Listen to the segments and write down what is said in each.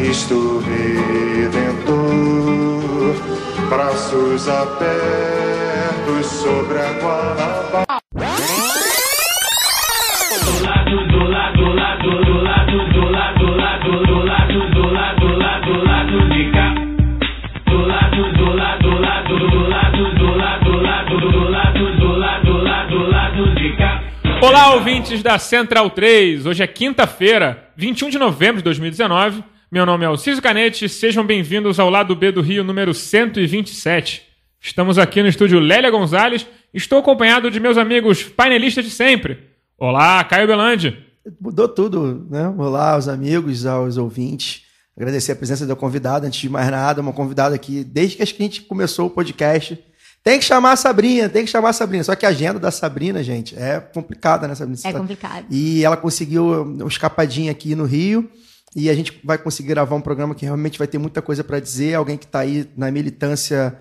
Cristo Redentor, braços abertos sobre a Guanabara. Olá, ouvintes da Central 3. Hoje é quinta-feira, 21 de novembro de 2019. Meu nome é Alciso Canete. Sejam bem-vindos ao lado B do Rio número 127. Estamos aqui no estúdio Lélia Gonzalez. Estou acompanhado de meus amigos painelistas de sempre. Olá, Caio Belandi. Mudou tudo, né? Olá aos amigos, aos ouvintes. Agradecer a presença da convidada, antes de mais nada, uma convidada que, desde que a gente começou o podcast, tem que chamar a Sabrina, tem que chamar a Sabrina. Só que a agenda da Sabrina, gente, é complicada, né, Sabrina? É complicado. E ela conseguiu uma escapadinha aqui no Rio. E a gente vai conseguir gravar um programa que realmente vai ter muita coisa para dizer. Alguém que está aí na militância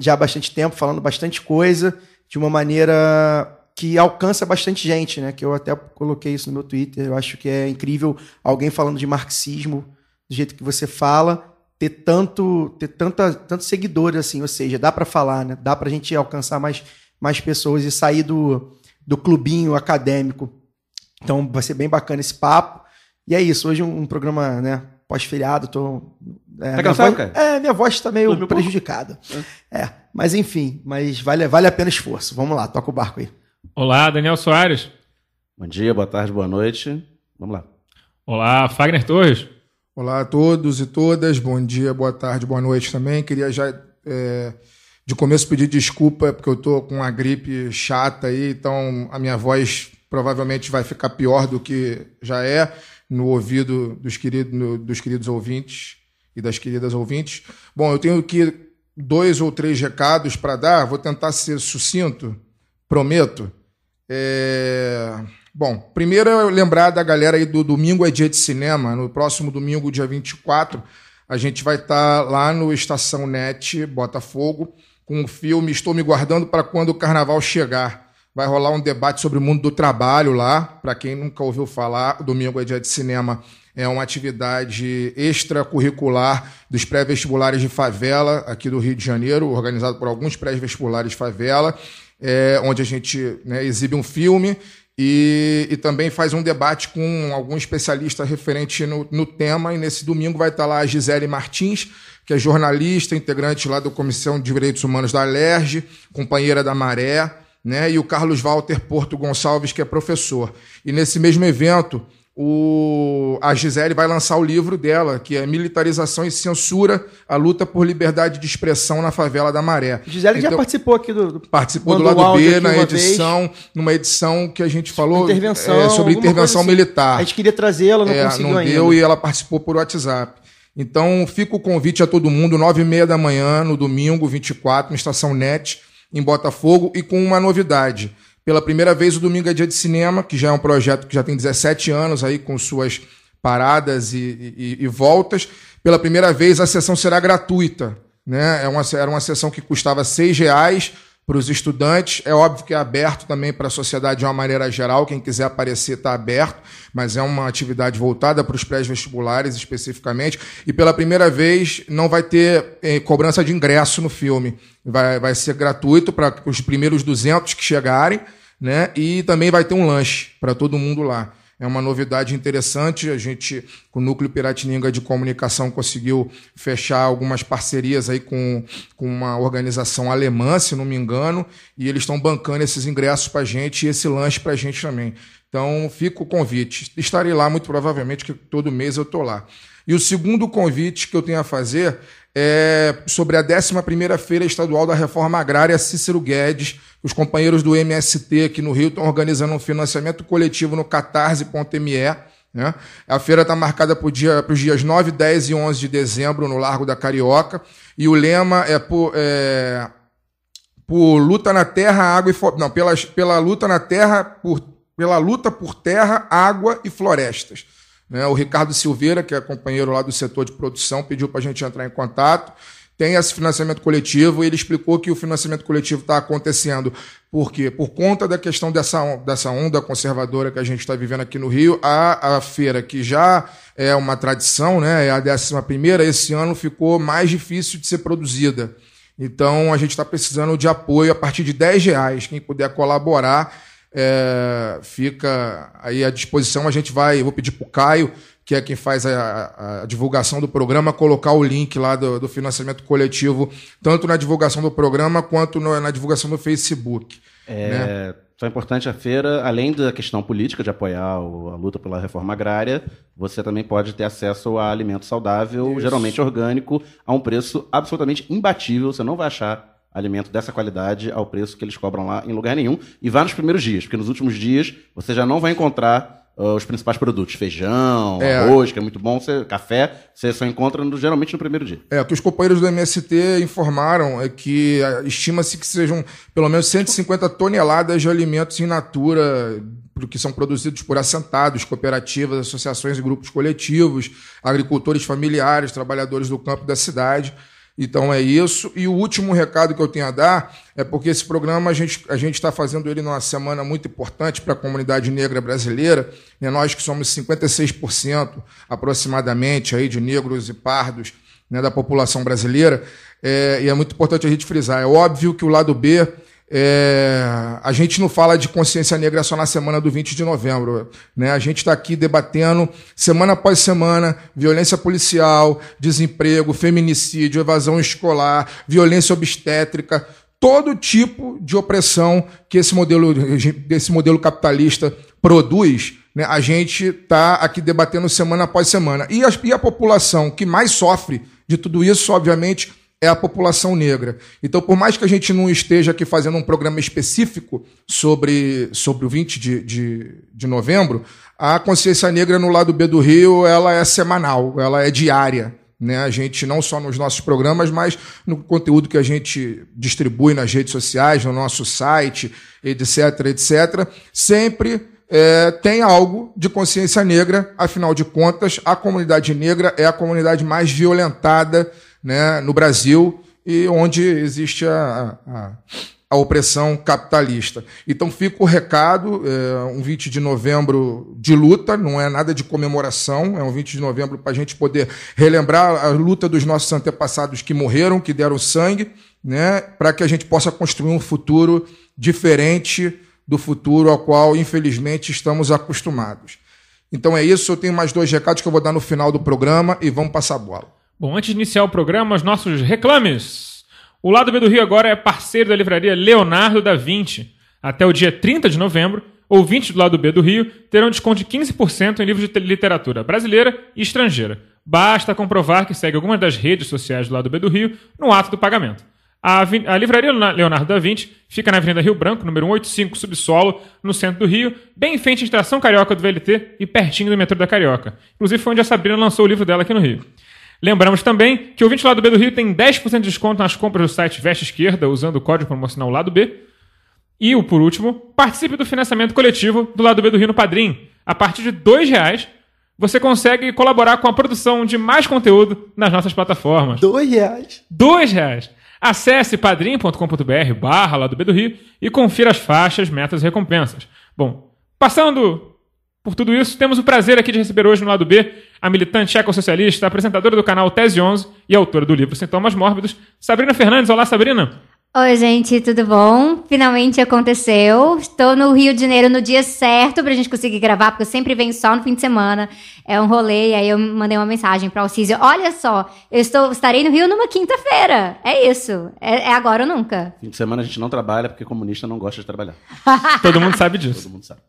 já há bastante tempo, falando bastante coisa, de uma maneira que alcança bastante gente, né? Que eu até coloquei isso no meu Twitter. Eu acho que é incrível alguém falando de marxismo do jeito que você fala ter tanto ter tanta tantos seguidores assim, ou seja, dá para falar, né? Dá para a gente alcançar mais mais pessoas e sair do, do clubinho acadêmico. Então vai ser bem bacana esse papo. E é isso, hoje um, um programa, né, pós-feriado, tô é, Tá cansado, voz, cara? É, minha voz está meio prejudicada. É, mas enfim, mas vale vale a pena o esforço. Vamos lá, toca o barco aí. Olá, Daniel Soares. Bom dia, boa tarde, boa noite. Vamos lá. Olá, Fagner Torres. Olá a todos e todas, bom dia, boa tarde, boa noite também. Queria já é, de começo pedir desculpa porque eu tô com uma gripe chata aí, então a minha voz provavelmente vai ficar pior do que já é no ouvido dos queridos, no- dos queridos ouvintes e das queridas ouvintes. Bom, eu tenho aqui dois ou três recados para dar, vou tentar ser sucinto, prometo. É, Bom, primeiro é lembrar da galera aí do domingo é dia de cinema. No próximo domingo, dia 24, a gente vai estar lá no Estação Net, Botafogo, com o filme Estou Me Guardando para Quando o Carnaval Chegar. Vai rolar um debate sobre o mundo do trabalho lá. Para quem nunca ouviu falar, o domingo é dia de cinema. É uma atividade extracurricular dos pré-vestibulares de favela aqui do Rio de Janeiro, organizado por alguns pré-vestibulares de favela, é, onde a gente né, exibe um filme e, e também faz um debate com algum especialista referente no, no tema. E nesse domingo vai estar lá a Gisele Martins, que é jornalista, integrante lá da Comissão de Direitos Humanos da Alerj, companheira da Maré, né? e o Carlos Walter Porto Gonçalves, que é professor. E nesse mesmo evento, o, a Gisele vai lançar o livro dela, que é Militarização e Censura, a luta por liberdade de expressão na favela da Maré. Gisele já Então- participou aqui do, do Participou do lado B na edição, numa edição que a gente falou intervenção, é, sobre intervenção assim. militar. A gente queria trazê-la, não É, conseguiu não ainda. deu e ela participou por WhatsApp. Então, fica o convite a todo mundo, nove e meia da manhã, no domingo, 24, na Estação NET, em Botafogo, e com uma novidade. Pela primeira vez, o domingo é dia de cinema, que já é um projeto que já tem 17 anos aí, com suas paradas e, e- e voltas. Pela primeira vez, a sessão será gratuita. Né? É uma, era uma sessão que custava R$ reais para os estudantes. É óbvio que é aberto também para a sociedade de uma maneira geral. Quem quiser aparecer está aberto, mas é uma atividade voltada para os pré-vestibulares especificamente. E pela primeira vez não vai ter eh, cobrança de ingresso no filme. Vai, vai ser gratuito para os primeiros 200 que chegarem, né? E também vai ter um lanche para todo mundo lá. É uma novidade interessante. A gente, com o Núcleo Piratininga de Comunicação, conseguiu fechar algumas parcerias aí com, com uma organização alemã, se não me engano, e eles estão bancando esses ingressos para a gente e esse lanche para a gente também. Então, fica o convite. Estarei lá, muito provavelmente, que todo mês eu estou lá. E o segundo convite que eu tenho a fazer é sobre a 11ª Feira Estadual da Reforma Agrária Cícero Guedes. Os companheiros do MST aqui no Rio estão organizando um financiamento coletivo no catarse.me, Né? A feira está marcada para dia, os dias 9, 10 e 11 de dezembro no Largo da Carioca. E o lema é por, é, por luta na terra, água e não, pela, pela luta na terra, por, pela luta por terra, água e florestas. Né? O Ricardo Silveira, que é companheiro lá do setor de produção, pediu para a gente entrar em contato. Tem esse financiamento coletivo e ele explicou que o financiamento coletivo está acontecendo por quê? Por conta da questão dessa, dessa onda conservadora que a gente está vivendo aqui no Rio, a, a feira, que já é uma tradição, né? é a décima primeira, esse ano ficou mais difícil de ser produzida. Então a gente está precisando de apoio a partir de 10 reais. Quem puder colaborar, é, fica aí à disposição. A gente vai, eu vou pedir para o Caio, que é quem faz a, a- divulgação do programa, colocar o link lá do, do financiamento coletivo, tanto na divulgação do programa quanto no- na divulgação do Facebook. É, né? Só é importante a feira, além da questão política de apoiar a luta pela reforma agrária, você também pode ter acesso a alimento saudável, geralmente orgânico, a um preço absolutamente imbatível. Você não vai achar alimento dessa qualidade ao preço que eles cobram lá em lugar nenhum. E vá nos primeiros dias, porque nos últimos dias você já não vai encontrar ah, os principais produtos. Feijão, É. arroz, que é muito bom, você- café, você só encontra no- geralmente no primeiro dia. É, o que os companheiros do MST informaram é que ah, estima-se que sejam pelo menos 150 toneladas de alimentos in natura que são produzidos por assentados, cooperativas, associações e grupos coletivos, agricultores familiares, trabalhadores do campo e da cidade. Então é isso. E o último recado que eu tenho a dar é porque esse programa a gente a está fazendo ele numa semana muito importante para a comunidade negra brasileira. Né? Nós que somos 56% aproximadamente aí de negros e pardos né, da população brasileira. É, e é muito importante a gente frisar. É óbvio que o lado B é, a gente não fala de consciência negra só na semana do 20 de novembro. Né? A gente está aqui debatendo, semana após semana, violência policial, desemprego, feminicídio, evasão escolar, violência obstétrica, todo tipo de opressão que esse modelo, esse modelo capitalista produz. Né? A gente está aqui debatendo semana após semana. E, as, e a população que mais sofre de tudo isso, obviamente, é a população negra. Então, por mais que a gente não esteja aqui fazendo um programa específico sobre, sobre o 20 de, de, de novembro, a consciência negra no lado B do Rio ela é semanal, ela é diária. Né? A gente, não só nos nossos programas, mas no conteúdo que a gente distribui nas redes sociais, no nosso site, etc., etc., sempre é, tem algo de consciência negra, afinal de contas, a comunidade negra é a comunidade mais violentada né, no Brasil e onde existe a, a, a opressão capitalista. Então fica o recado, é, um 20 de novembro de luta, não é nada de comemoração, é um 20 de novembro para a gente poder relembrar a luta dos nossos antepassados que morreram, que deram sangue, né, para que a gente possa construir um futuro diferente do futuro ao qual, infelizmente, estamos acostumados. Então é isso, eu tenho mais dois recados que eu vou dar no final do programa e vamos passar a bola. Bom, antes de iniciar o programa, os nossos reclames. O Lado B do Rio agora é parceiro da livraria Leonardo da Vinci. Até o dia 30 de novembro, ouvintes do Lado B do Rio terão desconto de 15% em livros de literatura brasileira e estrangeira. Basta comprovar que segue algumas das redes sociais do Lado B do Rio no ato do pagamento. A, a livraria Leonardo da Vinci fica na Avenida Rio Branco, número 185, subsolo, no centro do Rio, bem em frente à Estação Carioca do VLT e pertinho do metrô da Carioca. Inclusive foi onde a Sabrina lançou o livro dela aqui no Rio. Lembramos também que o ouvinte Lado B do Rio tem 10% de desconto nas compras do site Veste Esquerda usando o código promocional Lado B. E, o por último, participe do financiamento coletivo do Lado B do Rio no Padrim. A partir de 2 reais, você consegue colaborar com a produção de mais conteúdo nas nossas plataformas. Dois reais. Dois reais. Acesse padrim.com.br barra Lado B do Rio e confira as faixas, metas e recompensas. Bom, passando por tudo isso, temos o prazer aqui de receber hoje no Lado B a militante ecossocialista, apresentadora do canal Tese 11 e autora do livro Sintomas Mórbidos, Sabrina Fernandes. Olá, Sabrina. Oi, gente, tudo bom? Finalmente aconteceu. Estou no Rio de Janeiro no dia certo pra gente conseguir gravar, porque eu sempre venho só no fim de semana. É um rolê, e aí eu mandei uma mensagem pra Alcísio. Olha só, eu estou, estarei no Rio numa quinta-feira. É isso. É, é agora ou nunca. Fim de semana a gente não trabalha porque comunista não gosta de trabalhar. Todo mundo sabe disso. Todo mundo sabe.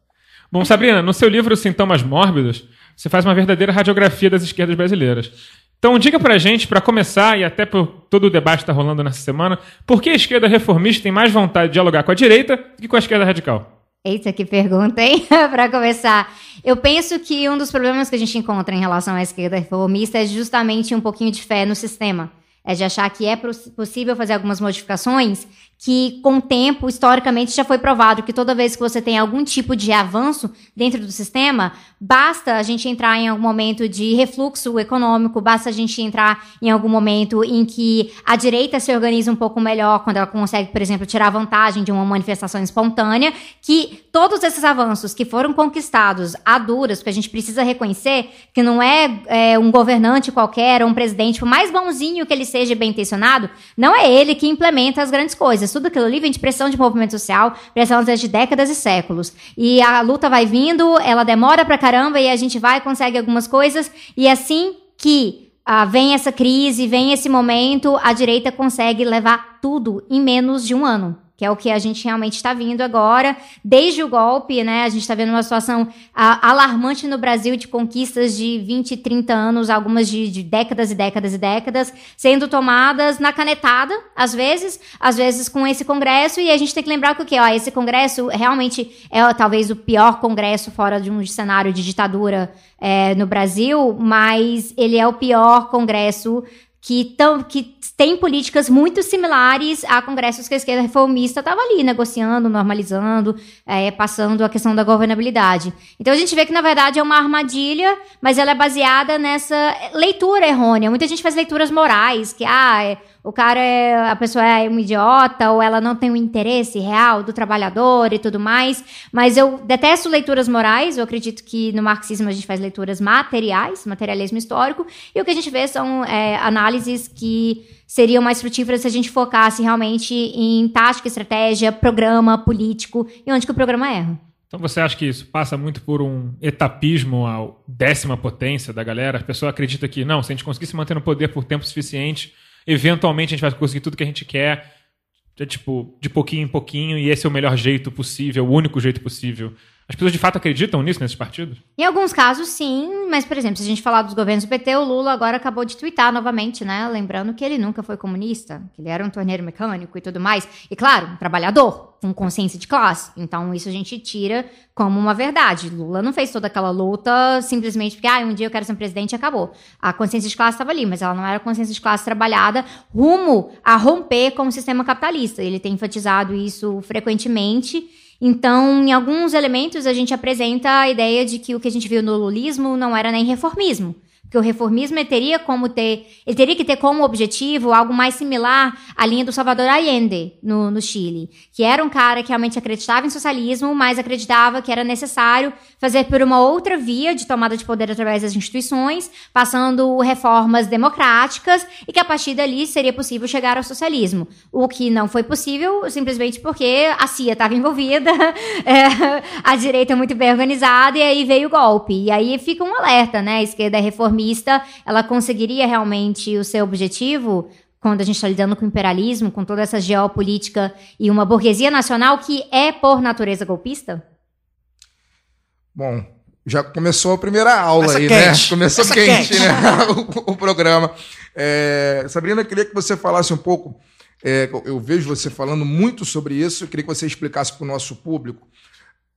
Bom, Sabrina, no seu livro Sintomas Mórbidos, você faz uma verdadeira radiografia das esquerdas brasileiras. Então, diga pra gente, pra começar, e até por todo o debate que está rolando nessa semana, por que a esquerda reformista tem mais vontade de dialogar com a direita do que com a esquerda radical? Eita, que pergunta, hein? para começar. Eu penso que um dos problemas que a gente encontra em relação à esquerda reformista é justamente um pouquinho de fé no sistema. É de achar que é possível fazer algumas modificações que com o tempo, historicamente, já foi provado que toda vez que você tem algum tipo de avanço dentro do sistema, basta a gente entrar em algum momento de refluxo econômico, basta a gente entrar em algum momento em que a direita se organiza um pouco melhor, quando ela consegue, por exemplo, tirar vantagem de uma manifestação espontânea, que todos esses avanços que foram conquistados a duras, porque a gente precisa reconhecer que não é, é um governante qualquer um presidente, por mais bonzinho que ele seja bem intencionado, não é ele que implementa as grandes coisas tudo aquilo ali vem de pressão de movimento social, pressão de décadas e séculos. E a luta vai vindo, ela demora pra caramba e a gente vai, consegue algumas coisas, e assim que ah, vem essa crise, vem esse momento, a direita consegue levar tudo em menos de um ano que é o que a gente realmente está vindo agora. Desde o golpe, né, a gente está vendo uma situação a, alarmante no Brasil de conquistas de 20, 30 anos, algumas de, de, décadas e décadas e décadas, sendo tomadas na canetada, às vezes, às vezes com esse Congresso, e a gente tem que lembrar que o que? Ó, esse Congresso realmente é talvez o pior Congresso fora de um cenário de ditadura é, no Brasil, mas ele é o pior Congresso que, tão, que tem políticas muito similares a congressos que a esquerda reformista estava ali negociando, normalizando, é, passando a questão da governabilidade. Então a gente vê que, na verdade, é uma armadilha, mas ela é baseada nessa leitura errônea. Muita gente faz leituras morais, que, ah, é, o cara é, a pessoa é um idiota ou ela não tem o um interesse real do trabalhador e tudo mais. Mas eu detesto leituras morais. Eu acredito que no marxismo a gente faz leituras materiais, materialismo histórico. E o que a gente vê são é, análises que seriam mais frutíferas se a gente focasse realmente em tática, estratégia, programa político e onde que o programa erra. Então você acha que isso passa muito por um etapismo à décima potência da galera? A pessoa acredita que, não, se a gente conseguir se manter no poder por tempo suficiente, eventualmente a gente vai conseguir tudo que a gente quer, é, tipo, de pouquinho em pouquinho, e esse é o melhor jeito possível, o único jeito possível. As pessoas de fato acreditam nisso nesses partidos? Em alguns casos, sim, mas, por exemplo, se a gente falar dos governos do PT, o Lula agora acabou de twittar novamente, né? Lembrando que ele nunca foi comunista, que ele era um torneiro mecânico e tudo mais. E, claro, um trabalhador, com consciência de classe. Então, isso a gente tira como uma verdade. Lula não fez toda aquela luta simplesmente porque, ah, um dia eu quero ser um presidente e acabou. A consciência de classe estava ali, mas ela não era consciência de classe trabalhada rumo a romper com o sistema capitalista. Ele tem enfatizado isso frequentemente. Então, em alguns elementos, a gente apresenta a ideia de que o que a gente viu no lulismo não era nem reformismo. Porque o reformismo teria como ter, ele teria que ter como objetivo algo mais similar à linha do Salvador Allende no, no Chile, que era um cara que realmente acreditava em socialismo, mas acreditava que era necessário fazer por uma outra via de tomada de poder através das instituições, passando reformas democráticas e que a partir dali seria possível chegar ao socialismo. O que não foi possível simplesmente porque a CIA estava envolvida, é, a direita é muito bem organizada e aí veio o golpe. E aí fica um alerta, né? A esquerda é reformista reformista, ela conseguiria realmente o seu objetivo quando a gente está lidando com o imperialismo, com toda essa geopolítica e uma burguesia nacional que é, por natureza, golpista? Bom, já começou a primeira aula Essa aí, né? quente. né? Começou Essa quente, quente. né? o, o, programa. É, Sabrina, queria que você falasse um pouco. É, eu vejo você falando muito sobre isso. Eu queria que você explicasse para o nosso público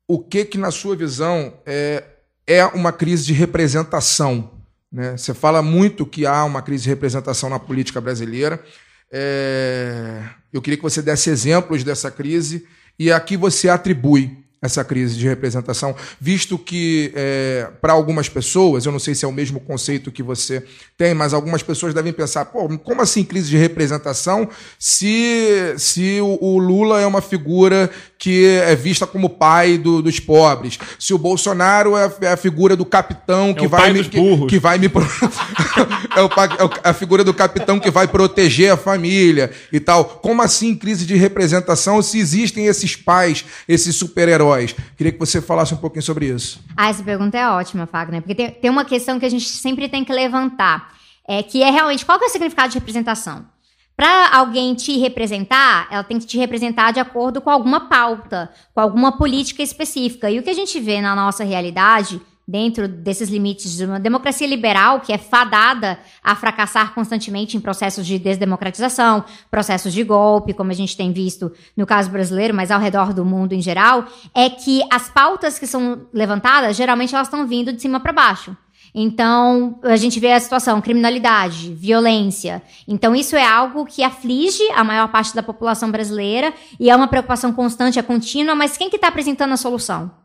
o que, que na sua visão, é, é uma crise de representação né? Você fala muito que há uma crise de representação na política brasileira. É... Eu queria que você desse exemplos dessa crise e a que você atribui essa crise de representação, visto que é, para algumas pessoas, eu não sei se é o mesmo conceito que você tem, mas algumas pessoas devem pensar, pô, como assim crise de representação se, se o, o Lula é uma figura que é vista como pai do, dos pobres, se o Bolsonaro é a, é a figura do capitão é que, é vai me, que, que, vai me é, o, é a figura do capitão que vai proteger a família e tal. Como assim crise de representação se existem esses pais, esses super-heróis? heróis. Queria que você falasse um pouquinho sobre isso. Ah, essa pergunta é ótima, Fagner, porque tem, tem uma questão que a gente sempre tem que levantar, é, que é realmente qual é o significado de representação? Para alguém te representar, ela tem que te representar de acordo com alguma pauta, com alguma política específica. E o que a gente vê na nossa realidade, dentro desses limites de uma democracia liberal que é fadada a fracassar constantemente em processos de desdemocratização, processos de golpe, como a gente tem visto no caso brasileiro, mas ao redor do mundo em geral, é que as pautas que são levantadas, geralmente elas estão vindo de cima para baixo. Então, a gente vê a situação, criminalidade, violência. Então, isso é algo que aflige a maior parte da população brasileira e é uma preocupação constante, é contínua, mas quem que está apresentando a solução?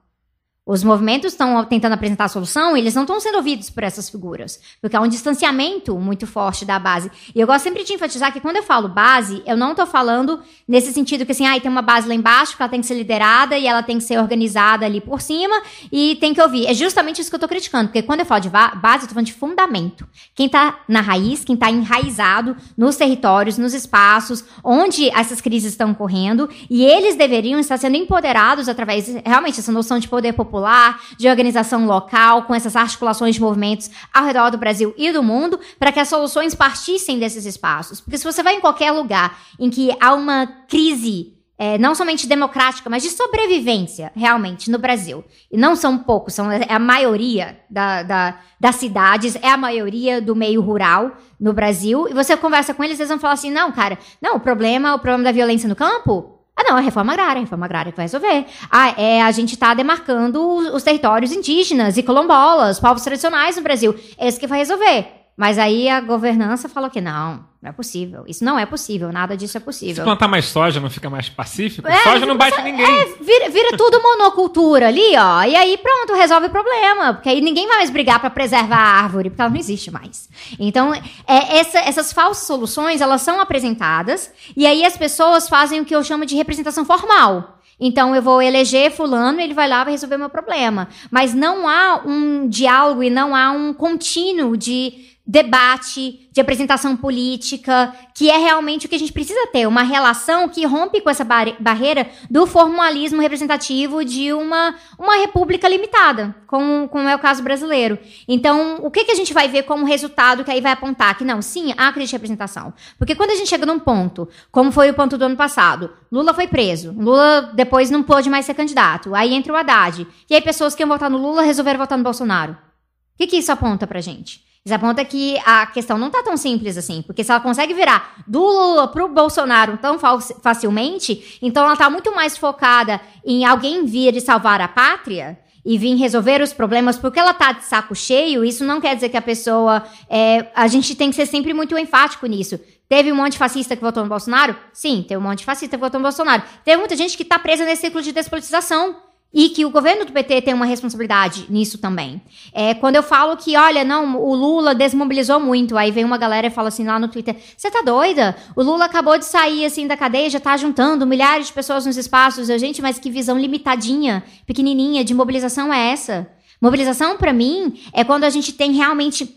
Os movimentos estão tentando apresentar a solução e eles não estão sendo ouvidos por essas figuras, porque há um distanciamento muito forte da base. E eu gosto sempre de enfatizar que quando eu falo base, eu não estou falando nesse sentido que assim, ah, tem uma base lá embaixo que ela tem que ser liderada e ela tem que ser organizada ali por cima e tem que ouvir. É justamente isso que eu estou criticando, porque quando eu falo de base, eu estou falando de fundamento. Quem está na raiz, quem está enraizado nos territórios, nos espaços onde essas crises estão ocorrendo e eles deveriam estar sendo empoderados através realmente dessa noção de poder popular popular, de organização local, com essas articulações de movimentos ao redor do Brasil e do mundo, para que as soluções partissem desses espaços. Porque se você vai em qualquer lugar em que há uma crise é, não somente democrática, mas de sobrevivência, realmente, no Brasil. E não são poucos, são é a maioria da, da, das cidades, é a maioria do meio rural no Brasil. E você conversa com eles, eles vão falar assim: não, cara, não, o problema, o problema da violência no campo ah, não, é reforma agrária, reforma agrária que vai resolver. Ah, é a gente está demarcando os territórios indígenas e quilombolas, povos tradicionais no Brasil. É isso que vai resolver. Mas aí a governança falou que não, não é possível. Isso não é possível, nada disso é possível. Se plantar mais soja, não fica mais pacífico? É, soja não bate ninguém. É, vira, vira tudo monocultura ali, ó. E aí pronto, resolve o problema. Porque aí ninguém vai mais brigar para preservar a árvore, porque ela não existe mais. Então, é, essa, essas falsas soluções, elas são apresentadas. E aí as pessoas fazem o que eu chamo de representação formal. Então eu vou eleger fulano, ele vai lá vai resolver meu problema. Mas não há um diálogo e não há um contínuo de debate, de apresentação política, que é realmente o que a gente precisa ter, uma relação que rompe com essa bar barreira do formalismo representativo de uma, uma república limitada, como, como é o caso brasileiro. Então, o que, que a gente vai ver como resultado que aí vai apontar? Que não, sim, há crise de representação. Porque quando a gente chega num ponto, como foi o ponto do ano passado, Lula foi preso, Lula depois não pôde mais ser candidato, aí entra o Haddad, e aí pessoas que iam votar no Lula resolveram votar no Bolsonaro. O que, que isso aponta pra gente? Isso aponta que a questão não tá tão simples assim, porque se ela consegue virar do Lula pro Bolsonaro tão facilmente, então ela tá muito mais focada em alguém vir e salvar a pátria e vir resolver os problemas porque ela tá de saco cheio, isso não quer dizer que a pessoa. É, a gente tem que ser sempre muito enfático nisso. Teve um monte de fascista que votou no Bolsonaro? Sim, teve um monte de fascista que votou no Bolsonaro. Teve muita gente que tá presa nesse ciclo de despolitização. E que o governo do PT tem uma responsabilidade nisso também. É, quando eu falo que, olha, não, o Lula desmobilizou muito, aí vem uma galera e fala assim lá no Twitter: você tá doida? O Lula acabou de sair assim da cadeia, já tá juntando milhares de pessoas nos espaços. Eu, gente, mas que visão limitadinha, pequenininha de mobilização é essa? Mobilização, para mim, é quando a gente tem realmente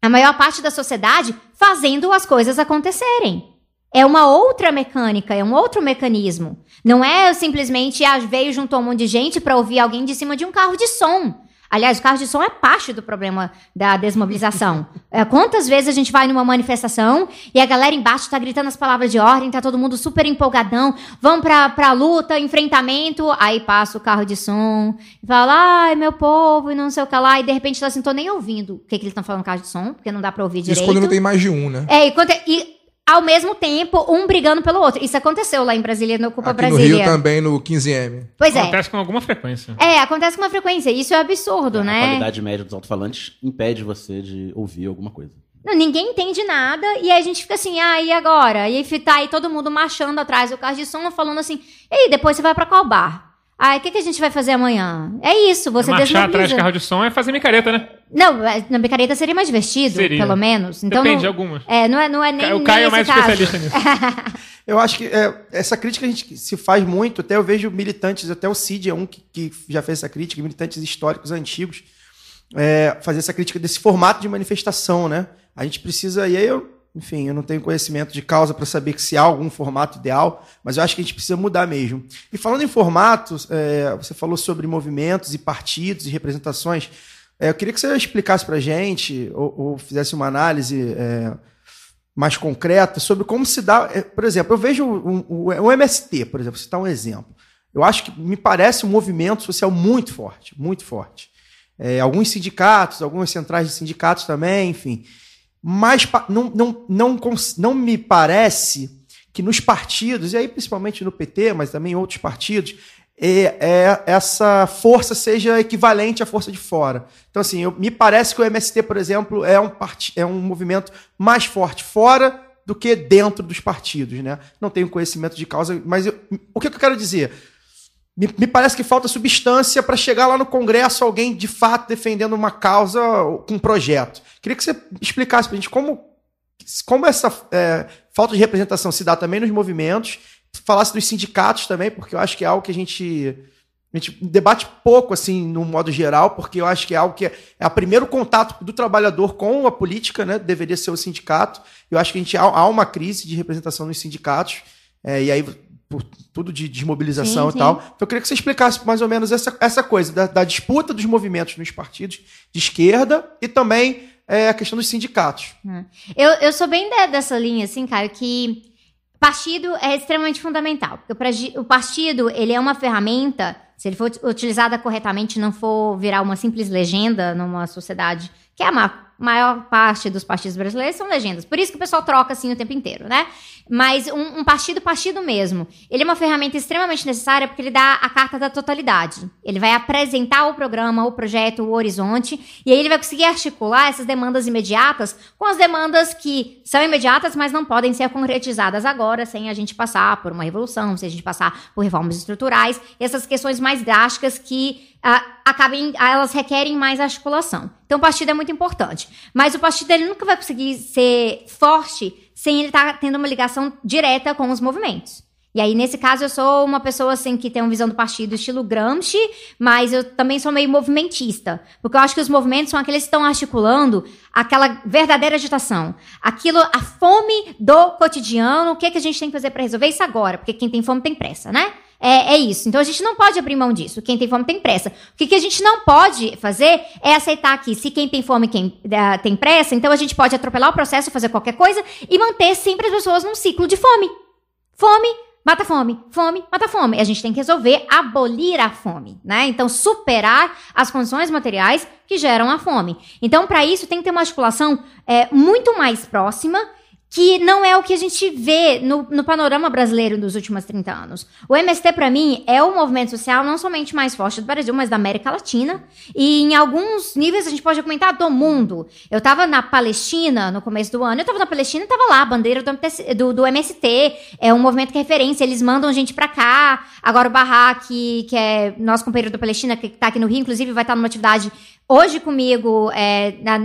a maior parte da sociedade fazendo as coisas acontecerem. É uma outra mecânica, é um outro mecanismo. Não é simplesmente ah, veio juntou um monte de gente para ouvir alguém de cima de um carro de som. Aliás, o carro de som é parte do problema da desmobilização. É, quantas vezes a gente vai numa manifestação e a galera embaixo está gritando as palavras de ordem, tá todo mundo super empolgadão, vão pra, pra luta, enfrentamento, aí passa o carro de som e fala, ai, meu povo, e não sei o que lá, e de repente tá assim, tô nem ouvindo o que, que eles estão falando no carro de som, porque não dá pra ouvir direito. Isso quando não tem mais de um, né? É, e, quando, e ao mesmo tempo, um brigando pelo outro. Isso aconteceu lá em Brasília, no Ocupa Aqui Brasília. no Rio também, no 15M. Pois é. Acontece com alguma frequência. É, acontece com uma frequência. Isso é absurdo, A né? qualidade média dos alto-falantes impede você de ouvir alguma coisa. Não, ninguém entende nada, e aí a gente fica assim, ah, e agora? E aí tá aí todo mundo marchando atrás do carro de som, falando assim, e aí, depois você vai pra qual bar? Ah, o que, que a gente vai fazer amanhã? É isso, você Marchar desmobiliza. atrás de carro de som é fazer micareta, né? Não, na micareta seria mais divertido, Seria. pelo menos. Então Depende, não, algumas. É, não é, não é nem. o Caio é mais caso. especialista nisso. Eu acho que é, essa crítica a gente se faz muito, até eu vejo militantes, até o Cid é um que, que já fez essa crítica, militantes históricos antigos, é, fazer essa crítica desse formato de manifestação, né? A gente precisa, e aí eu, enfim, eu não tenho conhecimento de causa para saber que se há algum formato ideal, mas eu acho que a gente precisa mudar mesmo. E falando em formatos, é, você falou sobre movimentos e partidos e representações. É, eu queria que você explicasse para a gente, ou, ou fizesse uma análise é, mais concreta sobre como se dá. é, Por exemplo, eu vejo o, o, o MST, por exemplo, citar um exemplo. Eu acho que me parece um movimento social muito forte, muito forte. é, alguns sindicatos, algumas centrais de sindicatos também, enfim. Mas não, não, não, não me parece que nos partidos, e aí principalmente no PT, mas também em outros partidos, é, é- essa força seja equivalente à força de fora. Então, assim, eu- me parece que o MST, por exemplo, é um, parti- é um movimento mais forte fora do que dentro dos partidos, né? Não tenho conhecimento de causa, mas eu- o que, que eu quero dizer? Me, me parece que falta substância para chegar lá no Congresso alguém de fato defendendo uma causa com um projeto. Queria que você explicasse para a gente como, como essa é, falta de representação se dá também nos movimentos, falasse dos sindicatos também, porque eu acho que é algo que a gente, a gente debate pouco, assim, no modo geral, porque eu acho que é algo que é, é o primeiro contato do trabalhador com a política, né? Deveria ser o sindicato. Eu acho que a gente há, há uma crise de representação nos sindicatos, é, e aí por tudo de desmobilização Sim, e tal. Então eu queria que você explicasse mais ou menos essa, essa coisa da, da disputa dos movimentos nos partidos de esquerda e também é, a questão dos sindicatos. Eu, eu sou bem de- dessa linha, assim, cara, que partido é extremamente fundamental. Porque o partido, ele é uma ferramenta, se ele for ut- utilizada corretamente, não for virar uma simples legenda numa sociedade, que é a ma- maior parte dos partidos brasileiros são legendas. Por isso que o pessoal troca assim o tempo inteiro, né? Mas um, um partido, partido mesmo, ele é uma ferramenta extremamente necessária porque ele dá a carta da totalidade. Ele vai apresentar o programa, o projeto, o horizonte, e aí ele vai conseguir articular essas demandas imediatas com as demandas que são imediatas, mas não podem ser concretizadas agora, sem a gente passar por uma revolução, sem a gente passar por reformas estruturais, essas questões mais drásticas que ah, acabem, elas requerem mais articulação. Então, o partido é muito importante. Mas o partido ele nunca vai conseguir ser forte sem ele estar tendo uma ligação direta com os movimentos. E aí, nesse caso, eu sou uma pessoa, assim, que tem uma visão do partido estilo Gramsci, mas eu também sou meio movimentista. Porque eu acho que os movimentos são aqueles que estão articulando aquela verdadeira agitação. Aquilo, a fome do cotidiano, o que, que a gente tem que fazer para resolver isso agora? Porque quem tem fome tem pressa, né? É, é isso. Então a gente não pode abrir mão disso. Quem tem fome tem pressa. O que, que a gente não pode fazer é aceitar que se quem tem fome quem eh, tem pressa, então a gente pode atropelar o processo, fazer qualquer coisa e manter sempre as pessoas num ciclo de fome. Fome, mata fome. Fome, mata fome. A gente tem que resolver abolir a fome, né? Então superar as condições materiais que geram a fome. Então para isso tem que ter uma articulação eh, muito mais próxima que não é o que a gente vê no, no panorama brasileiro dos últimos 30 anos. O MST, para mim, é o movimento social não somente mais forte do Brasil, mas da América Latina. E em alguns níveis a gente pode comentar do mundo. Eu tava na Palestina no começo do ano, eu tava na Palestina e tava lá, a bandeira do, MTC do, do MST. É um movimento que é referência, eles mandam gente pra cá. Agora o Barra, que, é nosso companheiro da Palestina, que tá aqui no Rio, inclusive vai estar numa atividade Hoje comigo, é, na-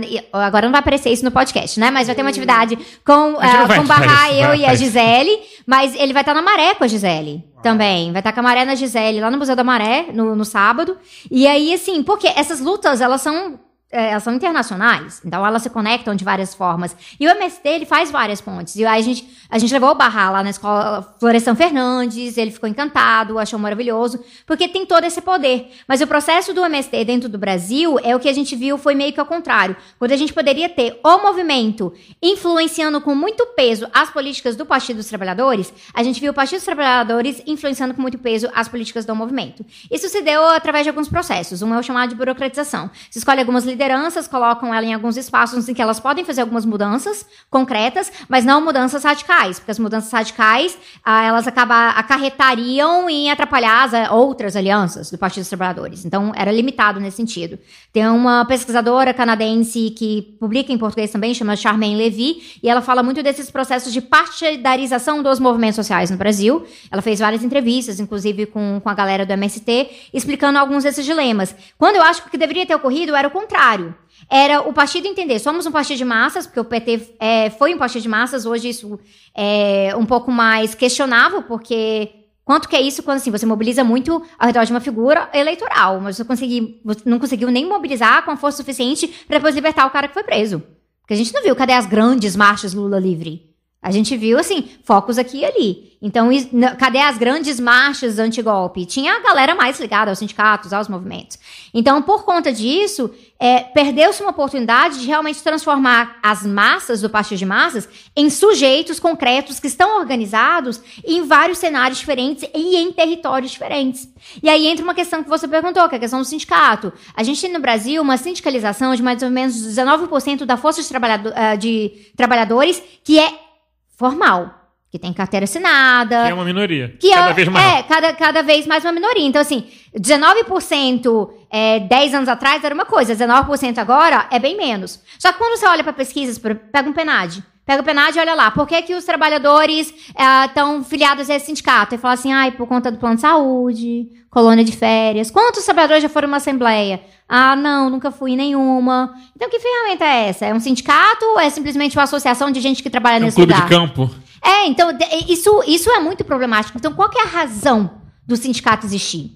agora não vai aparecer isso no podcast, né? Mas vai ter uma atividade com, Ah, com o editar Barra, isso, eu vai e a. Gisele. Mas ele vai estar na Maré com a Gisele também. Vai estar com a Maré na Gisele, lá no Museu da Maré, no, no sábado. E aí, assim, porque essas lutas, elas são. É, Elas são internacionais, então elas se conectam de várias formas. E o MST, ele faz várias pontes. E aí a gente, a gente levou o Barra lá na escola Florestan Fernandes, ele ficou encantado, achou maravilhoso, porque tem todo esse poder. Mas o processo do MST dentro do Brasil é o que a gente viu foi meio que ao contrário. Quando a gente poderia ter o movimento influenciando com muito peso as políticas do Partido dos Trabalhadores, a gente viu o Partido dos Trabalhadores influenciando com muito peso as políticas do movimento. Isso se deu através de alguns processos. Um é o chamado de burocratização. Se escolhe algumas lideranças, colocam ela em alguns espaços em que elas podem fazer algumas mudanças concretas, mas não mudanças radicais, porque as mudanças radicais, ah, elas acaba, acarretariam em atrapalhar as ah, outras alianças do Partido dos Trabalhadores. Então, era limitado nesse sentido. Tem uma pesquisadora canadense que publica em português também, chama Charmaine Levy, e ela fala muito desses processos de partidarização dos movimentos sociais no Brasil. Ela fez várias entrevistas, inclusive com, com a galera do MST, explicando alguns desses dilemas. Quando eu acho que o que deveria ter ocorrido era o contrário. Era o partido entender, somos um partido de massas, porque o PT é, foi um partido de massas, hoje isso é um pouco mais questionável, porque Quanto que é isso quando assim, você mobiliza muito ao redor de uma figura eleitoral, mas você, consegui, você não conseguiu nem mobilizar com a força suficiente para depois libertar o cara que foi preso. Porque a gente não viu cadê as grandes marchas Lula livre. A gente viu, assim, focos aqui e ali. Então, cadê as grandes marchas anti-golpe? Tinha a galera mais ligada aos sindicatos, aos movimentos. Então, por conta disso, é, perdeu-se uma oportunidade de realmente transformar as massas do partido de massas em sujeitos concretos que estão organizados em vários cenários diferentes e em territórios diferentes. E aí entra uma questão que você perguntou, que é a questão do sindicato. A gente tem no Brasil uma sindicalização de mais ou menos 19% da força de, trabalhado, ah, de trabalhadores que é formal que tem carteira assinada. Que é uma minoria. Que cada é, vez maior. É, cada, cada vez mais uma minoria. Então, assim, 19% é, 10 anos atrás era uma coisa, 19% agora é bem menos. Só que quando você olha para pesquisas, pega um PNAD. Pega o PNAD e olha lá, por que, que os trabalhadores estão filiados a esse sindicato? E fala assim, ai, por conta do plano de saúde, colônia de férias. Quantos trabalhadores já foram numa assembleia? Ah, não, nunca fui em nenhuma. Então, que ferramenta é essa? É um sindicato ou é simplesmente uma associação de gente que trabalha É um nesse clube lugar? de campo. É, então, isso, isso é muito problemático. Então, qual que é a razão do sindicato existir?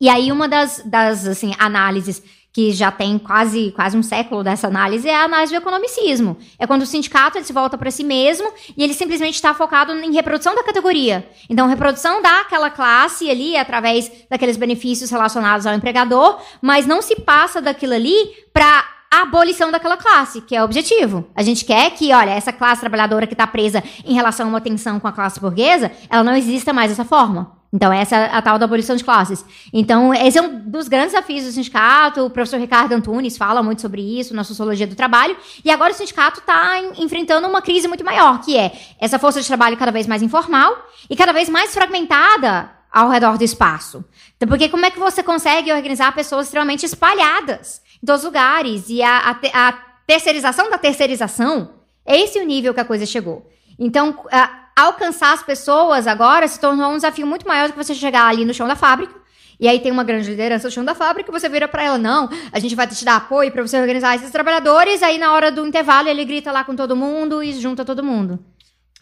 E aí, uma das, das assim, análises que já tem quase, quase um século dessa análise é a análise do economicismo. É quando o sindicato ele se volta para si mesmo e ele simplesmente está focado em reprodução da categoria. Então, reprodução daquela classe ali através daqueles benefícios relacionados ao empregador, mas não se passa daquilo ali para abolição daquela classe, que é o objetivo. A gente quer que, olha, essa classe trabalhadora que está presa em relação a uma tensão com a classe burguesa, ela não exista mais dessa forma. Então, essa é a tal da abolição de classes. Então, esse é um dos grandes desafios do sindicato. O professor Ricardo Antunes fala muito sobre isso na Sociologia do Trabalho. E agora o sindicato está enfrentando uma crise muito maior, que é essa força de trabalho cada vez mais informal e cada vez mais fragmentada ao redor do espaço. Então, porque como é que você consegue organizar pessoas extremamente espalhadas em todos os lugares? E a, a a terceirização da terceirização, é esse o nível que a coisa chegou. Então, a- alcançar as pessoas agora se tornou um desafio muito maior do que você chegar ali no chão da fábrica. E aí tem uma grande liderança no chão da fábrica, e você vira pra ela, não, a gente vai te dar apoio pra você organizar esses trabalhadores, aí na hora do intervalo ele grita lá com todo mundo e junta todo mundo.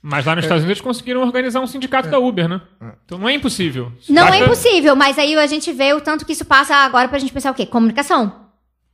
Mas lá nos Estados Unidos conseguiram organizar um sindicato da Uber, né? Então não é impossível. Não Basta- é impossível, mas aí a gente vê o tanto que isso passa agora pra gente pensar o quê? Comunicação.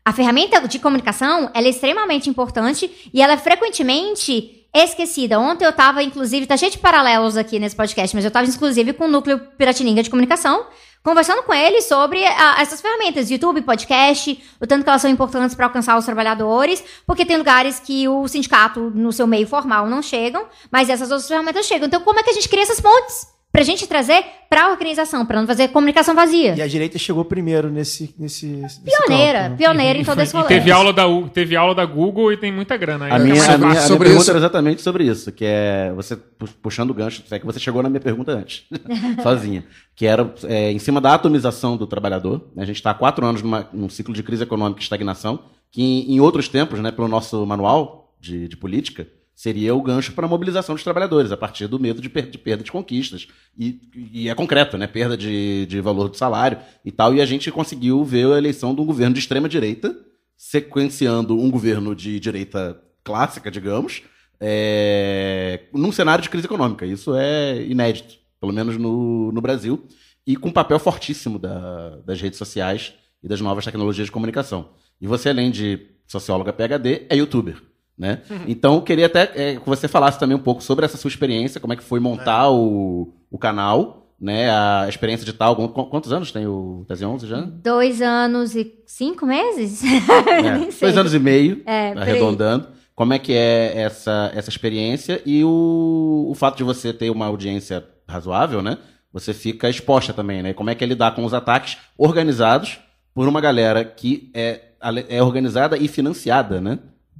A ferramenta de comunicação, é extremamente importante e ela é frequentemente esquecida. Ontem eu tava, inclusive, tá cheio de paralelos aqui nesse podcast, mas eu tava, inclusive, com o Núcleo Piratininga de Comunicação, conversando com eles sobre ah, essas ferramentas, YouTube, podcast, o tanto que elas são importantes para alcançar os trabalhadores, porque tem lugares que o sindicato, no seu meio formal, não chegam, mas essas outras ferramentas chegam. Então, como é que a gente cria essas pontes? Pra gente trazer pra organização, pra não fazer comunicação vazia. E a direita chegou primeiro nesse. nesse nesse Pioneira, campo, né? pioneira E em todo esse rolê. teve aula, da, teve aula da Google e tem muita grana. aí. A minha, a minha, a minha pergunta isso- era exatamente sobre isso, que é você pu- puxando o gancho, é que você chegou na minha pergunta antes, sozinha, que era é, em cima da atomização do trabalhador. né? A gente está há quatro anos numa, num ciclo de crise econômica e estagnação, que em, em outros tempos, né, pelo nosso manual de, de política, seria o gancho para a mobilização dos trabalhadores, a partir do medo de, per- de perda de conquistas. E, e é concreto, né? Perda de, de valor do salário e tal. E a gente conseguiu ver a eleição de um governo de extrema-direita, sequenciando um governo de direita clássica, digamos, é, num cenário de crise econômica. Isso é inédito, pelo menos no, no Brasil, e com um papel fortíssimo da- das redes sociais e das novas tecnologias de comunicação. E você, além de socióloga PhD, é youtuber. Né? Então, eu queria até é, que você falasse também um pouco sobre essa sua experiência, como é que foi montar o, o canal, né? a experiência de tal. Qu- Quantos anos tem o Tese 11 já? Dois anos e cinco meses? É, dois anos e meio, É, arredondando. Como é que é essa, essa experiência e o, o fato de você ter uma audiência razoável, né? Você fica exposta também, né? Como é que é lidar com os ataques organizados por uma galera que é, é organizada e financiada, né?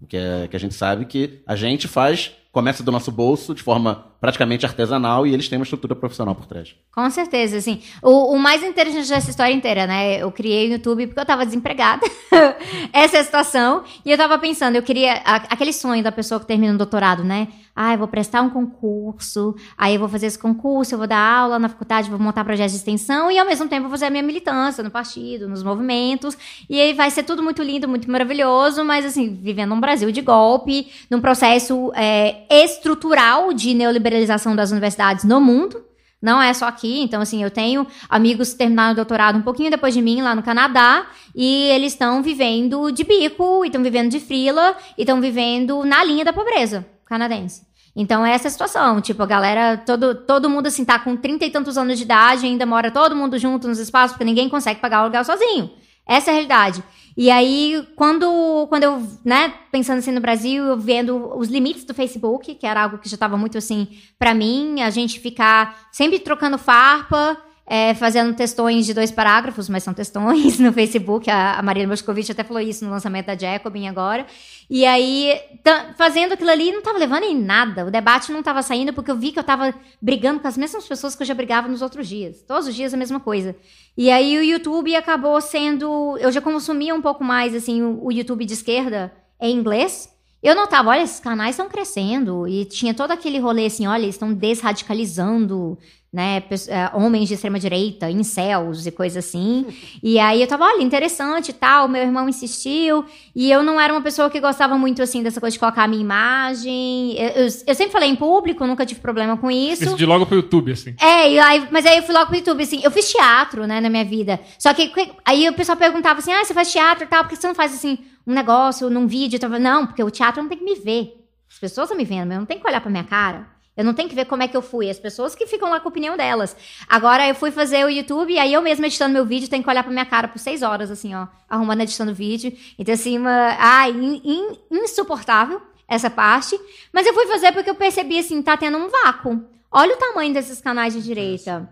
Que, é, que a gente sabe que a gente faz, começa do nosso bolso de forma praticamente artesanal e eles têm uma estrutura profissional por trás. Com certeza, assim. O, o mais interessante dessa história inteira, né? Eu criei o YouTube porque eu tava desempregada. Essa é a situação. E eu tava pensando, eu queria. a- aquele sonho da pessoa que termina um doutorado, né? Ah, eu vou prestar um concurso, aí eu vou fazer esse concurso, eu vou dar aula na faculdade, vou montar projetos de extensão e ao mesmo tempo vou fazer a minha militância no partido, nos movimentos. E aí vai ser tudo muito lindo, muito maravilhoso, mas assim, vivendo um Brasil de golpe, num processo é, estrutural de neoliberalização das universidades no mundo. Não é só aqui, então assim, eu tenho amigos que terminaram o doutorado um pouquinho depois de mim lá no Canadá e eles estão vivendo de bico, estão vivendo de frila, e estão vivendo na linha da pobreza canadense. Então essa é a situação, tipo, a galera, todo, todo mundo assim tá com trinta e tantos anos de idade, ainda mora todo mundo junto nos espaços, porque ninguém consegue pagar o aluguel sozinho. Essa é a realidade. E aí, quando, quando eu, né, pensando assim no Brasil, vendo os limites do Facebook, que era algo que já estava muito assim pra mim, a gente ficar sempre trocando farpa, é, fazendo textões de dois parágrafos, mas são textões no Facebook. A, a Maria Moscovitch até falou isso no lançamento da Jacobin agora. E aí, tá- fazendo aquilo ali, não estava levando em nada. O debate não estava saindo porque eu vi que eu estava brigando com as mesmas pessoas que eu já brigava nos outros dias. Todos os dias a mesma coisa. E aí o YouTube acabou sendo. Eu já consumia um pouco mais, assim, o, o YouTube de esquerda em inglês. Eu notava, olha, esses canais estão crescendo. E tinha todo aquele rolê assim, olha, eles estão desradicalizando, né? eh, homens de extrema direita, incels e coisa assim. E aí eu tava, olha, interessante e tal. Meu irmão insistiu. E eu não era uma pessoa que gostava muito, assim, dessa coisa de colocar a minha imagem. Eu, eu- eu sempre falei em público, nunca tive problema com isso. Decidir logo pro YouTube, assim. É, aí, mas aí eu fui logo pro YouTube, assim, eu fiz teatro, né, na minha vida. Só que aí o pessoal perguntava assim, ah, você faz teatro e tal, por que você não faz, assim, um negócio num vídeo? Eu tava, não, porque o teatro não tem que me ver. As pessoas estão me vendo, mas eu não tenho que olhar pra minha cara. Eu não tenho que ver como é que eu fui. As pessoas que ficam lá com a opinião delas. Agora eu fui fazer o YouTube e aí eu mesma editando meu vídeo tenho que olhar pra minha cara por seis horas, assim, ó, arrumando editando vídeo. Então, assim, uma, ai, in- in- insuportável essa parte. Mas eu fui fazer porque eu percebi, assim, tá tendo um vácuo. Olha o tamanho desses canais de direita.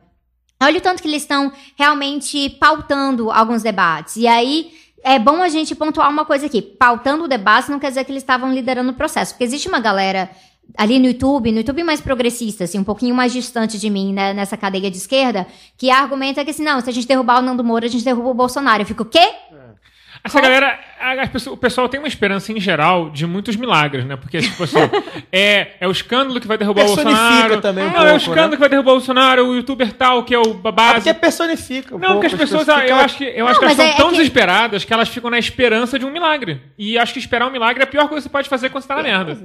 Olha o tanto que eles estão realmente pautando alguns debates. E aí é bom a gente pontuar uma coisa aqui. Pautando o debate não quer dizer que eles estavam liderando o processo. Porque existe uma galera ali no YouTube, no YouTube mais progressista, assim, um pouquinho mais distante de mim, né, nessa cadeia de esquerda, que argumenta que assim, não, se a gente derrubar o Nando Moura, a gente derruba o Bolsonaro. Eu fico, o quê? Essa galera, a- pessoas- o pessoal tem uma esperança em geral de muitos milagres, né? Porque, tipo assim, é, é o escândalo que vai derrubar o Bolsonaro. também um não, é o pouco, escândalo né? que vai derrubar o Bolsonaro, o youtuber tal, que é o Ah, base. porque personifica. um Não, porque as pouco, pessoas, ah, eu acho que, eu acho que Não, elas estão é- tão é que- desesperadas que elas ficam na esperança de um milagre. E acho que esperar um milagre é a pior coisa que você pode fazer quando você tá na merda.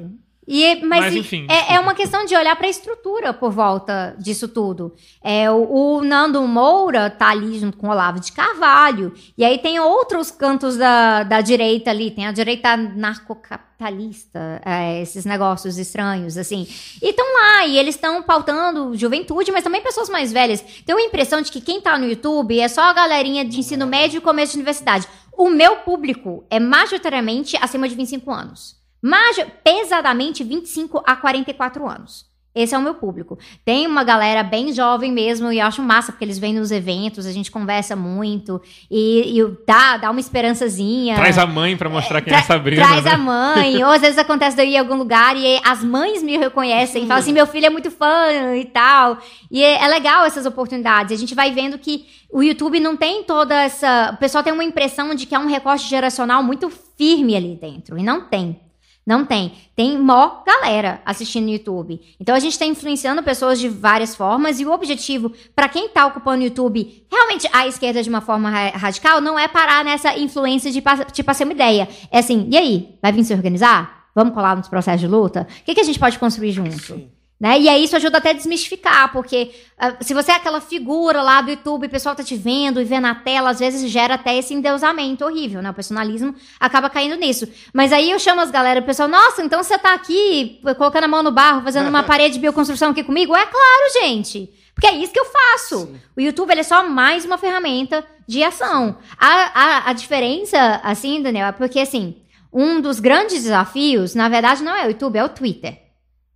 E, mas Mas, enfim, é, é uma questão de olhar para a estrutura por volta disso tudo. É, o, o Nando Moura tá ali junto com o Olavo de Carvalho. E aí tem outros cantos da, da direita ali. Tem a direita narcocapitalista, é, esses negócios estranhos, assim. E estão lá, e eles estão pautando juventude, mas também pessoas mais velhas. Tenho a impressão de que quem tá no YouTube é só a galerinha de ensino médio e começo de universidade. O meu público é majoritariamente acima de 25 anos. Majo- pesadamente 25 a 44 anos. Esse é o meu público. Tem uma galera bem jovem mesmo, e eu acho massa, porque eles vêm nos eventos, a gente conversa muito, e, e dá, dá uma esperançazinha. Traz a mãe pra mostrar quem é a Sabrina. Traz né? a mãe. Ou às vezes acontece de eu ir em algum lugar e as mães me reconhecem. Falam assim, meu filho é muito fã e tal. E é, é legal essas oportunidades. A gente vai vendo que o YouTube não tem toda essa... O pessoal tem uma impressão de que é um recorte geracional muito firme ali dentro. E não tem. Não tem. Tem mó galera assistindo no YouTube. Então a gente tá influenciando pessoas de várias formas e o objetivo para quem tá ocupando o YouTube, realmente a esquerda de uma forma ra- radical, não é parar nessa influência de te passar uma ideia. É assim, e aí? Vai vir se organizar? Vamos colar nos processos de luta? O que, que a gente pode construir junto? Né? E aí isso ajuda até a desmistificar, porque ah, se você é aquela figura lá do YouTube, o pessoal tá te vendo e vê na tela, às vezes gera até esse endeusamento horrível, né? O personalismo acaba caindo nisso. Mas aí eu chamo as galera, o pessoal, nossa, então você tá aqui eh, colocando a mão no barro, fazendo uma parede de bioconstrução aqui comigo? É claro, gente! Porque é isso que eu faço. O YouTube ele é só mais uma ferramenta de ação. A, a, a diferença, assim, Daniel, é porque, assim, um dos grandes desafios, na verdade, não é o YouTube, é o Twitter.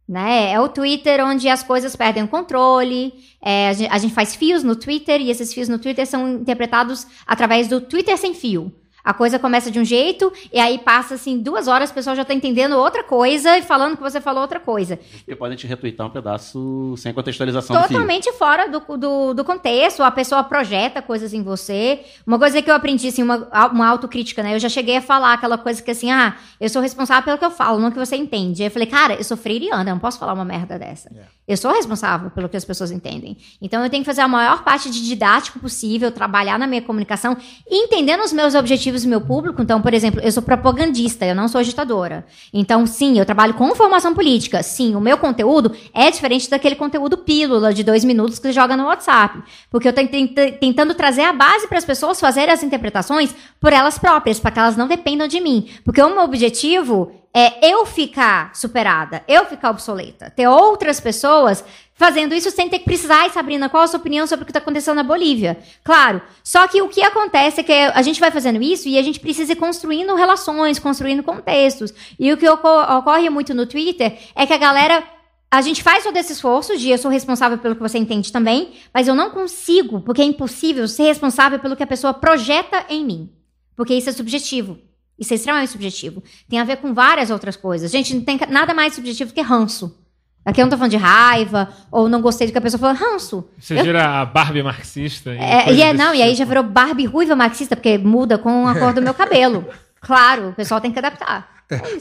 Né? É o Twitter onde as coisas perdem o controle. é, a, gente, a gente faz fios no Twitter e esses fios no Twitter são interpretados através do Twitter sem fio. A coisa começa de um jeito e aí passa assim duas horas, o pessoal já tá entendendo outra coisa e falando que você falou outra coisa. Porque podem te retweetar um pedaço sem contextualização do. Totalmente fora do, do, do contexto, a pessoa projeta coisas em você. Uma coisa que eu aprendi, assim, uma, uma autocrítica, né? Eu já cheguei a falar aquela coisa que assim, ah, eu sou responsável pelo que eu falo, não que você entende. Aí eu falei, cara, eu sou freiriana, eu não posso falar uma merda dessa. Eu sou responsável pelo que as pessoas entendem. Então eu tenho que fazer a maior parte de didático possível, trabalhar na minha comunicação, entendendo os meus objetivos e meu público. Então, por exemplo, eu sou propagandista, eu não sou agitadora. Então, sim, eu trabalho com formação política. Sim, o meu conteúdo é diferente daquele conteúdo pílula de dois minutos que você joga no WhatsApp. Porque eu estou tentando trazer a base para as pessoas fazerem as interpretações por elas próprias, para que elas não dependam de mim. Porque o meu objetivo é eu ficar superada, eu ficar obsoleta. Ter outras pessoas fazendo isso sem ter que precisar. Ai, Sabrina, qual a sua opinião sobre o que está acontecendo na Bolívia? Claro. Só que o que acontece é que a gente vai fazendo isso e a gente precisa ir construindo relações, construindo contextos. E o que oco- ocorre muito no Twitter é que a galera. A gente faz todo esse esforço de eu sou responsável pelo que você entende também, mas eu não consigo, porque é impossível ser responsável pelo que a pessoa projeta em mim. Porque isso é subjetivo. Isso é extremamente subjetivo. Tem a ver com várias outras coisas. Gente, não tem nada mais subjetivo que ranço. Aqui eu não tô falando de raiva, ou não gostei do que a pessoa falou, ranço. Você Eu- vira a Barbie marxista. E, É, e é, não, e aí tipo. já virou Barbie ruiva marxista, porque muda com a cor do meu cabelo. Claro, o pessoal tem que adaptar.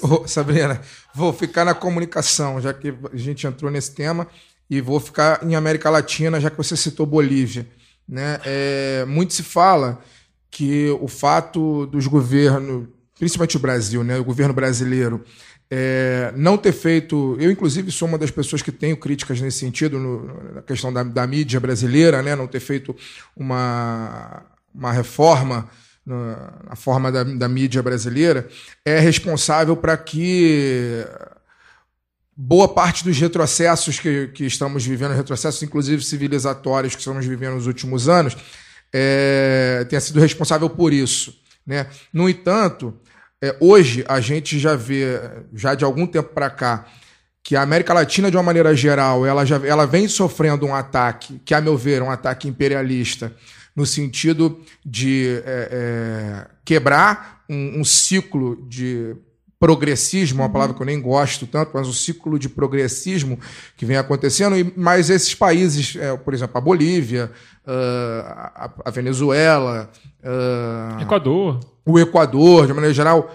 Ô, Sabrina, vou ficar na comunicação, já que a gente entrou nesse tema, e vou ficar em América Latina, já que você citou Bolívia. Né? É, muito se fala que o fato dos governos, principalmente o Brasil, né, o governo brasileiro, é, não ter feito. Eu, inclusive, sou uma das pessoas que tenho críticas nesse sentido, no- na questão da, da mídia brasileira, né, não ter feito uma, uma reforma na, forma da, da mídia brasileira, é responsável para que boa parte dos retrocessos que, que estamos vivendo, retrocessos inclusive civilizatórios que estamos vivendo nos últimos anos, é, tenha sido responsável por isso. Né? No entanto, é, hoje a gente já vê, já de algum tempo para cá, que a América Latina, de uma maneira geral, ela, já, ela vem sofrendo um ataque, que, a meu ver, é um ataque imperialista, no sentido de é, é, quebrar um, um ciclo de progressismo, uma palavra que eu nem gosto tanto, mas um ciclo de progressismo que vem acontecendo, e, mas esses países, é, por exemplo, a Bolívia, ah, a, a Venezuela, ah, Equador. O Equador, de maneira geral,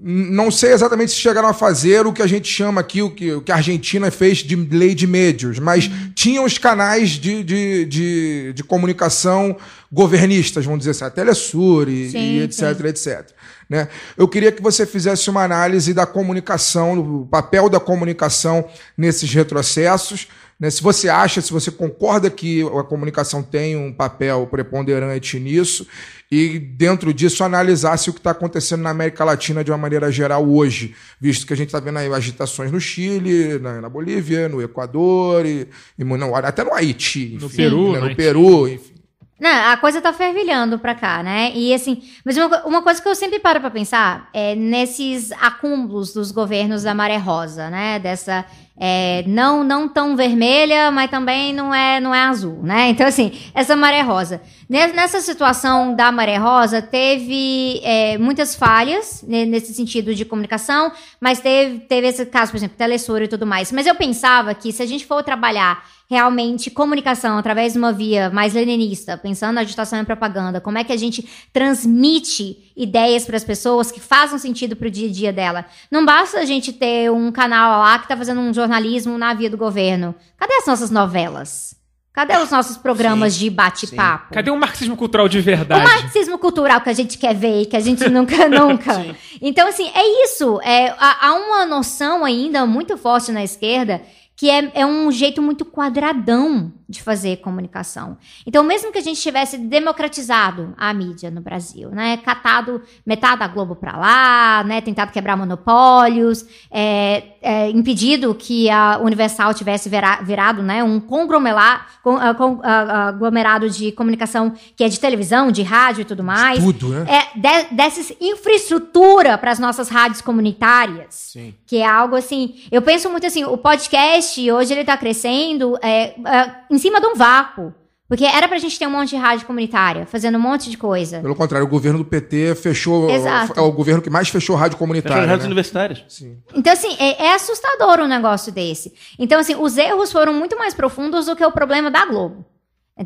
não sei exatamente se chegaram a fazer o que a gente chama aqui, o que, o que a Argentina fez de lei de médios, mas tinham os canais de, de, de, de comunicação governistas, vamos dizer assim, a Telesur e, Sim, e etc, etc. Né? Eu queria que você fizesse uma análise da comunicação, do papel da comunicação nesses retrocessos, né? Se você acha, se você concorda que a comunicação tem um papel preponderante nisso, e dentro disso analisasse o que está acontecendo na América Latina de uma maneira geral hoje, visto que a gente está vendo aí agitações no Chile, na, na Bolívia, no Equador, e, e não, até no Haiti, No enfim, Peru, né? no no. Peru, enfim. Não, a coisa tá fervilhando pra cá, né? E assim, mas uma, uma coisa que eu sempre paro pra pensar é nesses acúmulos dos governos da maré rosa, né? Dessa é, não não tão vermelha, mas também não é não é azul, né? Então assim, essa maré rosa. Ne- Nessa situação da maré rosa teve é, muitas falhas né, nesse sentido de comunicação, mas teve teve esse caso, por exemplo, Telesur e tudo mais. Mas eu pensava que se a gente for trabalhar realmente comunicação através de uma via mais leninista, pensando na agitação e propaganda, como é que a gente transmite ideias para as pessoas que façam sentido para o dia a dia dela. Não basta a gente ter um canal lá que está fazendo um jornalismo na via do governo. Cadê as nossas novelas? Cadê os nossos programas de bate-papo? Cadê o marxismo cultural de O verdade? marxismo cultural que a gente quer ver e que a gente nunca, nunca. Então, assim, é isso. É, há uma noção ainda muito forte na esquerda que é, é um jeito muito quadradão de fazer comunicação. Então, mesmo que a gente tivesse democratizado a mídia no Brasil, né, catado metade da Globo para lá, né, tentado quebrar monopólios, é, é, impedido que a Universal tivesse vira- virado, né, um conglomerado, con- ah, ah, aglomerado de comunicação que é de televisão, de rádio e tudo mais. Tudo, né? É, de, dessa infraestrutura para as nossas rádios comunitárias. Sim. Que é algo assim. Eu penso muito assim: o podcast hoje ele tá crescendo é, é, em cima de um vácuo. Porque era pra gente ter um monte de rádio comunitária, fazendo um monte de coisa. Pelo contrário, o governo do PT fechou. Exato. É o governo que mais fechou rádio Fechou comunitária. as rádios né? universitárias. Sim. Então, assim, é, é assustador um negócio desse. Então, assim, os erros foram muito mais profundos do que o problema da Globo.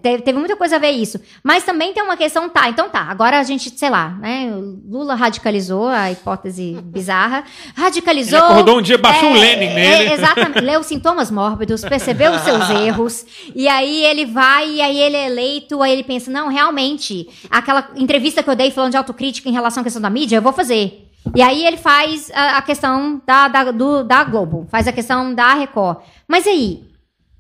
Teve, muita coisa a ver isso. Mas também tem uma questão, tá, então tá, agora a gente, sei lá, né, Lula radicalizou a hipótese bizarra, radicalizou... Ele acordou um dia, baixou o Lenin nele. é, exatamente, leu sintomas mórbidos, percebeu os seus erros, e aí ele vai, e aí ele é eleito, aí ele pensa, não, realmente, aquela entrevista que eu dei falando de autocrítica em relação à questão da mídia, eu vou fazer. E aí ele faz a, a questão da, da, do- da Globo, faz a questão da Record. Mas aí,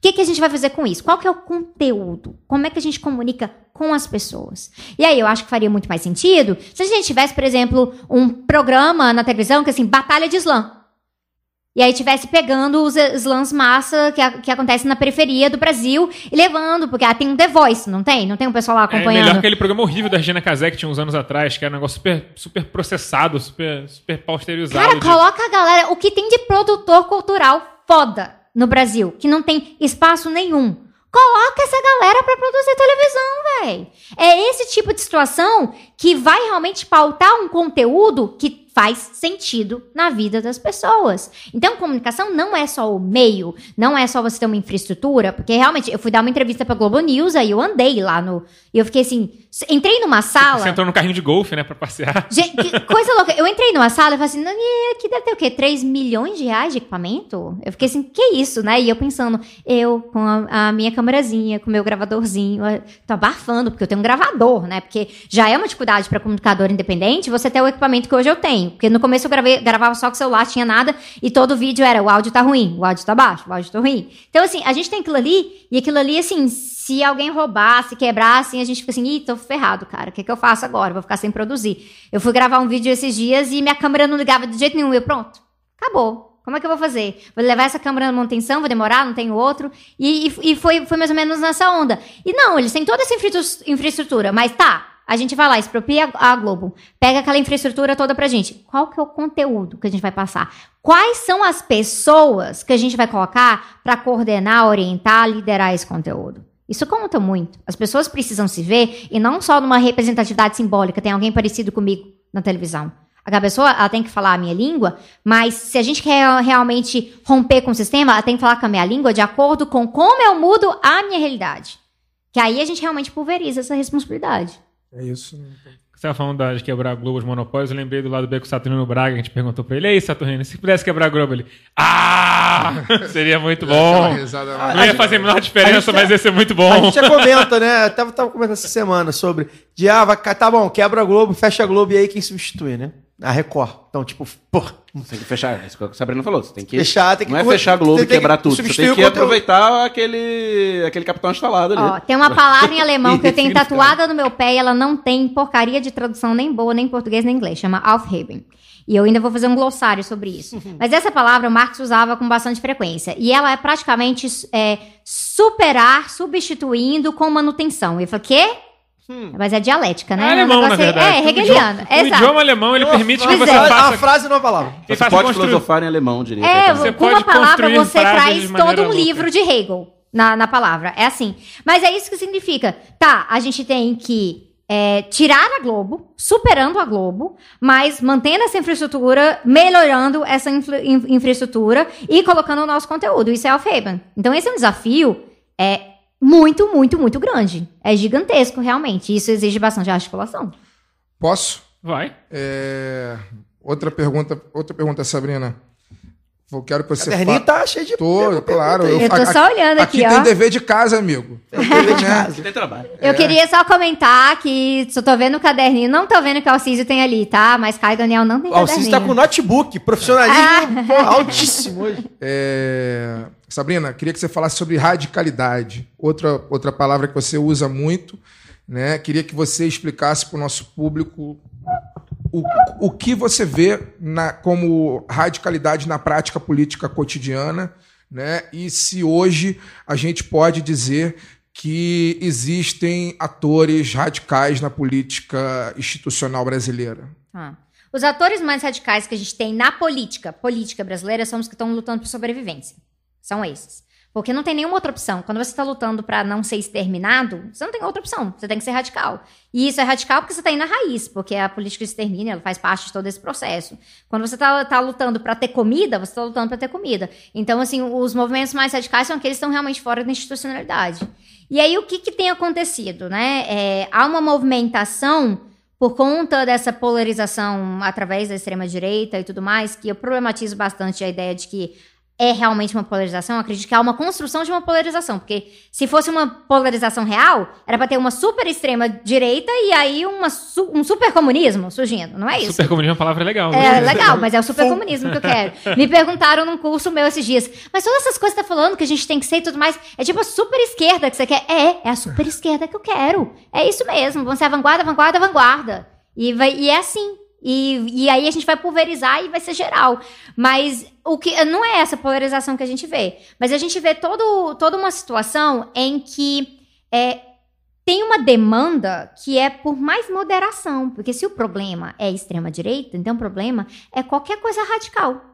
que, que a gente vai fazer com isso? Qual que é o conteúdo? Como é que a gente comunica com as pessoas. E aí eu acho que faria muito mais sentido se a gente tivesse, por exemplo, um programa na televisão que assim, batalha de slam. E aí tivesse pegando os slams massa que, a- que acontece na periferia do Brasil e levando, porque ah, tem um The Voice, não tem? Não tem um pessoal lá É acompanhando? melhor que aquele programa horrível da Regina Casé que tinha uns anos atrás, que era um negócio super, super processado, super, super pasteurizado. Cara, de- coloca a galera. O que tem de produtor cultural foda no Brasil, que não tem espaço nenhum. Coloca essa galera pra produzir televisão, véi. É esse tipo de situação que vai realmente pautar um conteúdo que faz sentido na vida das pessoas. Então, comunicação não é só o meio, não é só você ter uma infraestrutura, porque realmente eu fui dar uma entrevista pra Globo News, aí eu andei lá no. E eu fiquei assim, entrei numa sala. Você entrou no carrinho de golfe, né, pra passear. Gente, que coisa louca. Eu entrei numa sala e falei assim, "Não, e aqui deve ter o quê? 3 milhões de reais de equipamento? Eu fiquei assim, que isso, né? E eu pensando, eu com a, a minha câmerazinha, com o meu gravadorzinho, tô abafando, porque eu tenho um gravador, né? Porque já é uma dificuldade para comunicador independente você ter o equipamento que hoje eu tenho. Porque no começo eu gravei, gravava só com o celular, tinha nada, e todo vídeo era o áudio tá ruim, o áudio tá baixo, o áudio tá ruim. Então, assim, a gente tem aquilo ali, e aquilo ali, assim, se alguém roubar, se quebrar, assim, a gente fica assim, ih, tô ferrado, cara, o que, que eu faço agora? Vou ficar sem produzir. Eu fui gravar um vídeo esses dias e minha câmera não ligava de jeito nenhum. Eu, pronto, acabou. Como é que eu vou fazer? Vou levar essa câmera na manutenção, vou demorar, não tenho outro. E, e- e foi, foi mais ou menos nessa onda. E não, eles têm toda essa infra- infraestrutura, mas tá, a gente vai lá, expropria a Globo, pega aquela infraestrutura toda pra gente. Qual que é o conteúdo que a gente vai passar? Quais são as pessoas que a gente vai colocar pra coordenar, orientar, liderar esse conteúdo? Isso conta muito. As pessoas precisam se ver e não só numa representatividade simbólica, tem alguém parecido comigo na televisão. A pessoa ela tem que falar a minha língua, mas se a gente quer realmente romper com o sistema, ela tem que falar com a minha língua de acordo com como eu mudo a minha realidade. Que aí a gente realmente pulveriza essa responsabilidade. É isso. Você tava falando da- de quebrar a Globo, os monopólios, eu lembrei do lado B com o Saturnino Braga, que a gente perguntou pra ele, ei, Saturnino, se pudesse quebrar a Globo, ele, ah, seria muito bom. Não ia fazer a menor diferença, a mas ia ser muito A bom. gente já comenta, né? Até tava comentando essa semana sobre. De, ah, vai, tá bom, quebra a Globo, fecha a Globo e aí quem substitui, né? A Record. Então, tipo, pô, Tem que fechar, é isso que a Sabrina falou. Você tem que. Fechar, tem que- Não é fechar a Globo e que quebrar tudo. Você tem que aproveitar aquele, aquele capitão instalado ali. Ó, tem uma palavra em alemão que eu tenho Sim, tatuada no meu pé e ela não tem porcaria de tradução nem boa, nem em português nem em inglês. Chama Aufheben. E eu ainda vou fazer um glossário sobre isso. Mas essa palavra o Marx usava com bastante frequência. E ela é praticamente é, superar, substituindo com manutenção. E eu falei, quê? Mas é dialética, né? É Um alemão, na verdade. É, O hegeliano. idioma- O idioma alemão, ele permite que você é. uma faça... frase numa palavra. que Você pode construir- filosofar em alemão direito. É, então. Você com uma palavra você traz todo um louca. livro de Hegel na, na palavra. É assim. Mas é isso que significa. Tá, a gente tem que é, tirar a Globo, superando a Globo, mas mantendo essa infraestrutura, melhorando essa infra- in- infraestrutura e colocando o nosso conteúdo. Isso é Alfeben. Então esse é um desafio é muito, muito, muito grande. É gigantesco, realmente. Isso exige bastante articulação. Posso? Vai. É, Outra pergunta, outra pergunta, Sabrina. Eu quero que você Caderninho fa- tá cheio de Tô, claro. aí. Eu tô só olhando aqui, Aqui tem ó. dever de casa, amigo. Dever de Né? casa. Tem trabalho. Eu queria só comentar que só tô vendo o caderninho, não tô vendo o que o Alcísio tem ali, tá? Mas Caio Daniel não tem O Alcides caderninho. tá com notebook, profissionalismo Ah. altíssimo hoje. É, Sabrina, queria que você falasse sobre radicalidade. Outra, outra palavra que você usa muito. Né? Queria que você explicasse para o nosso público o, o que você vê na- como radicalidade na prática política cotidiana, né? E se hoje a gente pode dizer que existem atores radicais na política institucional brasileira. Ah. Os atores mais radicais que a gente tem na política, política brasileira, são os que estão lutando por sobrevivência. São esses. Porque não tem nenhuma outra opção. Quando você está lutando para não ser exterminado, você não tem outra opção. Você tem que ser radical. E isso é radical porque você está indo na raiz, porque a política de extermínio ela faz parte de todo esse processo. Quando você está tá lutando para ter comida, você está lutando para ter comida. Então, assim, os movimentos mais radicais são aqueles que estão realmente fora da institucionalidade. E aí, o que, que tem acontecido, né? É, há uma movimentação por conta dessa polarização através da extrema-direita e tudo mais, que eu problematizo bastante a ideia de que é realmente uma polarização, eu acredito que há uma construção de uma polarização. Porque se fosse uma polarização real, era pra ter uma super extrema direita e aí uma su- um super comunismo surgindo, não é isso? Supercomunismo é uma palavra legal. É legal, mas é o supercomunismo que eu quero. Me perguntaram num curso meu esses dias, mas todas essas coisas que tá falando que a gente tem que ser e tudo mais, é tipo a super esquerda que você quer? É, é a super esquerda que eu quero. É isso mesmo, vão ser a vanguarda, vanguarda, vanguarda. E, vai, e é assim. E, e aí a gente vai pulverizar e vai ser geral. Mas o que não é essa polarização que a gente vê. Mas a gente vê todo, toda uma situação em que é, tem uma demanda que é por mais moderação. Porque se o problema é extrema-direita, então o problema é qualquer coisa radical.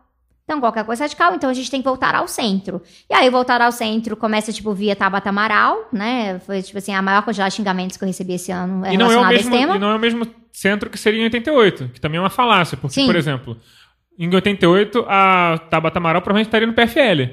Então, qualquer coisa radical, então a gente tem que voltar ao centro. E aí, voltar ao centro começa, tipo, via Tabata Amaral, né? Foi, tipo assim, a maior quantidade de xingamentos que eu recebi esse ano é E não, é o mesmo, tema. e não é o mesmo centro que seria em 88, que também é uma falácia. Porque, Sim. por exemplo, em 88, a Tabata Amaral provavelmente estaria no PFL,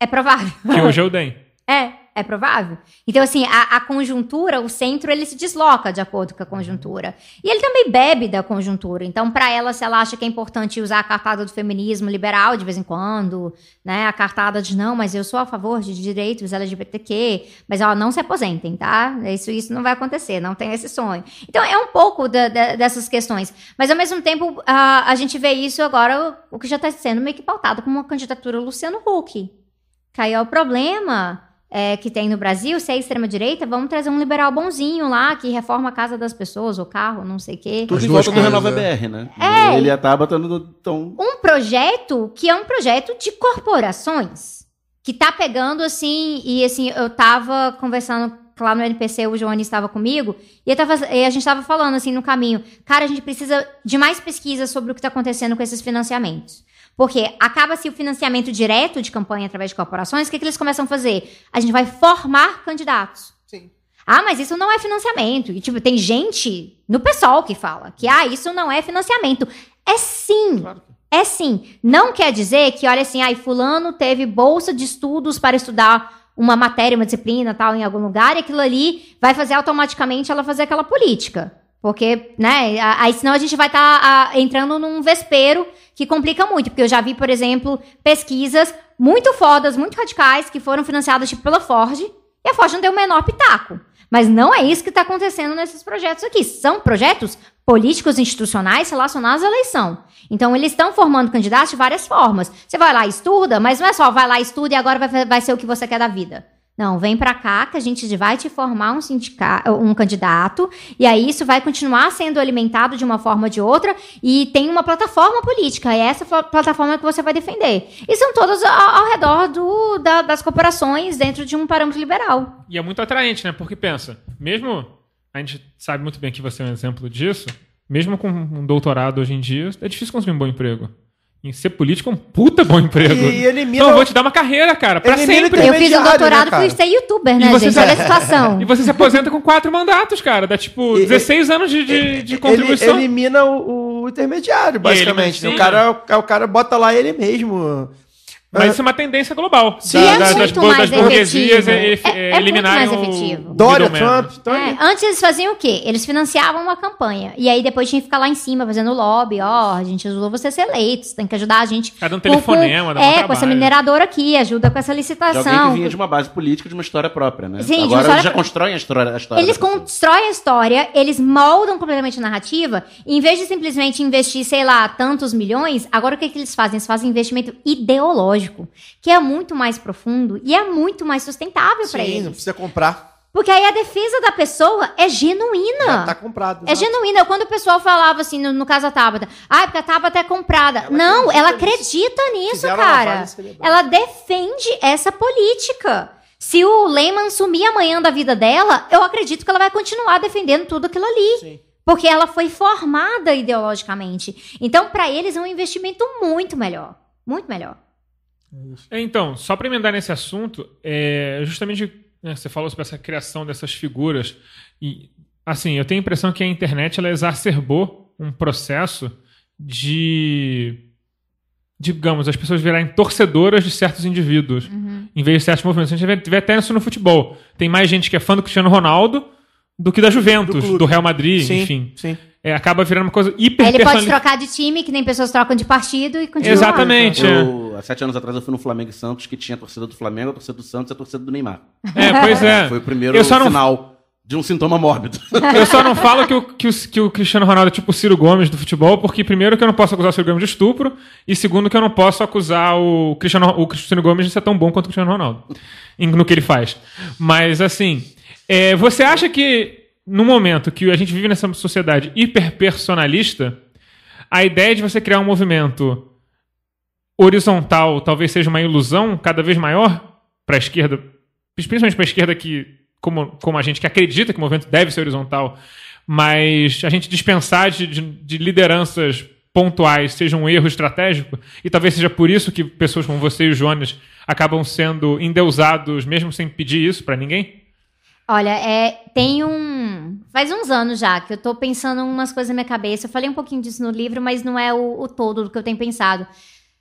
É provável. que hoje é o DEM. É, é provável. Então, assim, a, a conjuntura, o centro, ele se desloca de acordo com a conjuntura. E ele também bebe da conjuntura. Então, pra ela, se ela acha que é importante usar a cartada do feminismo liberal de vez em quando, né? A cartada de não, mas eu sou a favor de direitos LGBTQ, mas ó, não se aposentem, tá? Isso, isso não vai acontecer, não tem esse sonho. Então, é um pouco da- da- dessas questões. Mas, ao mesmo tempo, a, a gente vê isso agora, o que já tá sendo meio que pautado como uma candidatura Luciano Huck. Aí é o problema é, que tem no Brasil, se é extrema-direita, vamos trazer um liberal bonzinho lá, que reforma a casa das pessoas, o carro, não sei o quê. Tudo em volta do Renova é. BR, né? É. Ele e a Tabata estão... Um projeto que é um projeto de corporações, que tá pegando assim, e assim, eu tava conversando lá no NPC, o Joane estava comigo, e, eu tava, e a gente tava falando assim no caminho, cara, a gente precisa de mais pesquisa sobre o que tá acontecendo com esses financiamentos. Porque acaba-se o financiamento direto de campanha através de corporações, o que, que eles começam a fazer? A gente vai formar candidatos. Sim. Ah, mas isso não é financiamento. E, tipo, tem gente no PSOL que fala que, ah, isso não é financiamento. É sim. Claro É sim. Não quer dizer que, olha assim, ai, fulano teve bolsa de estudos para estudar uma matéria, uma disciplina, tal, em algum lugar, e aquilo ali vai fazer automaticamente ela fazer aquela política. Porque, né, aí senão a gente vai estar entrando num vespeiro que complica muito. Porque eu já vi, por exemplo, pesquisas muito fodas, muito radicais, que foram financiadas tipo, pela Ford, e a Ford não deu o menor pitaco. Mas não é isso que está acontecendo nesses projetos aqui. São projetos políticos institucionais relacionados à eleição. Então, eles estão formando candidatos de várias formas. Você vai lá e estuda, mas não é só vai lá, estuda e agora vai, vai ser o que você quer da vida. Não, vem pra cá que a gente vai te formar um, sindica- um candidato e aí isso vai continuar sendo alimentado de uma forma ou de outra e tem uma plataforma política, é essa plataforma que você vai defender. E são todas ao, ao redor do- da- das corporações dentro de um parâmetro liberal. E é muito atraente, né? Porque pensa, mesmo. A gente sabe muito bem que você é um exemplo disso. Mesmo com um doutorado hoje em dia, é difícil conseguir um bom emprego. E ser político é um puta bom emprego. E- e elimina Não, eu o- vou te dar uma carreira, cara, pra Elimina sempre. Eu fiz um Intermediário, doutorado né, fui ser youtuber, E né, você gente? se- Olha a situação. E você se aposenta com quatro mandatos, cara. Dá tipo E- 16 anos de, de, de Ele contribuição. elimina o, o intermediário, basicamente. elimina, o, cara, o cara bota lá ele mesmo. Mas isso é uma tendência global. E é muito das, mais das burguesias efetivo. é, é, É- é muito eliminarem mais o efetivo. Dória. Trump. Então, É, antes eles faziam o quê? Eles financiavam uma campanha. E aí depois tinha que ficar lá em cima fazendo lobby. Ó, a gente ajudou você a ser eleito. Você tem que ajudar a gente. Dando com- telefonema, com, um É, com essa mineradora aqui, ajuda com essa De licitação. alguém que vinha de uma base política, de uma história própria, né? Sim, de Agora história eles já constroem a história, a história Eles da constroem a história, eles moldam completamente a narrativa, e em vez de simplesmente investir, sei lá, tantos milhões, agora o que, que eles fazem? Eles fazem investimento ideológico, que é muito mais profundo e é muito mais sustentável pra sim, não eles. precisa comprar. Porque aí a defesa da pessoa é genuína. Já tá comprado. É exato. genuína. Quando o pessoal falava assim, no, no caso da Tabata, ah, porque a Tabata é comprada. não, acredita ela nisso. acredita nisso, Fizeram cara. Ela defende essa política. Se o Lehman sumir amanhã da vida dela, eu acredito que ela vai continuar defendendo tudo aquilo ali. Sim. Porque ela foi formada ideologicamente. Então, pra eles é um investimento muito melhor. Muito melhor. É, Então, só para emendar nesse assunto, é, justamente né, você falou sobre essa criação dessas figuras e assim, eu tenho a impressão que a internet ela exacerbou um processo de digamos, as pessoas virarem torcedoras de certos indivíduos, em vez de certos movimentos. A gente vê, vê até isso no futebol. Tem mais gente que é fã do Cristiano Ronaldo do que da Juventus, Do do. Real Madrid, Sim, enfim. sim. É, acaba virando uma coisa hiper ele pode trocar de time, que nem pessoas trocam de partido e continua. Exatamente. é. Eu, há sete anos atrás eu fui no Flamengo e Santos, que tinha a torcida do Flamengo, a torcida do Santos e a torcida do Neymar. É, pois é. Foi o primeiro eu só não, sinal de um sintoma mórbido. Eu só não falo que o, que, o, que o Cristiano Ronaldo é tipo o Ciro Gomes do futebol, porque primeiro que eu não posso acusar o Ciro Gomes de estupro, e segundo que eu não posso acusar o Cristiano, o Cristiano Gomes de ser tão bom quanto o Cristiano Ronaldo em- no que ele faz. Mas assim, é, você acha que no momento que a gente vive nessa sociedade hiperpersonalista, a ideia de você criar um movimento horizontal talvez seja uma ilusão cada vez maior para a esquerda, principalmente para a esquerda que, como, como a gente que acredita que o movimento deve ser horizontal, mas a gente dispensar de, de, de lideranças pontuais seja um erro estratégico, e talvez seja por isso que pessoas como você e o Jonas acabam sendo endeusados mesmo sem pedir isso para ninguém? Olha, é, tem um. Faz uns anos já que eu tô pensando umas coisas na minha cabeça. Eu falei um pouquinho disso no livro, mas não é o, o todo do que eu tenho pensado.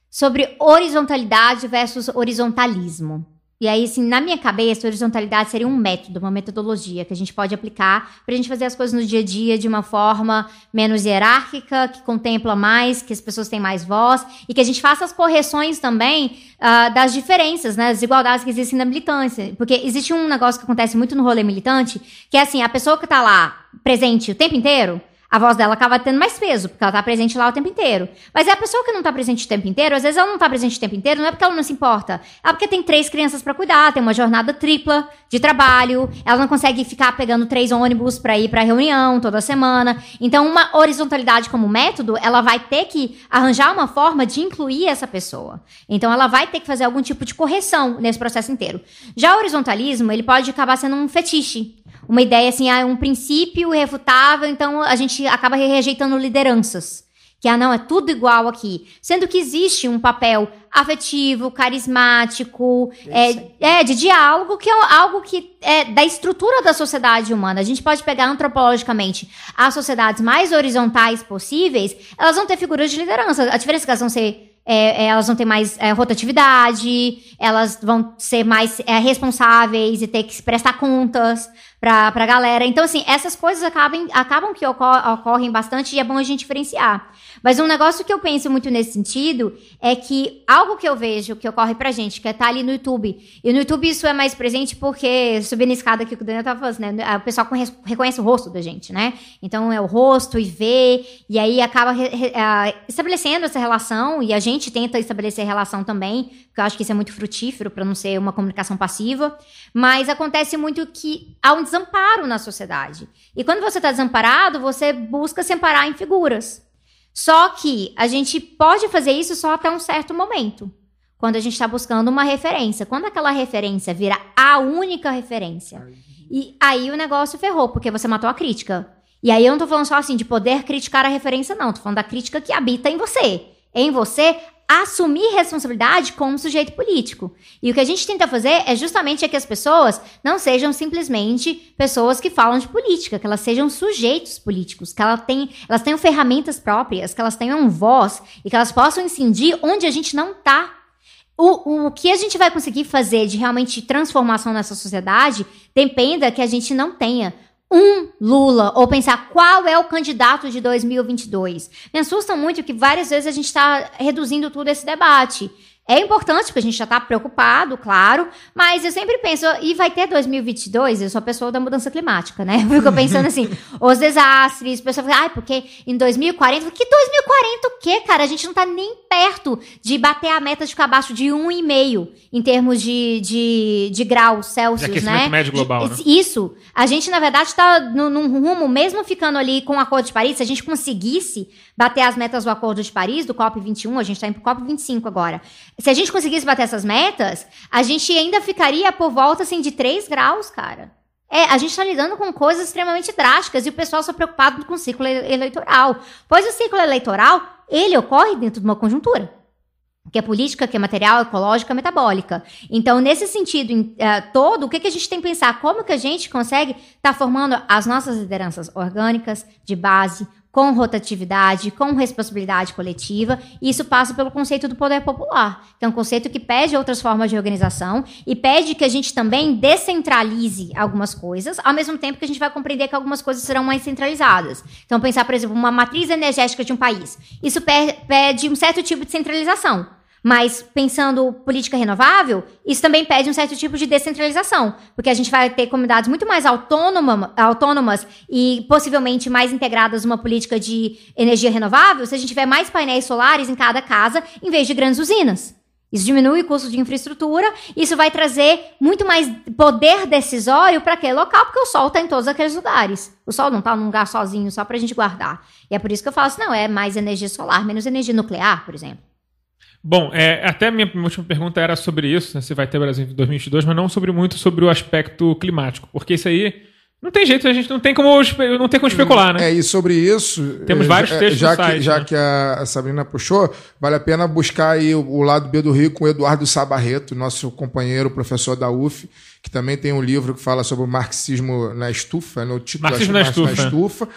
Sobre horizontalidade versus horizontalismo. E aí, assim, na minha cabeça, horizontalidade seria um método, uma metodologia que a gente pode aplicar para a gente fazer as coisas no dia a dia de uma forma menos hierárquica, que contempla mais, que as pessoas têm mais voz e que a gente faça as correções também ah, das diferenças, né, das desigualdades que existem na militância. Porque existe um negócio que acontece muito no rolê militante, que é assim, a pessoa que tá lá presente o tempo inteiro, a voz dela acaba tendo mais peso, porque ela tá presente lá o tempo inteiro. Mas é a pessoa que não tá presente o tempo inteiro, às vezes ela não tá presente o tempo inteiro, não é porque ela não se importa. É porque tem três crianças pra cuidar, tem uma jornada tripla de trabalho, ela não consegue ficar pegando três ônibus pra ir pra reunião toda semana. Então, uma horizontalidade como método, ela vai ter que arranjar uma forma de incluir essa pessoa. Então, ela vai ter que fazer algum tipo de correção nesse processo inteiro. Já o horizontalismo, ele pode acabar sendo um fetiche uma ideia assim, ah, um princípio irrefutável, então a gente acaba rejeitando lideranças. Que, ah, não, é tudo igual aqui. Sendo que existe um papel afetivo, carismático, é, é, de diálogo, que é algo que é da estrutura da sociedade humana. A gente pode pegar antropologicamente as sociedades mais horizontais possíveis, elas vão ter figuras de liderança. A diferença é que elas vão ser é, é, elas vão ter mais é, rotatividade, elas vão ser mais é, responsáveis e ter que prestar contas pra, pra galera. Então, assim, essas coisas acabam, acabam que ocor- ocorrem bastante e é bom a gente diferenciar. Mas um negócio que eu penso muito nesse sentido é que algo que eu vejo que ocorre pra gente, que é estar ali no YouTube. E no YouTube isso é mais presente porque, subindo a escada aqui que o Daniel tava falando, né? O pessoal conhe- reconhece o rosto da gente, né? Então é o rosto e vê, e aí acaba ah, estabelecendo essa relação, e a gente tenta estabelecer relação também, porque eu acho que isso é muito frutífero para não ser uma comunicação passiva. Mas acontece muito que há um desamparo na sociedade. E quando você está desamparado, você busca se amparar em figuras. Só que a gente pode fazer isso só até um certo momento. Quando a gente está buscando uma referência. Quando aquela referência vira a única referência. E aí o negócio ferrou, porque você matou a crítica. E aí eu não tô falando só assim de poder criticar a referência, não. Tô falando da crítica que habita em você. Em você assumir responsabilidade como sujeito político. E o que a gente tenta fazer é justamente é que as pessoas não sejam simplesmente pessoas que falam de política, que elas sejam sujeitos políticos, que elas tenham, elas tenham ferramentas próprias, que elas tenham voz e que elas possam incidir onde a gente não tá. O, o que a gente vai conseguir fazer de realmente transformação nessa sociedade dependa que a gente não tenha um Lula, ou pensar qual é o candidato de 2022. Me assusta muito que várias vezes a gente está reduzindo tudo esse debate. É importante, porque a gente já está preocupado, claro, mas eu sempre penso, e vai ter 2022? Eu sou a pessoa da mudança climática, né? Eu fico pensando assim, os desastres, o pessoal fala, ai, porque em 2040, que 2040 o quê, cara? A gente não tá nem perto de bater a meta de ficar abaixo de 1,5 em termos de, de, de graus Celsius, De aquecimento né? médio global, De- né? Isso. A gente, na verdade, está num rumo, mesmo ficando ali com o Acordo de Paris, se a gente conseguisse bater as metas do Acordo de Paris, do COP21, a gente está indo pro COP25 agora. Se a gente conseguisse bater essas metas, a gente ainda ficaria por volta, assim, de 3 graus, cara. É, a gente está lidando com coisas extremamente drásticas e o pessoal só preocupado com o ciclo ele- eleitoral. Pois o ciclo eleitoral, ele ocorre dentro de uma conjuntura que é política, que é material, ecológica, metabólica. Então, nesse sentido em, eh, todo, o que, que a gente tem que pensar? Como que a gente consegue estar formando as nossas lideranças orgânicas, de base, com rotatividade, com responsabilidade coletiva, e isso passa pelo conceito do poder popular, que é um conceito que pede outras formas de organização e pede que a gente também descentralize algumas coisas, ao mesmo tempo que a gente vai compreender que algumas coisas serão mais centralizadas. Então, pensar, por exemplo, uma matriz energética de um país. Isso pe- pede um certo tipo de centralização. Mas pensando política renovável, isso também pede um certo tipo de descentralização, porque a gente vai ter comunidades muito mais autônoma, autônomas e possivelmente mais integradas numa política de energia renovável se a gente tiver mais painéis solares em cada casa em vez de grandes usinas. Isso diminui o custo de infraestrutura, isso vai trazer muito mais poder decisório para aquele local, porque o sol está em todos aqueles lugares. O sol não está num lugar sozinho só para a gente guardar. E é por isso que eu falo assim, não, é mais energia solar, menos energia nuclear, por exemplo. Bom, é, até a minha última pergunta era sobre isso, né, se vai ter Brasil em 2022, mas não sobre muito sobre o aspecto climático, porque isso aí não tem jeito, a gente não tem como, não tem como especular, né? É, e sobre isso. Temos eh, vários já, textos já que, Já né? que a Sabrina puxou, vale a pena buscar aí o, o lado B do Rio com o Eduardo Sabarreto, nosso companheiro, professor da UF, que também tem um livro que fala sobre o marxismo na estufa, no título Marxismo acho na Marxismo estufa.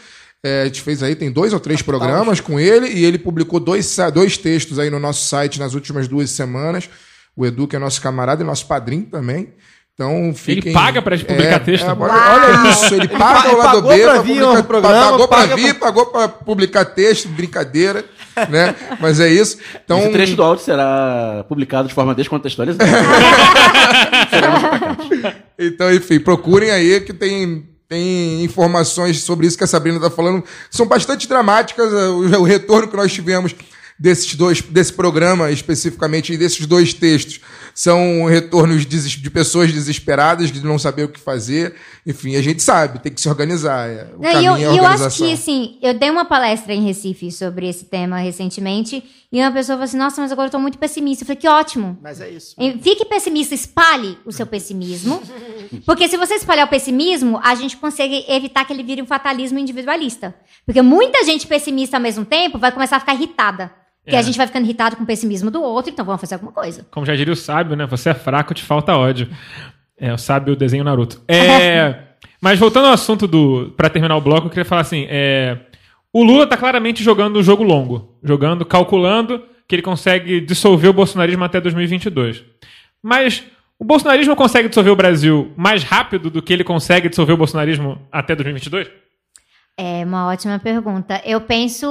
É, a gente fez aí, tem dois ou três programas com ele, e ele publicou dois, dois textos aí no nosso site nas últimas duas semanas. O Edu, que é nosso camarada e nosso padrinho também. Então, fiquem... paga pra gente publicar É, texto? é, olha, olha isso, ele paga pa- o lado pagou B pra pra vir publicar- programa, pagou pra paga vir, pagou pra publicar texto, brincadeira, né? Mas é isso. Então, Esse trecho do áudio será publicado de forma descontextualizada. Então, enfim, procurem aí que tem, tem informações sobre isso que a Sabrina está falando. São bastante dramáticas eh, o, retorno que nós tivemos desses dois, desse programa especificamente e desses dois textos. São retornos de pessoas desesperadas, de não saber o que fazer. Enfim, a gente sabe, tem que se organizar. é, O Não, e caminho eu, é a eu acho que, assim, eu dei uma palestra em Recife sobre esse tema recentemente, e uma pessoa falou assim, nossa, mas agora eu tô muito pessimista. Eu falei, que ótimo. Mas é isso. E Fique pessimista, espalhe o seu pessimismo. Porque se você espalhar o pessimismo, a gente consegue evitar que ele vire um fatalismo individualista. Porque muita gente pessimista ao mesmo tempo vai começar a ficar irritada. Porque É. a gente vai ficando irritado com o pessimismo do outro, então vamos fazer alguma coisa. Como já diria o sábio, né? Você é fraco, te falta ódio. É, o sábio desenho Naruto. É, mas voltando ao assunto do. Pra terminar o bloco, eu queria falar assim: é, o Lula tá claramente jogando um jogo longo. Jogando, calculando que ele consegue dissolver o bolsonarismo até 2022. Mas o bolsonarismo consegue dissolver o Brasil mais rápido do que ele consegue dissolver o bolsonarismo até 2022? É uma ótima pergunta. Eu penso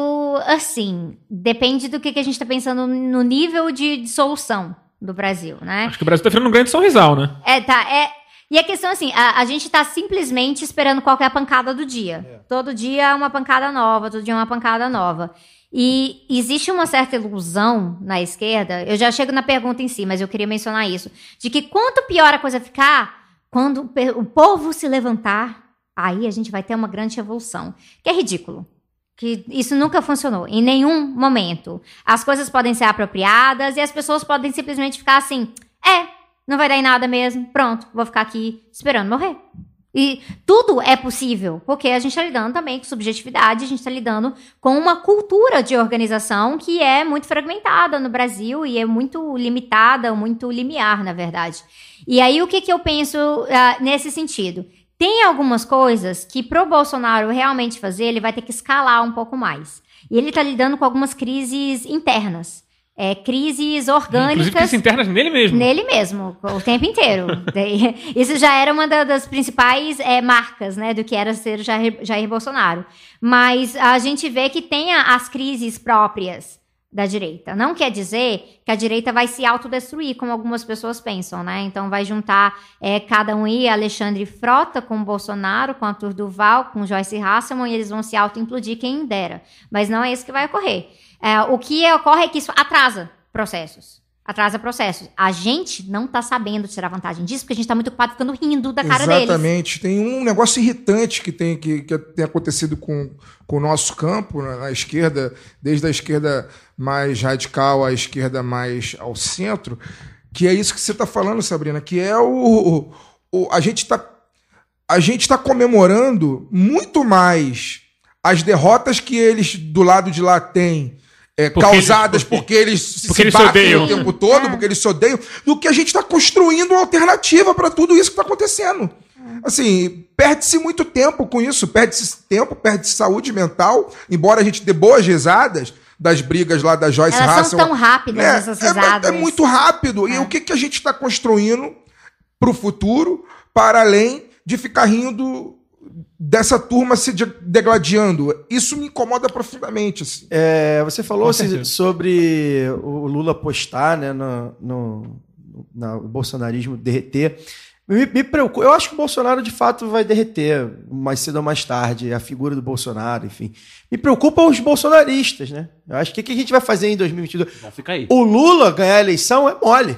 assim, depende do que, que a gente está pensando no nível de dissolução do Brasil, né? Acho que o Brasil tá virando um grande sorrisal, né? É, tá, é. E a questão assim, a, a gente tá simplesmente esperando qual que é a pancada do dia. Todo dia é uma pancada nova, todo dia é uma pancada nova. E existe uma certa ilusão na esquerda, eu já chego na pergunta em si, mas eu queria mencionar isso, de que quanto pior a coisa ficar, quando o povo se levantar, aí a gente vai ter uma grande revolução. Que é ridículo. Que isso nunca funcionou, em nenhum momento. As coisas podem ser apropriadas e as pessoas podem simplesmente ficar assim, é, não vai dar em nada mesmo. Pronto, vou ficar aqui esperando morrer. E tudo é possível, porque a gente está lidando também com subjetividade, a gente está lidando com uma cultura de organização que é muito fragmentada no Brasil e é muito limitada, muito limiar, na verdade. E aí, o que, que eu penso ah, nesse sentido? Tem algumas coisas que, pro Bolsonaro realmente fazer, ele vai ter que escalar um pouco mais. E ele está lidando com algumas crises internas. É, crises orgânicas. Inclusive crises internas nele mesmo. Nele mesmo, o tempo inteiro. Isso já era uma da- das principais é, marcas, né, do que era ser Jair, Jair Bolsonaro. Mas a gente vê que tem as crises próprias da direita. Não quer dizer que a direita vai se autodestruir, como algumas pessoas pensam, né? Então vai juntar é, cada um aí, Alexandre Frota com Bolsonaro, com Arthur Duval, com Joyce Hasselman, e eles vão se auto-implodir quem dera. Mas não é isso que vai ocorrer. É, o que ocorre é que isso atrasa processos. Atrasa processos. A gente não tá sabendo tirar vantagem disso, porque a gente tá muito ocupado ficando rindo da cara deles. Exatamente. Tem um negócio irritante que tem, que, que tem acontecido com, com o nosso campo, na, na esquerda, desde a esquerda mais radical à esquerda mais ao centro, que é isso que você está falando, Sabrina, que é o. o, o- a gente está a gente está comemorando muito mais as derrotas que eles do lado de lá têm. É, Porque causadas eles- porque- porque eles se porque eles se batem odeiam. o tempo todo, porque eles se odeiam, do que a gente está construindo uma alternativa para tudo isso que está acontecendo. assim, perde-se muito tempo com isso, perde-se tempo, perde-se saúde mental, embora a gente dê boas risadas das brigas lá da Joyce Elas Russell. são tão rápidas, É, essas é- risadas. É, muito rápido. E É. o que, que a gente está construindo para o futuro, para além de ficar rindo dessa turma se de- degladiando? Isso me incomoda profundamente. assim. É, você falou certeza. sobre o Lula postar né, no, no, na- o bolsonarismo derreter. Me, me preocupa. Eu acho que o Bolsonaro de fato vai derreter mais cedo ou mais tarde, a figura do Bolsonaro, enfim. Me preocupa os bolsonaristas, né? Eu acho que o que a gente vai fazer em 2022? Então fica aí. O Lula ganhar a eleição é mole.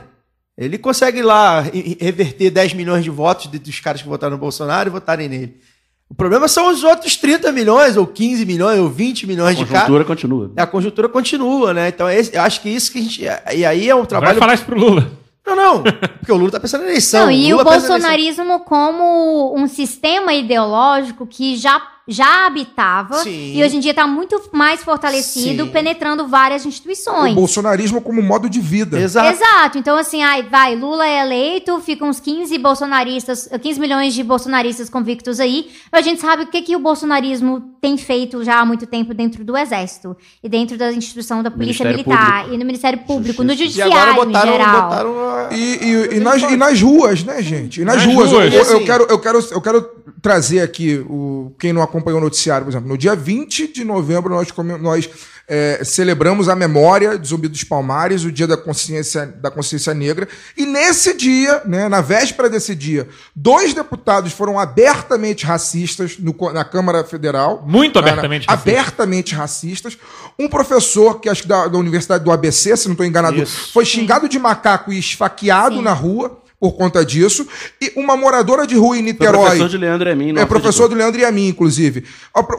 Ele consegue lá re- reverter 10 milhões de votos de- dos caras que votaram no Bolsonaro e votarem nele. O problema são os outros 30 milhões, ou 15 milhões, ou 20 A milhões de caras. conjuntura continua. A conjuntura continua, né? Então, esse- eu acho que isso que a gente. E aí é um Vai trabalho. falar isso pro Lula. Não, não. Porque o Lula tá pensando na eleição. Não, e o na eleição. bolsonarismo como um sistema ideológico que já, já habitava Sim. e hoje em dia está muito mais fortalecido, Sim. penetrando várias O instituições. bolsonarismo como modo de vida. Exato. Exato. Então, assim, ai, vai, Lula é eleito, ficam uns 15 bolsonaristas, 15 milhões de bolsonaristas convictos aí. A gente sabe o que, que o bolsonarismo tem feito já há muito tempo dentro do Exército e dentro da instituição da Polícia Ministério Militar Público. e no Ministério Público, no Justiça. E Judiciário agora botaram, em geral. botaram a- E, e- e nas, e nas ruas, né, gente? E nas, Nas ruas. ruas. Eu, E eu quero, eu, quero, eu quero trazer aqui, o, quem não acompanhou o noticiário, por exemplo, no dia 20 de novembro nós, nós é, celebramos a memória de Zumbi dos Palmares, o dia da consciência, da consciência negra. E nesse dia, né, na véspera desse dia, dois deputados foram abertamente racistas no na Câmara Federal. Muito abertamente racista. Abertamente racistas. Um professor, que acho que da, da Universidade do ABC, se não estou enganado, Isso. foi xingado de macaco e esfaqueado Sim. na rua por conta disso. E uma moradora de rua em Foi Niterói. professor de Leandro e a mim. não É professor acreditou. do Leandro e a mim, inclusive.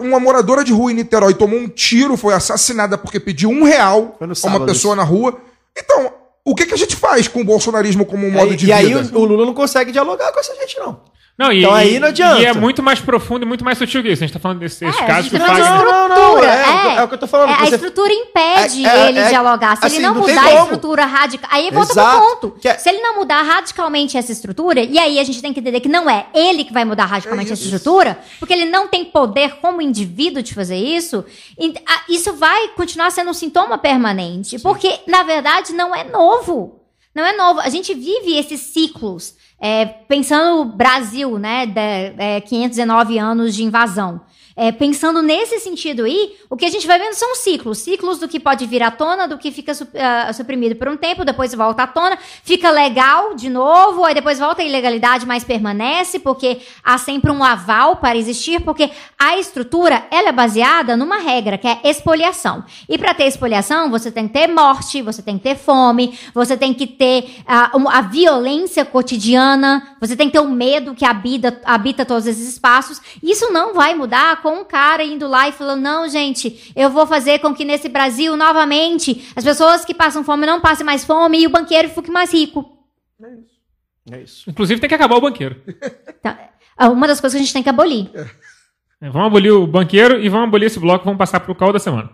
Uma moradora de rua em Niterói tomou um tiro, foi assassinada porque pediu um real Foi a uma pessoa na rua. Então, o que, que a gente faz com o bolsonarismo como um modo e, de e aí vida? o, o Lula não consegue dialogar com essa gente, não. Não, e, Então aí não adianta. E é muito mais profundo e muito mais sutil que isso. A gente tá falando desses É, casos que tá falando Não, não, não, estrutura, é, é o que eu tô falando, É, a você- estrutura impede É, é, ele é, dialogar. Se assim, ele não, não mudar a estrutura radical. Aí volta Exato. pro ponto. Que é- Se ele não mudar radicalmente essa estrutura, e aí a gente tem que entender que não é ele que vai mudar radicalmente É essa estrutura, porque ele não tem poder como indivíduo de fazer isso, e, a- isso vai continuar sendo um sintoma permanente. Porque, na verdade, não é novo. Não é novo. A gente vive esses ciclos. É, pensando no Brasil, né, de, é, 519 anos de invasão. É, pensando nesse sentido aí, o que a gente vai vendo são ciclos. Ciclos do que pode vir à tona, do que fica ah, suprimido por um tempo, depois volta à tona, fica legal de novo, aí depois volta a ilegalidade, mas permanece, porque há sempre um aval para existir, porque a estrutura, ela é baseada numa regra, que é expoliação. E para ter expoliação, você tem que ter morte, você tem que ter fome, você tem que ter um- a violência cotidiana, você tem que ter o medo que habita, habita todos esses espaços. Isso não vai mudar com um cara indo lá e falando: não, gente, eu vou fazer com que nesse Brasil, novamente, as pessoas que passam fome não passem mais fome e o banqueiro fique mais rico. É isso. Inclusive tem que acabar o banqueiro. Então, é uma das coisas que a gente tem que abolir. É, vamos abolir o banqueiro e vamos abolir esse bloco. Vamos passar pro call da semana.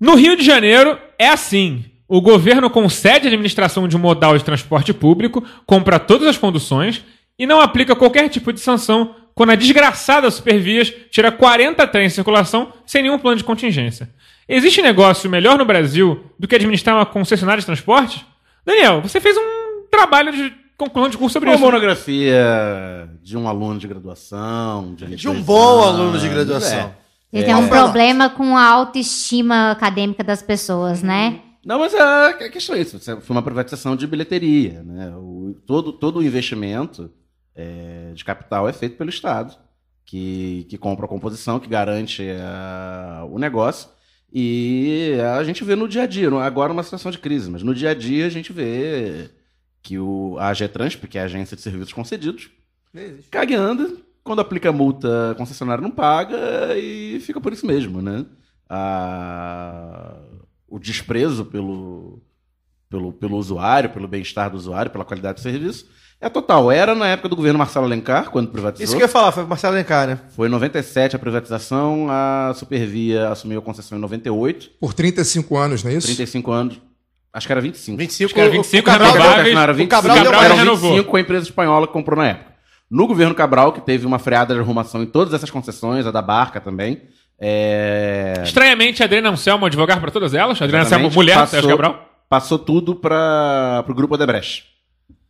No Rio de Janeiro é assim. O governo concede a administração de um modal de transporte público, compra todas as conduções e não aplica qualquer tipo de sanção quando a desgraçada Supervias tira 40 trens em circulação sem nenhum plano de contingência. Existe negócio melhor no Brasil do que administrar uma concessionária de transporte? Daniel, você fez um trabalho de conclusão de curso sobre Uma isso. né? monografia de um aluno de graduação. De, De um 22 bom aluno de graduação. Ele É. tem um problema com a autoestima acadêmica das pessoas, né? Não, mas a a questão é isso. Foi uma privatização de bilheteria. Né? O, todo, todo o investimento é, de capital é feito pelo Estado, que, que compra a composição, que garante a- o negócio. E a gente vê no dia a dia, agora uma situação de crise, mas no dia a dia a gente vê que o, a AGETRANSP, que é a Agência de Serviços Concedidos, caga anda, quando aplica multa, a concessionária não paga e fica por isso mesmo, né? A- o desprezo pelo, pelo, pelo usuário, pelo bem-estar do usuário, pela qualidade do serviço. É total. Era na época do governo Marcelo Alencar, quando privatizou. Isso que eu ia falar, foi o Marcelo Alencar, né? Foi em 97 a privatização, a Supervia assumiu a concessão em 98, Por 35 anos, não é isso? 35 anos. Acho que era 25. 25, Acho que era 25 o Cabral, renováveis. Não, era O 25, Cabral deu eram mais- 25 renovou. com a empresa espanhola que comprou na época. No governo Cabral, que teve uma freada de arrumação em todas essas concessões, a da Barca também. É... Estranhamente, a Adriana Anselmo advogar para todas elas. A Adriana Anselmo, mulher, Passou- Sérgio Cabral. Passou tudo para o grupo Odebrecht.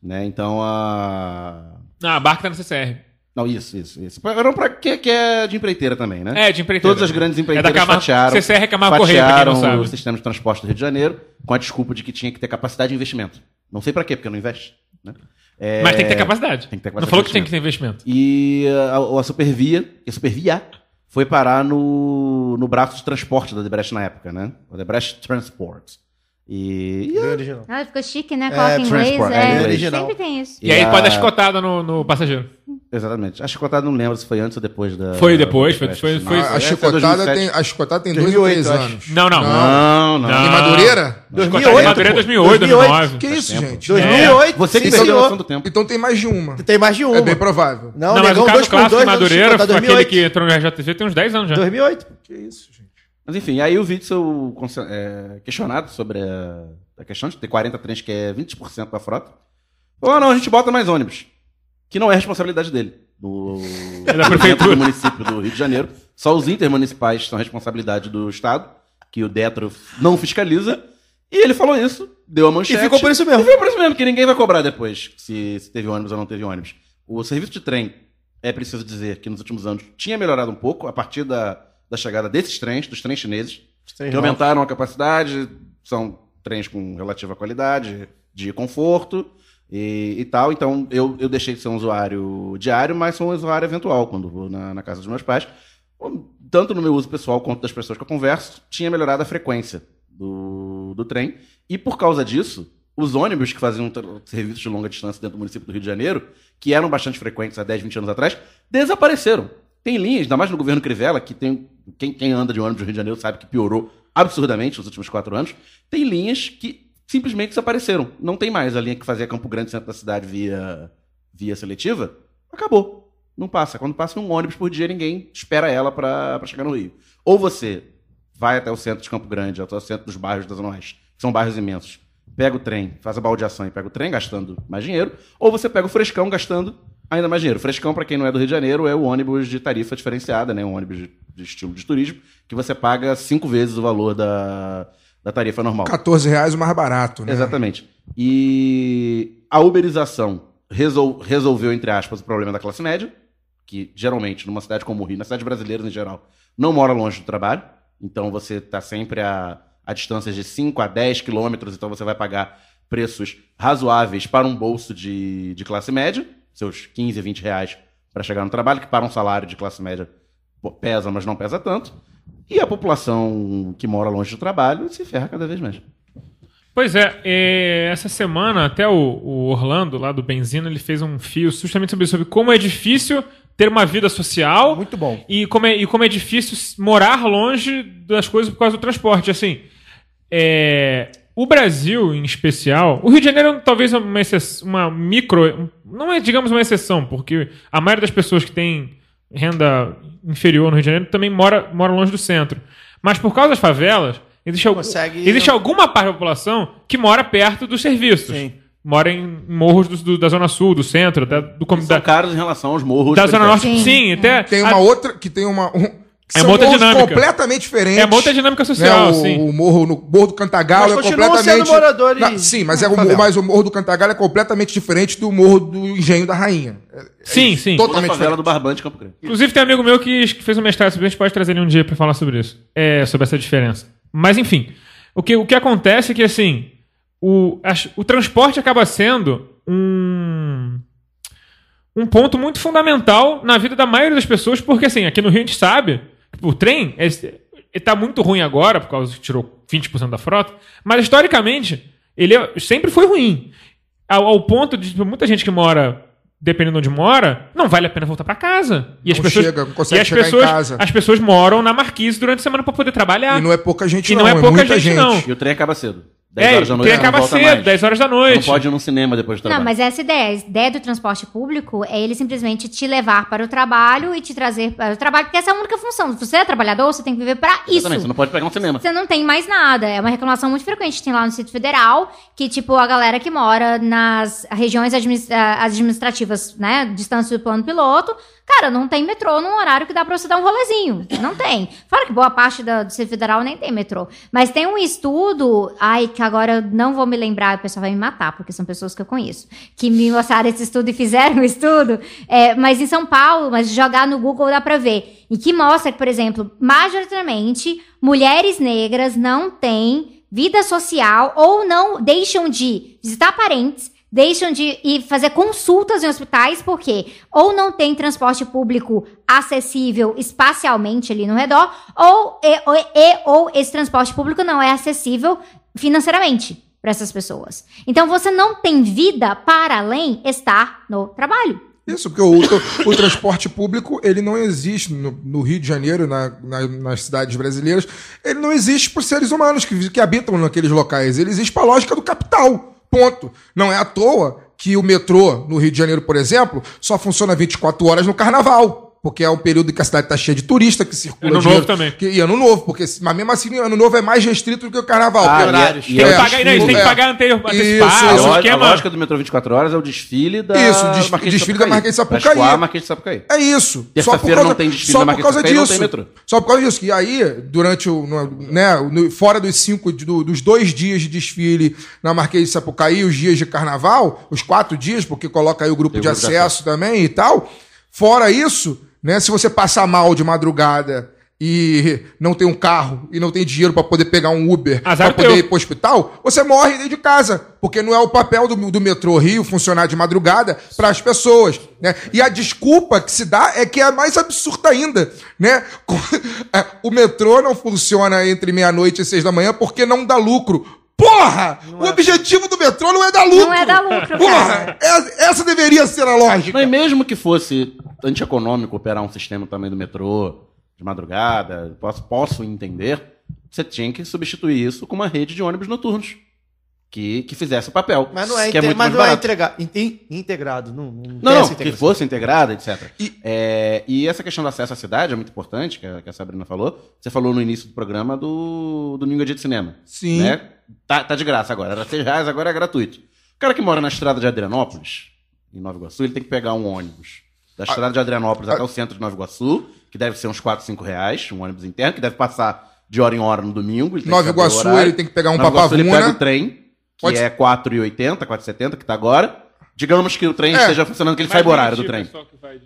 Né? Então a. Ah, a barca tá no CCR. Não, isso, isso, isso. Era pra que, que é de empreiteira também, né? É, de empreiteira. Todas as grandes É empreiteiras da Camargo, fatiaram, CCR é Camargo Correia, pra quem não fatiaram o sabe. sistema de transporte do Rio de Janeiro com a desculpa de que tinha que ter capacidade de investimento. Não sei pra quê, porque não investe. Né? É, Mas tem que ter capacidade. Tem que ter Não capacidade falou de que tem que ter investimento. E a, a Supervia, a Supervia foi parar no, no braço de transporte da Odebrecht na época, né? Odebrecht Transport. E, e Bem original. Ah, ficou chique, né? É, Coloca em inglês. é, É, original. sempre tem isso. E, aí a- pode dar chicotada no, no passageiro. Exatamente. A chicotada não lembro se foi antes ou depois da. Foi depois, da foi- foi- Não, A, é chicotada 2007. tem, a chicotada tem dois 2008, ou três acho. anos. Não, não. Não, não. Não. Em Madureira? Chicotada em Madureira é 2008, 2009. Que isso, tempo. gente? 2008, Você que perdeu a noção do tempo. Então tem mais de uma. Tem mais de uma. É bem provável. Não, Não, mas o caso 2 por clássico 2 de Madureira foi aquele 2008. que entrou no RJTV tem uns 10 anos já. 2008. Que isso, gente. Mas enfim, aí o Witzel é, questionado sobre a, a questão de ter 40 trens, que é 20% da frota. Falou, ah, não, a gente bota mais ônibus. Que não é responsabilidade dele. Do, É da do prefeitura. do município do Rio de Janeiro. Só os intermunicipais são responsabilidade do Estado, que o Detro não fiscaliza. E ele falou isso, deu a manchete. E ficou por isso mesmo. E ficou por isso mesmo, que ninguém vai cobrar depois se, se teve ônibus ou não teve ônibus. O serviço de trem, é preciso dizer que nos últimos anos tinha melhorado um pouco a partir da, da chegada desses trens, dos trens chineses, que aumentaram a capacidade, são trens com relativa qualidade, de conforto e, e tal. Então eu, eu deixei de ser um usuário diário, mas sou um usuário eventual quando vou na, na casa dos meus pais. Tanto no meu uso pessoal quanto das pessoas que eu converso, tinha melhorado a frequência do, do trem. E por causa disso, os ônibus que faziam serviços de longa distância dentro do município do Rio de Janeiro, que eram bastante frequentes há 10, 20 anos atrás, desapareceram. Tem linhas, ainda mais no governo Crivella, que tem. Quem, quem anda de ônibus no Rio de Janeiro sabe que piorou absurdamente nos últimos quatro anos. Tem linhas que simplesmente desapareceram. Não tem mais a linha que fazia Campo Grande, centro da cidade, via, via seletiva. Acabou. Não passa. Quando passa um ônibus por dia, ninguém espera ela pra chegar no Rio. Ou você vai até o centro de Campo Grande, até o centro dos bairros da Zona Oeste, que são bairros imensos, pega o trem, faz a baldeação e pega o trem, gastando mais dinheiro, ou você pega o frescão, gastando ainda mais dinheiro. Frescão, para quem não é do Rio de Janeiro, é o ônibus de tarifa diferenciada, né? um ônibus de, de estilo de turismo, que você paga cinco vezes o valor da, da tarifa normal. 14 reais o mais barato, né? Exatamente. E a uberização resol- resolveu, entre aspas, o problema da classe média, que geralmente, numa cidade como o Rio, nas cidades brasileiras em geral, não mora longe do trabalho. Então você está sempre a, a distâncias de 5 a 10 quilômetros, então você vai pagar preços razoáveis para um bolso de, de classe média, seus 15, 20 reais para chegar no trabalho, que para um salário de classe média pesa, mas não pesa tanto. E a população que mora longe do trabalho se ferra cada vez mais. Pois é, é, essa semana até o, o Orlando, lá do Benzina, ele fez um fio justamente sobre, sobre como é difícil ter uma vida social Muito bom. e como é, e como é difícil morar longe das coisas por causa do transporte. Assim, é, o Brasil, em especial, o Rio de Janeiro talvez uma, exce- uma micro, não é, digamos, uma exceção, porque a maioria das pessoas que tem renda inferior no Rio de Janeiro também mora, mora longe do centro. Mas por causa das favelas, existe, algum, Consegue- existe alguma parte da população que mora perto dos serviços. Sim. Mora em morros do- do- da Zona Sul, do centro, da, do, São da, caros em relação aos morros. da Zona. Norte. Sim, Sim, até. Tem a- uma outra que tem uma. Um, É são uma outra morros dinâmica. completamente diferentes. É uma outra dinâmica né? social, o, sim. o morro no Morro do Cantagalo Mas é completamente. sendo moradores Não, sim, mas, é o, favela. mas o Morro do Cantagalo é completamente diferente do Morro do Engenho da Rainha. É- Sim, sim. Toda a Totalmente favela diferente. do Barbante de Campo Grande. Inclusive, tem um amigo meu que fez um mestrado sobre isso, a gente pode trazer ele um dia pra falar sobre isso. É, sobre essa diferença. Mas, enfim, o que, o que acontece é que, assim, o, as- o transporte acaba sendo um, um ponto muito fundamental na vida da maioria das pessoas, porque, assim, aqui no Rio a gente sabe o trem é, está muito ruim agora, por causa que tirou 20% da frota, mas, historicamente, ele é- sempre foi ruim. Ao, ao ponto de tipo, muita gente que mora dependendo de onde mora, não vale a pena voltar pra casa. E as Não pessoas, chega, não consegue e as chegar em pessoas, casa. as pessoas moram na Marquise durante a semana pra poder trabalhar. E não é pouca gente, E não, não é pouca muita gente, não. E o trem acaba cedo. 10 É, horas da noite porque acaba cedo, mais. 10 horas da noite. não pode ir num cinema depois do trabalho. Não, mas essa ideia, a ideia do transporte público é ele simplesmente te levar para o trabalho e te trazer para o trabalho, porque essa é a única função. Se você é trabalhador, você tem que viver para isso. Exatamente, você não pode pegar um cinema. Você não tem mais nada. É uma reclamação muito frequente que tem lá no Distrito Federal, que, tipo, a galera que mora nas regiões administ- administrativas, né, distância do plano piloto, cara, não tem metrô num horário que dá pra você dar um rolezinho. Não tem. Fora que boa parte da- do Distrito Federal nem tem metrô. Mas tem um estudo, ai, que agora eu não vou me lembrar, o pessoal vai me matar, porque são pessoas que eu conheço, que me mostraram esse estudo e fizeram o estudo, é, mas em São Paulo, mas jogar no Google dá pra ver. E que mostra que, por exemplo, majoritariamente, mulheres negras não têm vida social ou não deixam de visitar parentes, deixam de ir fazer consultas em hospitais, porque ou não tem transporte público acessível espacialmente ali no redor, ou, e, ou, e- ou esse transporte público não é acessível financeiramente para essas pessoas. Então você não tem vida para além estar no trabalho. Isso, porque o, o- o transporte público, ele não existe no, no Rio de Janeiro, na- na- nas cidades brasileiras, ele não existe por seres humanos que, que habitam naqueles locais. Ele existe para a lógica do capital. Ponto. Não é à toa que o metrô no Rio de Janeiro, por exemplo, só funciona 24 horas no carnaval. Porque é um período que a cidade está cheia de turista que circula. Ano dinheiro- novo também. Que, e ano novo, porque, mas mesmo assim, ano novo é mais restrito do que o carnaval. Ah, porque- e é- horários. e Tem é que pagar, não, eles têm que é. pagar ante- antecipado, Isso, é A, isso. a esquema. lógica do metrô 24 horas é o desfile da Isso, o des- Marquês de desfile da Marquês de Sapucaí. Escoar a Marquês de Sapucaí. É isso. Terça-feira não tem desfile só por Marquês causa de Sapucaí, não disso. tem metrô. Só por causa disso. E aí, durante o. no- né, no- fora dos cinco, do- dos dois dias de desfile na Marquês de Sapucaí, os dias de carnaval, os quatro dias, porque coloca aí o grupo Tem o de grupo de acesso também e tal. Fora isso, né, se você passar mal de madrugada e não tem um carro e não tem dinheiro pra poder pegar um Uber Azar pra poder ir pro hospital, você morre dentro de casa, porque não é o papel do, do metrô Rio funcionar de madrugada para as pessoas, né? E a desculpa que se dá é que é mais absurda ainda, né? É, O metrô não funciona entre meia-noite e seis da manhã porque não dá lucro. Porra! o objetivo do metrô não é dar lucro. Não é dar lucro, Porra! cara. Essa, essa deveria ser a lógica. Não, e mesmo que fosse antieconômico operar um sistema também do metrô de madrugada, posso, posso entender, você tinha que substituir isso com uma rede de ônibus noturnos que, que fizesse o papel. Mas não é, que inte- muito mas não é barato. entrega- inte- integrado. Não, não, Não, não, que fosse integrada, etc. E- É, e essa questão do acesso à cidade é muito importante, que a, que a Sabrina falou. Você falou no início do programa do Domingo é Dia de Cinema. Sim. Né? Tá, tá de graça agora. Era 6 reais, agora é gratuito. O cara que mora na estrada de Adrianópolis, em Nova Iguaçu, ele tem que pegar um ônibus da estrada de Adrianópolis até o centro de Nova Iguaçu, que deve ser uns 4, 5 reais, um ônibus interno, que deve passar de hora em hora no domingo. ele Nova Iguaçu, ele tem que pegar um Nova Iguaçu, ele papavuna. pega o trem, que Pode- é 4,80, 4,70, que tá agora. Digamos que o trem É. esteja funcionando, que ele sai o horário do trem.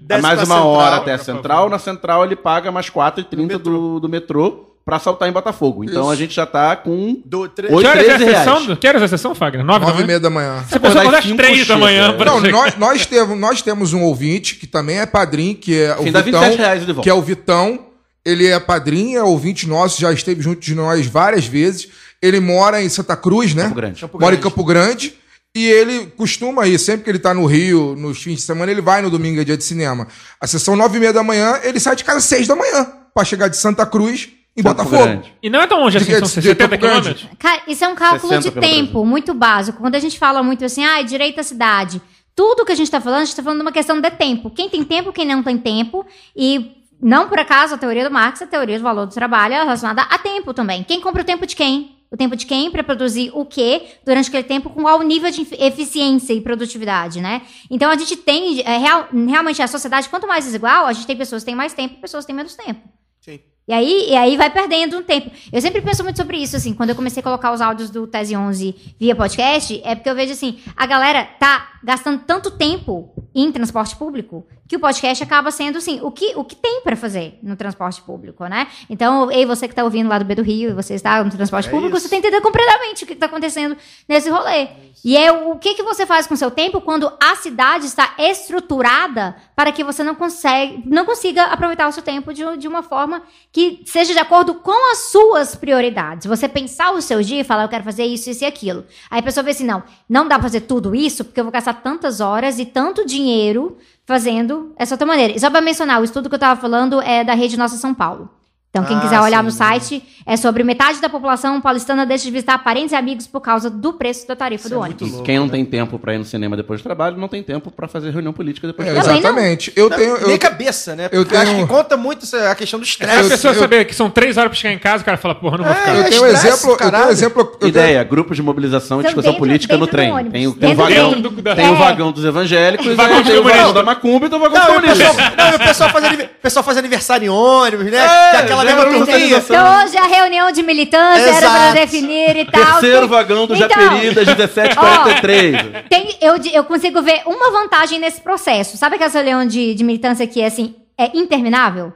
É mais uma central, hora até a central. Na central ele paga mais 4,30 do, do metrô pra saltar em Botafogo. Então Isso. a gente já tá com. Do, tre... Oito. Que horas é a 13 reais. sessão? Que horas é a sessão, Fagner? Nove, Nove e da manhã? meia da manhã. Você acordar às três da manhã chega. pra Não, nós, nós, temos, nós temos um ouvinte que também é padrinho, que é o Vitão, 27 reais de volta. que é o Vitão. Ele é padrinho, é ouvinte nosso, já esteve junto de nós várias vezes. Ele mora em Santa Cruz, né? Campo Grande. Campo mora em Grande. Campo Grande. E ele costuma ir, sempre que ele tá no Rio, nos fins de semana, ele vai no domingo, é dia de cinema. A sessão nove e meia da manhã, ele sai de casa às seis da manhã, pra chegar de Santa Cruz em Campo Botafogo. Grande. E não é tão longe assim, De- são de 70 Campo Grande. quilômetros. Cara, isso é um cálculo 60 de tempo muito básico. Quando a gente fala muito assim, ah, direito à cidade. Tudo que a gente tá falando, a gente tá falando de uma questão de tempo. Quem tem tempo, quem não tem tempo. E não por acaso a teoria do Marx, a teoria do valor do trabalho é relacionada a tempo também. Quem compra o tempo de quem? O tempo de quem para produzir o quê durante aquele tempo com qual nível de efi- eficiência e produtividade, né? Então a gente tem, é, real- realmente a sociedade, quanto mais desigual, a gente tem pessoas que têm mais tempo e pessoas que têm menos tempo. Sim. E aí, e aí vai perdendo um tempo. Eu sempre penso muito sobre isso, assim, quando eu comecei a colocar os áudios do Tese 11 via podcast, é porque eu vejo assim, a galera tá gastando tanto tempo em transporte público que o podcast acaba sendo, assim, o que, o que tem pra fazer no transporte público, né? Então, ei, você que tá ouvindo lá do B do Rio, e você está no transporte É público, isso. você tem que entender completamente o que tá acontecendo nesse rolê. E é o que, que você faz com o seu tempo quando a cidade está estruturada para que você não, consegue, não consiga aproveitar o seu tempo de, de uma forma que seja de acordo com as suas prioridades. Você pensar o seu dia e falar, eu quero fazer isso, isso e aquilo. Aí a pessoa vê assim, não, não dá pra fazer tudo isso porque eu vou gastar tantas horas e tanto dinheiro fazendo essa outra maneira. E só pra mencionar, o estudo que eu tava falando é da Rede Nossa São Paulo. Então, quem Ah, quiser olhar sim. no site, é sobre metade da população paulistana deixa de visitar parentes e amigos por causa do preço da tarifa do ônibus. Quem não tem tempo pra ir no cinema depois do trabalho, não tem tempo pra fazer reunião política depois É, do trabalho. Não. exatamente. Eu tenho. Nem Eu, cabeça, né? eu Porque acho tenho- que conta muito a questão do É a estresse. pessoa eu- saber que são três horas pra chegar em casa, o cara fala, porra, não vou É, ficar. eu tenho um estresse, exemplo. Eu tenho um exemplo. eu tenho- Ideia, grupo de mobilização e Então, discussão dentro- política no dentro do trem. ônibus. Tem, o- tem Dentro do vagão, do- tem o É. vagão dos evangélicos, tem o vagão da macumba e tem o vagão Não, dos e o pessoal, comunistas. não, e o pessoal faz, aniversário em ônibus, né? É, é aquela era uma turminha. Então, hoje a reunião de militância era para definir e tal. Terceiro Tem- vagão do Então, Japeri das 17h43. Tem, eu, consigo ver uma vantagem nesse processo. Sabe aquela reunião de, de militância que assim, é interminável?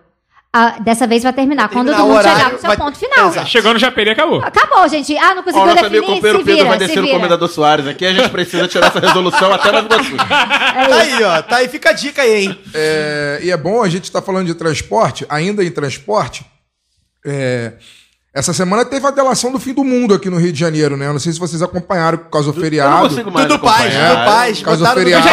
Ah, dessa vez vai terminar quando terminar todo o mundo horário, chegar pro seu vai- ponto final. Exato. Chegou no Japeri, acabou. Acabou, gente. Ah, não Ó, conseguiu amigo definir, companheiro se Pedro vira, vai descer no vira. Comendador Soares aqui, a gente precisa tirar essa resolução até Nova Iguaçu. É Tá aí, ó. Tá aí, fica a dica aí, hein? É, e é bom a gente estar falando de transporte, ainda em transporte. É, essa semana teve a delação do fim do mundo aqui no Rio de Janeiro, né? Eu não sei se vocês acompanharam por causa do Eu não feriado. consigo mais Tudo paz, tudo paz. Por causa do feriado.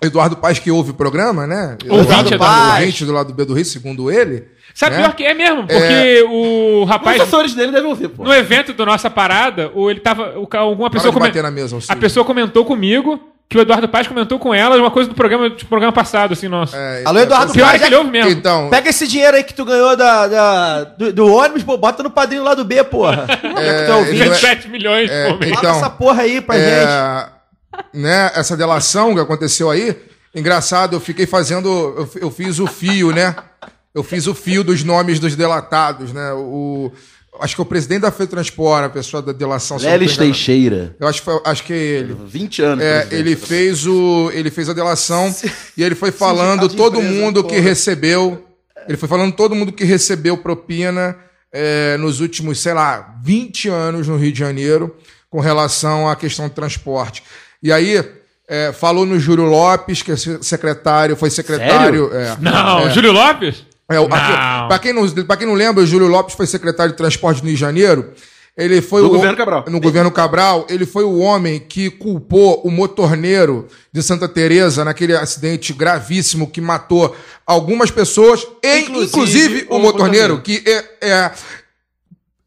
Eduardo Paz que ouve o programa, né? Ouvinte Eduardo é Paz, ouvinte do lado do B do Rio, segundo ele. Sabe né? pior que é mesmo? Porque o Os rapaz, assessores dele devem ouvir, pô. no evento do Nossa Parada, o, ele tava. O, alguma pessoa come- bater na mesa, A pessoa comentou comigo que o Eduardo Paz comentou com ela uma coisa do programa, do programa passado, assim, nosso. É, Alô, Eduardo Pior é Paz. que ele ouve mesmo. Então, Pega esse dinheiro aí que tu ganhou da, da- do, do ônibus, pô, bota no padrinho lá do B, porra. Tu é ouvinte. ele não é- 27 milhões é. Fala Então, essa porra aí pra gente. é, né, essa delação que aconteceu aí, engraçado, eu fiquei fazendo, eu, eu fiz o fio, né? Eu fiz o fio dos nomes dos delatados, né? O, acho que é o presidente da FETransport, a pessoa da delação. Lelis. Teixeira. Eu acho, que acho que é ele. 20 anos. É, ele fez o, ele fez a delação e ele foi falando todo empresa, mundo que porra. recebeu, ele foi falando todo mundo que recebeu propina é, nos últimos, sei lá, 20 anos no Rio de Janeiro com relação à questão do transporte. E aí é, falou no Júlio Lopes, que é se- secretário, foi secretário. é, Não, é, Júlio Lopes? É, o- Não. aqui, pra, quem não, pra quem não lembra, o Júlio Lopes foi secretário de transporte no Rio de Janeiro. Ele foi No o, governo Cabral. No governo Cabral, ele foi o homem que culpou o motorneiro de Santa Teresa naquele acidente gravíssimo que matou algumas pessoas, e, inclusive, Inclusive o o motorneiro, que é, é-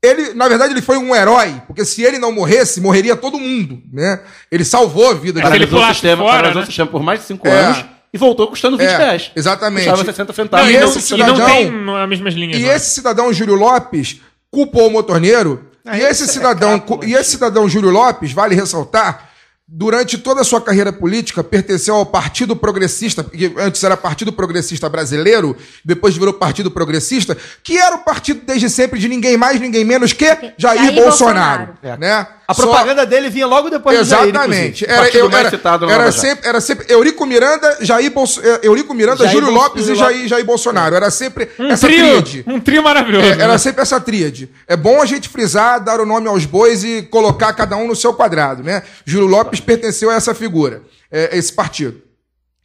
ele, na verdade, ele foi um herói, porque se ele não morresse, morreria todo mundo, né? Ele salvou a vida de Mas ele Paralisou o pulasse sistema, fora, paralisou né? o sistema por mais de 5 É. anos e voltou custando 20 É, reais. exatamente. Custava 60 Não, centavos. e, e não, esse e não cidadão- tem as mesmas linhas. E não. esse cidadão Júlio Lopes culpou o motorneiro. Ah, e esse é cidadão, capo, e esse cidadão Júlio Lopes, vale ressaltar, durante toda a sua carreira política, pertenceu ao Partido Progressista, que antes era Partido Progressista Brasileiro, depois virou Partido Progressista, que era o partido desde sempre de ninguém mais, ninguém menos que Jair, Jair Bolsonaro. Bolsonaro. Né? A Só- propaganda dele vinha logo depois do Jair, Exatamente. Era, eu, era, citado era, sempre, era sempre Eurico Miranda, Jair, Bolso, eh, Eurico Miranda, Jair Júlio Lopes e Jair, Jair Bolsonaro. Era sempre um essa trio, tríade. um trio maravilhoso. É, né? era sempre essa tríade. É bom a gente frisar, dar o nome aos bois e colocar cada um no seu quadrado, né? Júlio Lopes pertenceu a essa figura, é, esse partido.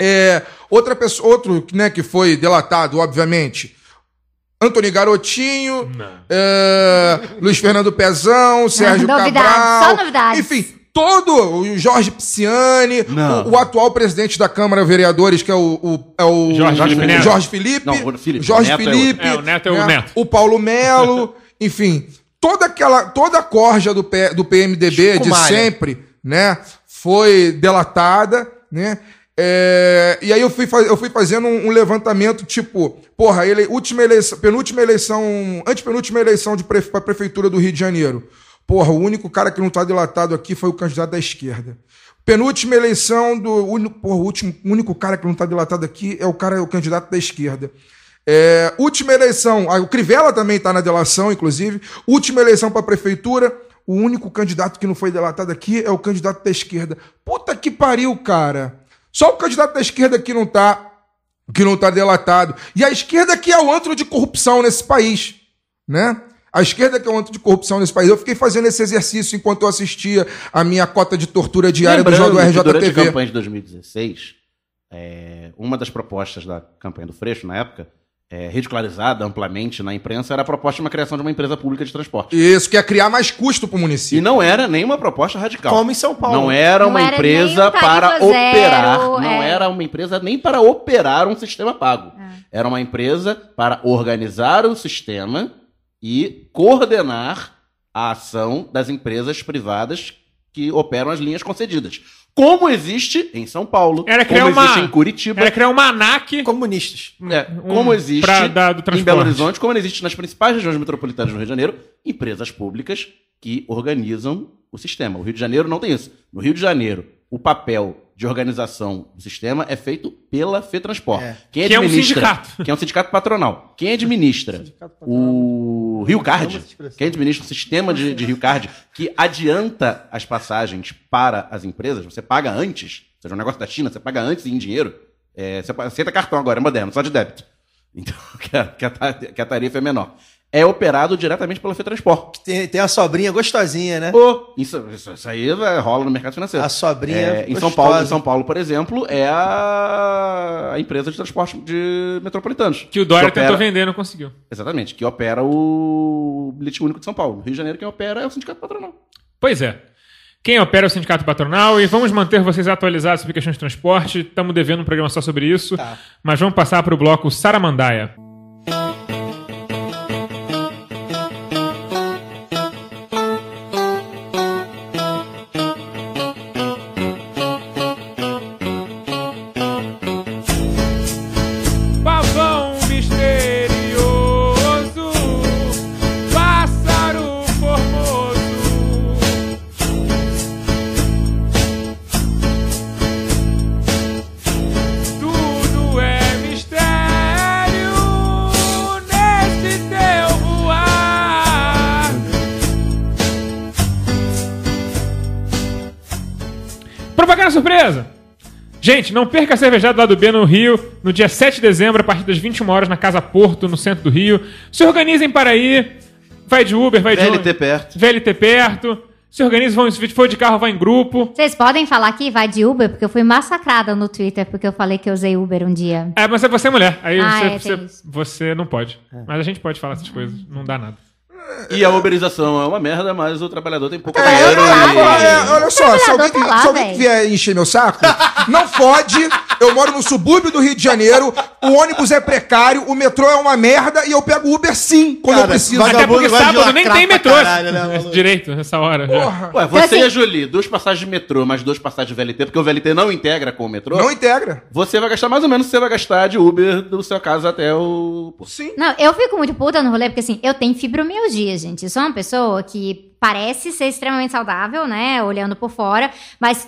É, outra pessoa, outro né, que foi delatado, obviamente, Antônio Garotinho, é, Luiz Fernando Pezão, Sérgio Novidades, Cabral, só novidades. enfim, todo o Jorge Pisciani, Não. o, o atual presidente da Câmara Vereadores, que é o, o- é o Jorge Felipe. Jorge Felipe, Não, o Felipe, Jorge o Neto é Felipe. É, o Neto é o Neto. o Paulo Melo, enfim, toda aquela, toda a corja do, P- do PMDB Chico de Malha. sempre, né, foi delatada, né, é, e aí eu fui, eu fui fazendo um, um levantamento, tipo, porra, ele, última eleição, penúltima eleição, antepenúltima eleição de pre, pra prefeitura do Rio de Janeiro. Porra, o único cara que não tá delatado aqui foi o candidato da esquerda. Penúltima eleição do. Porra, o último, único cara que não tá delatado aqui é o cara, o candidato da esquerda. É, última eleição, o Crivella também está na delação, inclusive. Última eleição para a prefeitura, o único candidato que não foi delatado aqui é o candidato da esquerda. Puta que pariu, cara. Só o candidato da esquerda que não tá que não tá delatado. E a esquerda que é o antro de corrupção nesse país, né? A esquerda que é o antro de corrupção nesse país. Eu fiquei fazendo esse exercício enquanto eu assistia a minha cota de tortura diária do Lembrando jogo que durante a RJTV. campanha de 2016, é, uma das propostas da campanha do Freixo, na época, é, ridicularizada amplamente na imprensa era a proposta de uma criação de uma empresa pública de transporte. Isso, que é criar mais custo pro E município. não era nenhuma proposta radical. Como em São Paulo. Não era Não uma era empresa para zero, operar. Não é. era uma empresa nem para operar um sistema pago. Era uma empresa para organizar o sistema e coordenar a ação das empresas privadas que operam as linhas concedidas. Como existe em São Paulo, Era como criar uma- existe em Curitiba, Era criar uma ANAC. Comunistas. é, como existe pra do em. Belo Horizonte, como existe nas principais regiões metropolitanas do Rio de Janeiro, empresas públicas que organizam o sistema. O Rio de Janeiro não tem isso. No Rio de Janeiro, o papel de organização do sistema é feito pela FETransport. É. Quem Que é um sindicato. que é um sindicato patronal. Quem administra o Rio Card, quem administra o sistema de, de Rio Card, que adianta as passagens para as empresas, você paga antes, ou seja, um negócio da China, você paga antes em dinheiro, é, você aceita cartão agora, é moderno, só de débito. Então, que a, que que a tarifa é menor. É operado diretamente pela FETransport. Tem, tem a sobrinha gostosinha, né? Ô, isso, isso- isso aí rola no mercado financeiro. A sobrinha É, em, São. Paulo, em São Paulo, por exemplo, é a, a empresa de transporte de metropolitanos. Que o Dória opera- tentou vender e não conseguiu. Exatamente, que opera o bilhete único de São Paulo. No Rio de Janeiro, quem opera é o sindicato patronal. Pois é. Quem opera é o Sindicato Patronal e vamos manter vocês atualizados sobre questões de transporte. Estamos devendo um programa só sobre isso. Tá. Mas vamos passar para o bloco Saramandaia. Gente, não perca a cervejada do lado B no Rio, no dia 7 de dezembro, a partir das 21 horas, na Casa Porto, no centro do Rio. Se organizem para ir. Vai de Uber, vai de VLT perto. VLT perto. Se organizem, vão, se for de carro, vai em grupo. Vocês podem falar que vai de Uber, porque eu fui massacrada no Twitter porque eu falei que eu usei Uber um dia. É, mas é você é mulher. Aí Ah, você, é, você, tem isso. você não pode. Mas a gente pode falar essas coisas. Não dá nada. E a uberização é uma merda, mas o trabalhador tem pouco É, dinheiro. é, e- é, olha só, se alguém, tá lá, se alguém vier encher meu saco, não fode. Eu moro no subúrbio do Rio de Janeiro, o ônibus é precário, o metrô é uma merda e eu pego Uber sim, quando eu Cara, preciso. vaga- Até porque sábado nem tem metrô caralho, né, direito nessa hora. já. Porra, Ué, você Então, e a assim- Jolie, duas passagens de metrô, mais duas passagens de VLT, porque o VLT não integra com o metrô, não integra. você vai gastar mais ou menos você vai gastar de Uber do seu casa até o... Sim. Não, eu fico muito puta no rolê, porque assim, eu tenho fibromialgia, gente. Eu sou uma pessoa que parece ser extremamente saudável, né? Olhando por fora, mas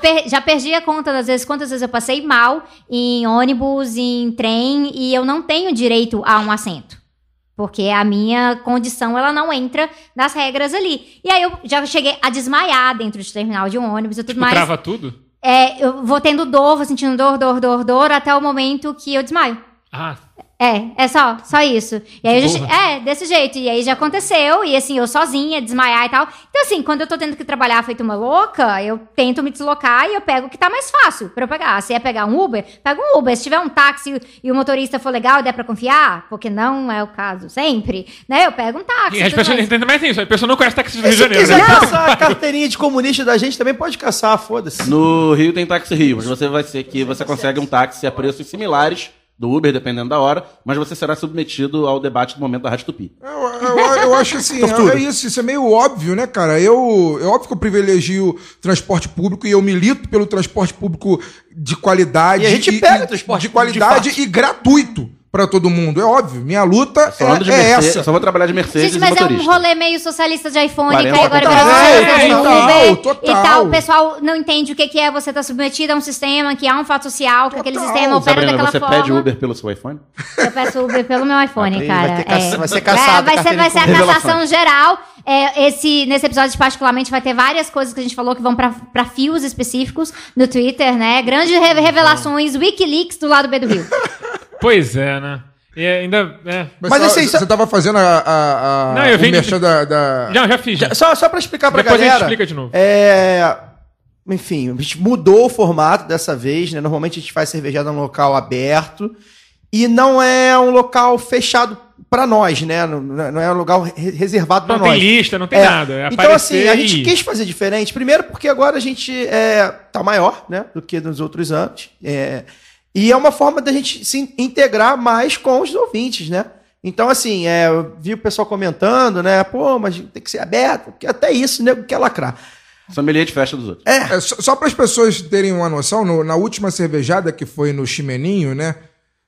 per- já perdi a conta das vezes, quantas vezes eu passei mal em ônibus, em trem, e eu não tenho direito a um assento. Porque a minha condição, ela não entra nas regras ali. E aí eu já cheguei a desmaiar dentro de terminal de um ônibus e tudo Tipo, mais. trava tudo? É, eu vou tendo dor, vou sentindo dor, dor, dor, dor, até o momento que eu desmaio. Ah, É, é só, só isso. E aí eu já, é, desse jeito. E aí já aconteceu, e assim, eu sozinha, desmaiar e tal. Então, assim, quando eu tô tendo que trabalhar feito uma louca, eu tento me deslocar e eu pego o que tá mais fácil pra eu pegar. Se é pegar um Uber, pega um Uber. Se tiver um táxi e o motorista for legal e der pra confiar, porque não é o caso sempre, né? Eu pego um táxi. e as pessoas não mais. entendem mais isso. A pessoa não conhece táxi do Rio de Se Janeiro. quiser né? caçar a carteirinha de comunista da gente, também pode caçar, foda-se. No Rio tem táxi Rio, mas você vai ser que você consegue um táxi a preços similares do Uber, dependendo da hora, mas você será submetido ao debate do momento da Rádio Tupi. Eu, eu, eu acho assim, é, é isso, isso é meio óbvio, né, cara? Eu, é óbvio que eu privilegio transporte público e eu milito pelo transporte público de qualidade. E a gente pega transporte de público de qualidade fato. e gratuito pra todo mundo. É óbvio. Minha luta Falando é, de é Mercedes, essa. eu só vou trabalhar de Mercedes Gente, e mas é um rolê meio socialista de iPhone, que 40 aí agora total. É, socialista de total, Uber total. e tal. O pessoal não entende o que que é você estar submetido a um sistema, que há um fato social, que aquele Total. sistema opera Sabrina, daquela você forma. pede Uber pelo seu iPhone? Eu peço Uber pelo meu iPhone, Vai cara. ter caça- é. vai ser caçado Vai, a ser, vai ser a cassação geral. É, esse, nesse episódio, particularmente, vai ter várias coisas que a gente falou que vão pra, pra fios específicos no Twitter, né? Grandes re- revelações, Wikileaks do lado B do Rio. Pois é, né? E ainda. É. Mas, Mas você, assim, você só- tava fazendo a, a, a Não, eu o venho de- merchan da... da- Já, já fiz. Já. Só, só pra explicar pra Depois a gente galera. explica de novo. É. Enfim, a gente mudou o formato dessa vez, né? Normalmente a gente faz cervejada num local aberto. e não é um local fechado para nós, né? Não, não é um lugar re- reservado para Não nós. tem lista, não tem É. nada. É Então, assim, a gente e- quis fazer diferente. Primeiro, porque agora a gente é, tá maior, né? Do que nos outros anos. É, e é uma forma da gente se integrar mais com os ouvintes, né? Então, assim, é, eu vi o pessoal comentando, né? Pô, mas tem que ser aberto, porque até isso, né? Quer lacrar. Sommelier de festa dos outros. É, só só para as pessoas terem uma noção, no- na última cervejada que foi no Chimeninho, né?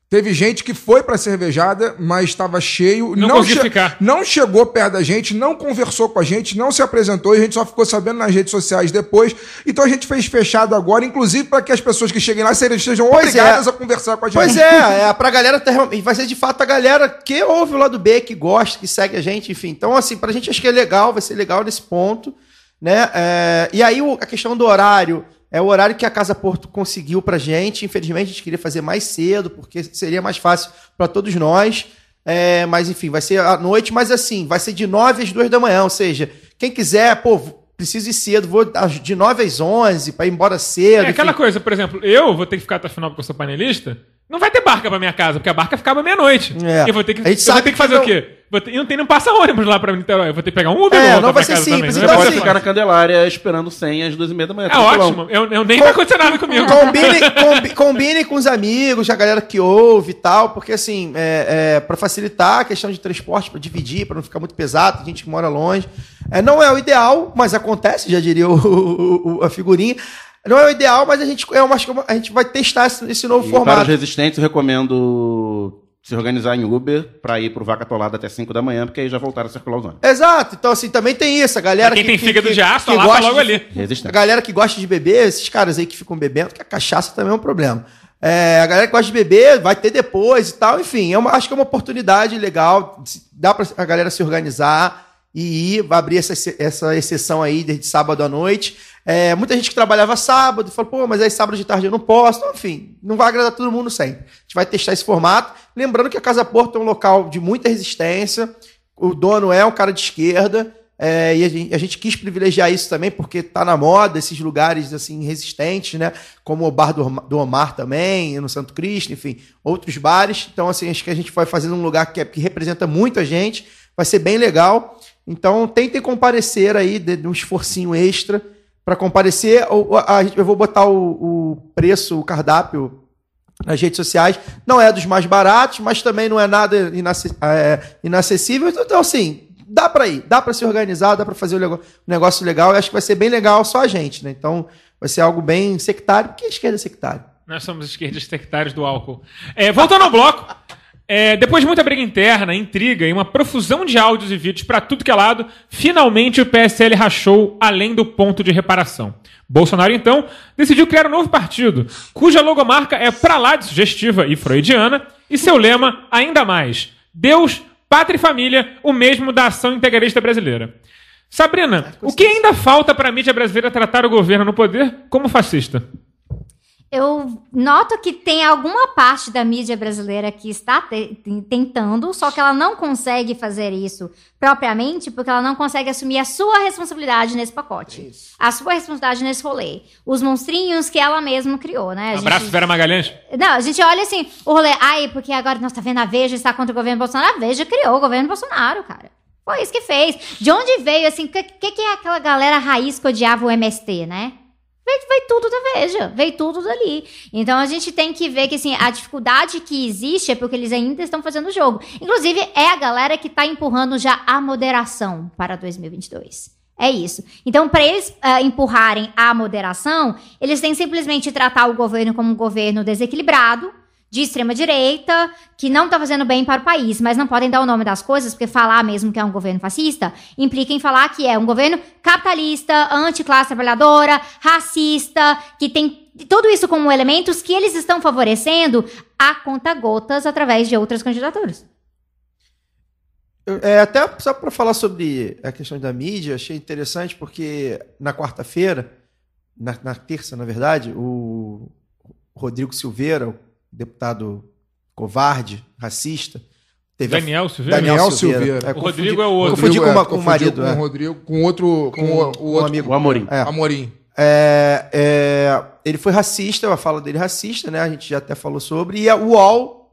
Teve gente que foi pra cervejada, mas estava cheio. Não conseguiu che- ficar. não chegou perto da gente, não conversou com a gente, não se apresentou e a gente só ficou sabendo nas redes sociais depois. Então a gente fez fechado agora, inclusive para que as pessoas que cheguem lá sejam- Pois obrigadas é. a conversar com a gente. Pois é, é pra galera ter, e vai ser de fato a galera que ouve o lado B, que gosta, que segue a gente, enfim. Então, assim, pra gente acho que é legal, vai ser legal nesse ponto, né? É, e aí a questão do horário, é o horário que a Casa Porto conseguiu pra gente. Infelizmente, a gente queria fazer mais cedo, porque seria mais fácil pra todos nós. É, mas enfim, vai ser à noite, mas assim, vai ser de 9 às 2 da manhã, ou seja, quem quiser, pô, preciso ir cedo, vou de 9 às 11 pra ir embora cedo. É aquela enfim. coisa, por exemplo, eu vou ter que ficar até o final porque eu sou panelista. Não vai ter barca pra minha casa, porque a barca ficava meia-noite. É. Eu vou ter que, A gente eu vou ter que que fazer não- o quê? Vou ter- e não tem não passa ônibus lá pra Niterói. Eu vou ter que pegar um Uber É, pra voltar não vai pra ser casa simples, também. então é assim, pode fácil. ficar na Candelária esperando 100 às 2 e meia da manhã. É ótimo. Eu, eu nem ar-condicionado comigo. Combine, combi- combine com os amigos, a galera que ouve e tal, porque assim, é, é, para facilitar a questão de transporte, para dividir, para não ficar muito pesado, tem gente que mora longe. É, não é o ideal, mas acontece, já diria o- o- o- a figurinha. Não é o ideal, mas a gente, é uma, é uma- a gente vai testar esse, esse novo E para os formato. resistentes, eu recomendo se organizar em Uber para ir pro Vaca Atolada até 5 da manhã, porque aí já voltaram a circular os ônibus. Exato, então assim, também tem isso, a galera Pra quem que, tem que- fígado que- de aço, que lá tá gosta logo de- ali. A Resistente. galera que gosta de beber, esses caras aí que ficam bebendo, que a cachaça também é um problema. É, a galera que gosta de beber, vai ter depois e tal. Enfim, é uma- acho que é uma oportunidade legal. Dá pra a galera se organizar e vai abrir essa, essa exceção aí desde sábado à noite. É, muita gente que trabalhava sábado falou, pô, mas aí sábado de tarde eu não posso. Então, enfim, não vai agradar todo mundo sempre. A gente vai testar esse formato. Lembrando que a Casa Porto é um local de muita resistência. O dono é um cara de esquerda. É, e a gente, a gente quis privilegiar isso também, porque tá na moda esses lugares assim resistentes, né? Como o bar do, do Omar também, no Santo Cristo, enfim, outros bares. Então, assim, acho que a gente vai fazendo um lugar que, é- que representa muito a gente, vai ser bem legal. Então, tentem comparecer aí, de, um esforcinho extra para comparecer. Eu vou botar o, preço, o cardápio nas redes sociais. Não é dos mais baratos, mas também não é nada é, inacessível. Então, assim, dá para ir, dá para se organizar, dá para fazer um negócio legal. Eu acho que vai ser bem legal só a gente, né? Então, vai ser algo bem sectário, porque a esquerda é sectária. Nós somos esquerdistas sectários do álcool. É, voltando ao bloco. É, depois de muita briga interna, intriga e uma profusão de áudios e vídeos para tudo que é lado, finalmente o PSL rachou além do ponto de reparação. Bolsonaro, então, decidiu criar um novo partido, cuja logomarca é pra lá de sugestiva e freudiana, e seu lema, ainda mais, Deus, Pátria e Família, o mesmo da ação integralista brasileira. Sabrina, o que ainda falta para a mídia brasileira tratar o governo no poder como fascista? Eu noto que tem alguma parte da mídia brasileira que está te- te- tentando, só que ela não consegue fazer isso propriamente, porque ela não consegue assumir a sua responsabilidade nesse pacote. A sua responsabilidade nesse rolê. Os monstrinhos que ela mesma criou, né? A Abraço, gente- Vera Magalhães. Não, a gente olha assim, o rolê, ai, porque agora nós tá vendo a Veja está contra o governo Bolsonaro. A Veja criou o governo Bolsonaro, cara. Foi isso que fez. De onde veio, assim, o que, que, que é aquela galera raiz que odiava o MST, né? Veio, tudo da Veja, veio tudo dali. Então a gente tem que ver que, assim, a dificuldade que existe é porque eles ainda estão fazendo o jogo. Inclusive, é a galera que tá empurrando já a moderação para 2022. É isso. Então, para eles ah, empurrarem a moderação, eles têm simplesmente tratar o governo como um governo desequilibrado, de extrema direita, que não tá fazendo bem para o país, mas não podem dar o nome das coisas, porque falar mesmo que é um governo fascista implica em falar que é um governo capitalista, anticlasse trabalhadora, racista, que tem tudo isso como elementos que eles estão favorecendo a conta-gotas através de outras candidaturas. É, até só para falar sobre a questão da mídia, achei interessante porque na quarta-feira, na, na terça, na verdade, o Rodrigo Silveira, deputado covarde, racista, teve Daniel Silveira? Daniel Silveira. É, O confundi- Rodrigo é o outro. Confundi com, é, uma- com o marido. Com é. o Rodrigo, com outro. Com, o, o um outro. amigo. O Amorim. É. Amorim. É, é, ele foi racista, a fala dele é racista, né? A gente já até falou sobre. E a UOL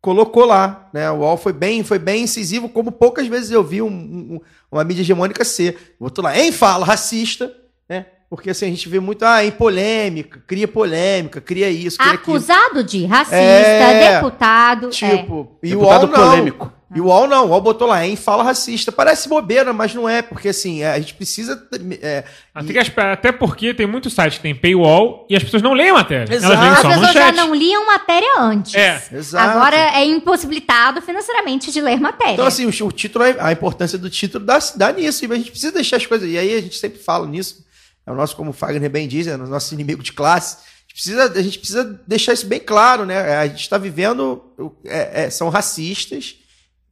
colocou lá, né? O UOL foi bem, foi bem incisivo, como poucas vezes eu vi um- um- uma mídia hegemônica ser. Botou lá, em fala racista, né? Porque assim, a gente vê muito, ah, em polêmica, cria polêmica, cria isso, cria aquilo. Acusado de racista, É, deputado. é. Tipo, e o Deputado UOL não. polêmico. E o UOL não, o UOL botou lá, em fala racista. Parece bobeira, mas não é, porque assim, é, a gente precisa. é, Até, que as- até porque tem muitos sites que tem paywall e as pessoas não leem a matéria. Exato. Elas leem As só a pessoas já manchete. não liam matéria antes. É. Exato. Agora é impossibilitado financeiramente de ler matéria. Então, assim, o, o título, a importância do título dá, dá nisso. E a gente precisa deixar as coisas. E aí a gente sempre fala nisso. É o nosso, como o Fagner bem diz, é o nosso inimigo de classe. A gente precisa, a gente precisa deixar isso bem claro, né? A gente está vivendo. é, é, são racistas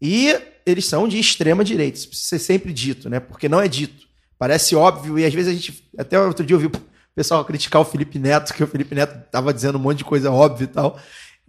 e eles são de extrema direita. Isso precisa ser sempre dito, né? Porque não é dito. Parece óbvio, e às vezes a gente. Até outro dia eu vi o pessoal criticar o Felipe Neto, que o Felipe Neto tava dizendo um monte de coisa óbvia e tal.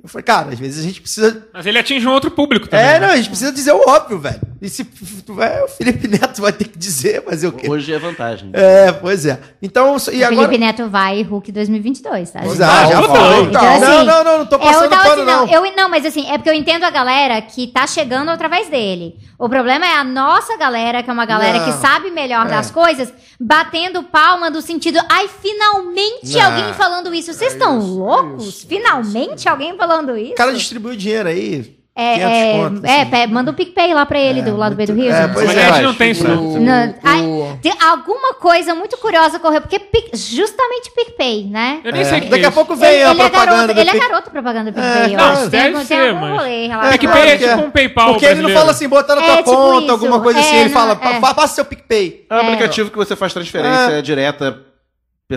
Eu falei, cara, às vezes a gente precisa Mas ele atinge um outro público também. é, né? não, a gente precisa dizer o óbvio, velho. E se tu vai, o Felipe Neto vai ter que dizer, fazer o quê? Hoje é vantagem. É, pois é. Então, e O agora. Felipe Neto vai Hulk 2022, tá? Já, já Total. foi. Então, não, assim, não, não, não tô É, eu passando tava pano, assim, não. não. Eu, não, mas assim, é porque eu entendo a galera que tá chegando através dele. O problema é a nossa galera, que é uma galera Não. que sabe melhor É. das coisas, batendo palma do sentido, ai, finalmente Não. alguém falando isso. Vocês estão isso, é loucos? isso, finalmente alguém falando isso? O cara distribuiu dinheiro aí. é, 500 é, conto, é, assim. manda um PicPay lá pra ele, do lado do B do Rio. é, pois Mas é. a gente não tem isso, né? O- Não, o- ai, tem alguma coisa muito curiosa ocorreu, porque Pic- justamente PicPay, né? Eu nem sei o que Daqui é a pouco vem ele, a ele é propaganda garoto, do ele é garoto propaganda do É, PicPay, eu não, acho. deve Tem, ser, mas- rolê É claro é que tipo é. um PayPal Porque ele não brasileiro. fala assim, bota na É, tua tipo conta, isso. alguma coisa assim. É, Ele fala, não, é. "Pa- passa seu PicPay. É um aplicativo que você faz transferência direta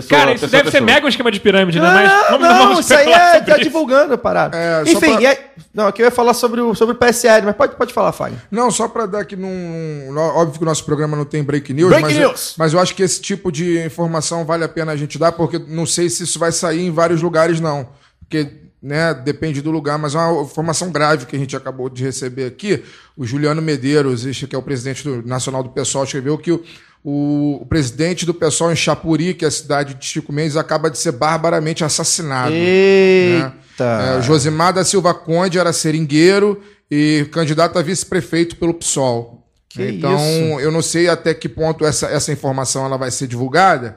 pessoa Cara, isso pessoa deve ser pessoa. mega um esquema de pirâmide, né? Mas Não, vamos, não, vamos isso aí é tá isso. divulgando a parada. É, Enfim, pra- e aí- não, aqui eu ia falar sobre o, sobre o PSL, mas pode, pode falar, Fagner. Não, só para dar aqui num. Óbvio que o nosso programa não tem break news, Break mas, news. Eu, mas eu acho que esse tipo de informação vale a pena a gente dar, porque não sei se isso vai sair em vários lugares, não. Porque, né, depende do lugar, mas é uma informação grave que a gente acabou de receber aqui. O Juliano Medeiros, que é o presidente do Nacional do Pessoal, escreveu que o, o, presidente do Pessoal em Chapuri, que é a cidade de Chico Mendes, acaba de ser barbaramente assassinado. Eita. É, o Josimar da Silva Conde era seringueiro e candidato a vice-prefeito pelo PSOL. Que então, isso? eu não sei até que ponto essa, essa informação ela vai ser divulgada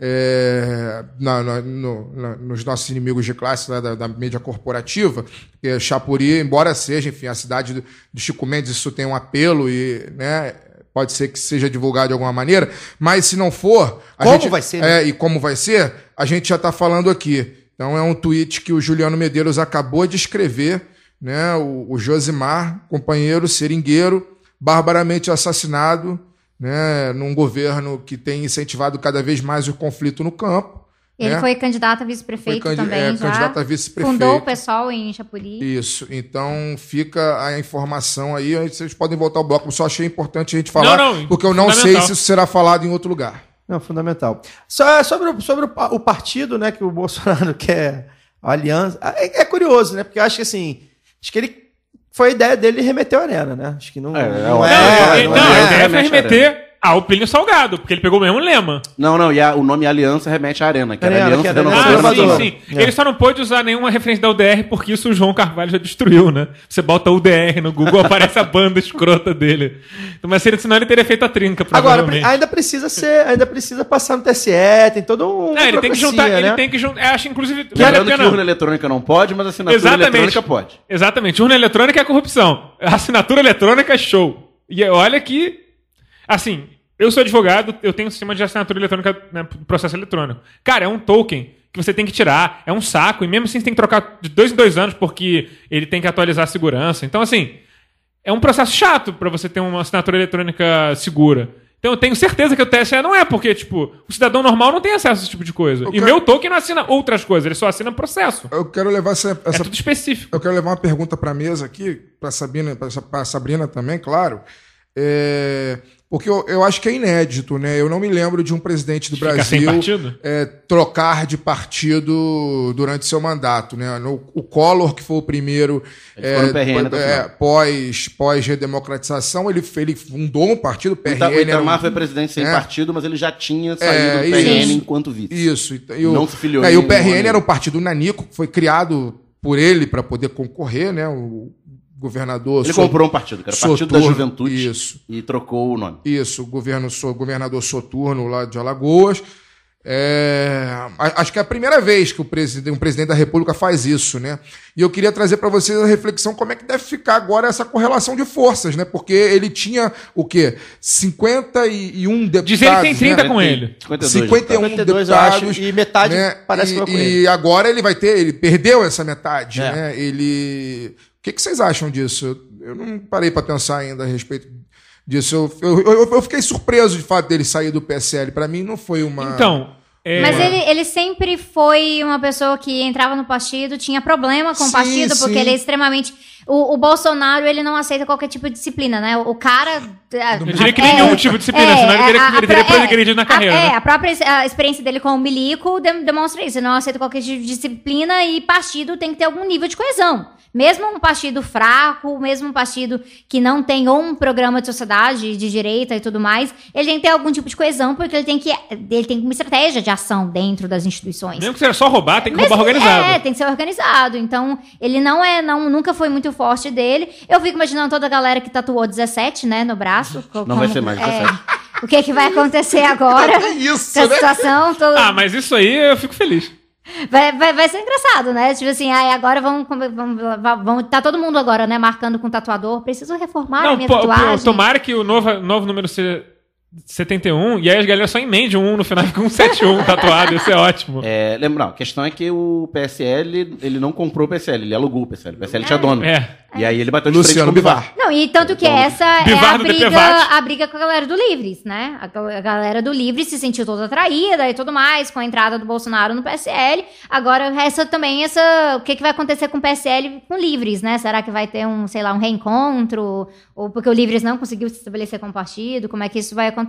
é, na- na- no- na- nos nossos inimigos de classe né, da, da mídia corporativa. Porque Chapuri, embora seja, enfim, a cidade do, do Chico Mendes, isso tem um apelo e né, pode ser que seja divulgado de alguma maneira, mas se não for... A Como gente, vai ser, né? É, e como vai ser, a gente já está falando aqui. Então é um tweet que o Juliano Medeiros acabou de escrever, né? O, o Josimar, companheiro seringueiro, barbaramente assassinado, né? Num governo que tem incentivado cada vez mais o conflito no campo. Ele né? foi candidato a vice-prefeito Foi candi- também, é, já. candidato a vice-prefeito. Fundou o pessoal em Chapuri. Isso. Então fica a informação aí. Vocês podem voltar ao bloco. Eu só achei importante a gente falar, Não, não, porque eu não sei se isso será falado em outro lugar. Não, fundamental. Só, sobre o, sobre o, pa- o partido, né, que o Bolsonaro quer a aliança. É, é curioso, né? Porque eu acho que assim. Acho que ele. Foi a ideia dele remeter a arena, né? Acho que não. É, é não óbvio. Não, é. ele- não não, a é. ideia foi Remete à remeter ao Plínio Salgado, porque ele pegou o mesmo lema. Não, não, e a- o nome Aliança remete à Arena, que era Arena, Aliança que era Renovadora Ah, sim, Renovadora. Nacional. sim. É. Ele só não pôde usar nenhuma referência da UDR porque isso o João Carvalho já destruiu, né? Você bota UDR no Google, aparece a banda escrota dele. Então, Mas se- senão ele teria feito a trinca, Agora, provavelmente. ainda precisa ser, ainda precisa passar no TSE, tem todo um. Não, ele tem que juntar, né? ele tem que juntar. Acho, inclusive, vale a Lembrando que pena. urna eletrônica não pode, mas assinatura Exatamente. eletrônica pode. Exatamente. Urna eletrônica é corrupção. Assinatura eletrônica é show. E olha que. Assim, eu sou advogado, eu tenho um sistema de assinatura eletrônica né, pro processo eletrônico. Cara, é um token que você tem que tirar, é um saco, e mesmo assim você tem que trocar de dois em dois anos porque ele tem que atualizar a segurança. Então, assim, é um processo chato para você ter uma assinatura eletrônica segura. Então eu tenho certeza que o TSE não é, porque, tipo, o cidadão normal não tem acesso a esse tipo de coisa. Eu E quero- meu token não assina outras coisas, ele só assina processo. Eu quero levar essa, É essa tudo específico. Eu quero levar uma pergunta para a mesa aqui, para Sabina, para Sabrina também, claro. É, porque eu, eu acho que é inédito, né? Eu não me lembro de um presidente do Ficar Brasil é, trocar de partido durante seu mandato, né? No- o Collor, que foi o primeiro é, o é, pós, pós redemocratização, ele, ele fundou um partido, o O PRN. O era um- Itamar foi presidente sem É. partido, mas ele já tinha saído É, do PRN isso. enquanto vice. Isso. E, o, Não se filiou é, e o PRN era um partido nanico, que foi criado por ele para poder concorrer, né? O governador. Ele So- comprou um partido, que era o Partido da Juventude. Isso. E trocou o nome. Isso, o governo, so- governador Soturno lá de Alagoas. É, acho que é a primeira vez que o presidente, um presidente da República faz isso, né? E eu queria trazer para vocês a reflexão como é que deve ficar agora essa correlação de forças, né? Porque ele tinha o quê? 51 deputados. Diz ele que tem 30 né? com ele. 52. 51 52, eu deputados. acho, e metade né? parece e, que vai com E agora ele vai ter, ele perdeu essa metade, É. né? Ele. O que, que vocês acham disso? Eu não parei para pensar ainda a respeito disso. Eu, eu, eu- eu fiquei surpreso de fato dele sair do PSL. Para mim não foi uma. Então, é, Mas ele, ele sempre foi uma pessoa que entrava no partido, tinha problema com Sim, o partido, porque sim. ele é extremamente. O, o Bolsonaro, ele não aceita qualquer tipo de disciplina, né? O, cara. Eu diria que nenhum tipo de disciplina, senão ele teria- ele teria progredido na carreira, A, né? É, a própria a experiência dele com o Milico dem- demonstra isso. Ele não aceita qualquer tipo de disciplina e partido tem que ter algum nível de coesão. Mesmo um partido fraco, mesmo um partido que não tem um programa de sociedade de direita e tudo mais, ele tem que ter algum tipo de coesão, porque ele tem que ele tem uma estratégia de ação dentro das instituições. mesmo que seja só roubar, tem que Mesmo- roubar organizado. É, tem que ser organizado. Então, ele não é, não, nunca foi muito forte dele. Eu fico imaginando toda a galera que tatuou 17, né, no braço. Não vai ser mais 17. o que, que vai acontecer agora? Isso, com a né? situação. tô- Ah, mas isso aí eu fico feliz. Vai, vai, vai ser engraçado, né? Tipo assim, ai, agora vamos, vamos, vamos. Tá todo mundo agora, né, marcando com tatuador. Preciso reformar a Não, minha pô, pô, tatuagem. tomara que o novo, novo número seja 71 e aí as galera só emende um 1 no final e fica um 71 tatuado. Isso é ótimo. É, lembra, não, a questão é que o PSL, ele não comprou o PSL, ele alugou o PSL. O PSL tinha dono. É. E aí ele bateu de frente Luciano com o Bivar. Não, e tanto que essa é Bivar a do briga, a briga com a galera do Livres, né? A, gal- a galera do Livres se sentiu toda atraída e tudo mais com a entrada do Bolsonaro no PSL. Agora, essa também, essa. O que, que vai acontecer com o PSL com Livres, né? Será que vai ter um, sei lá, um reencontro? Ou porque o Livres não conseguiu se estabelecer como partido? Como é que isso vai acontecer?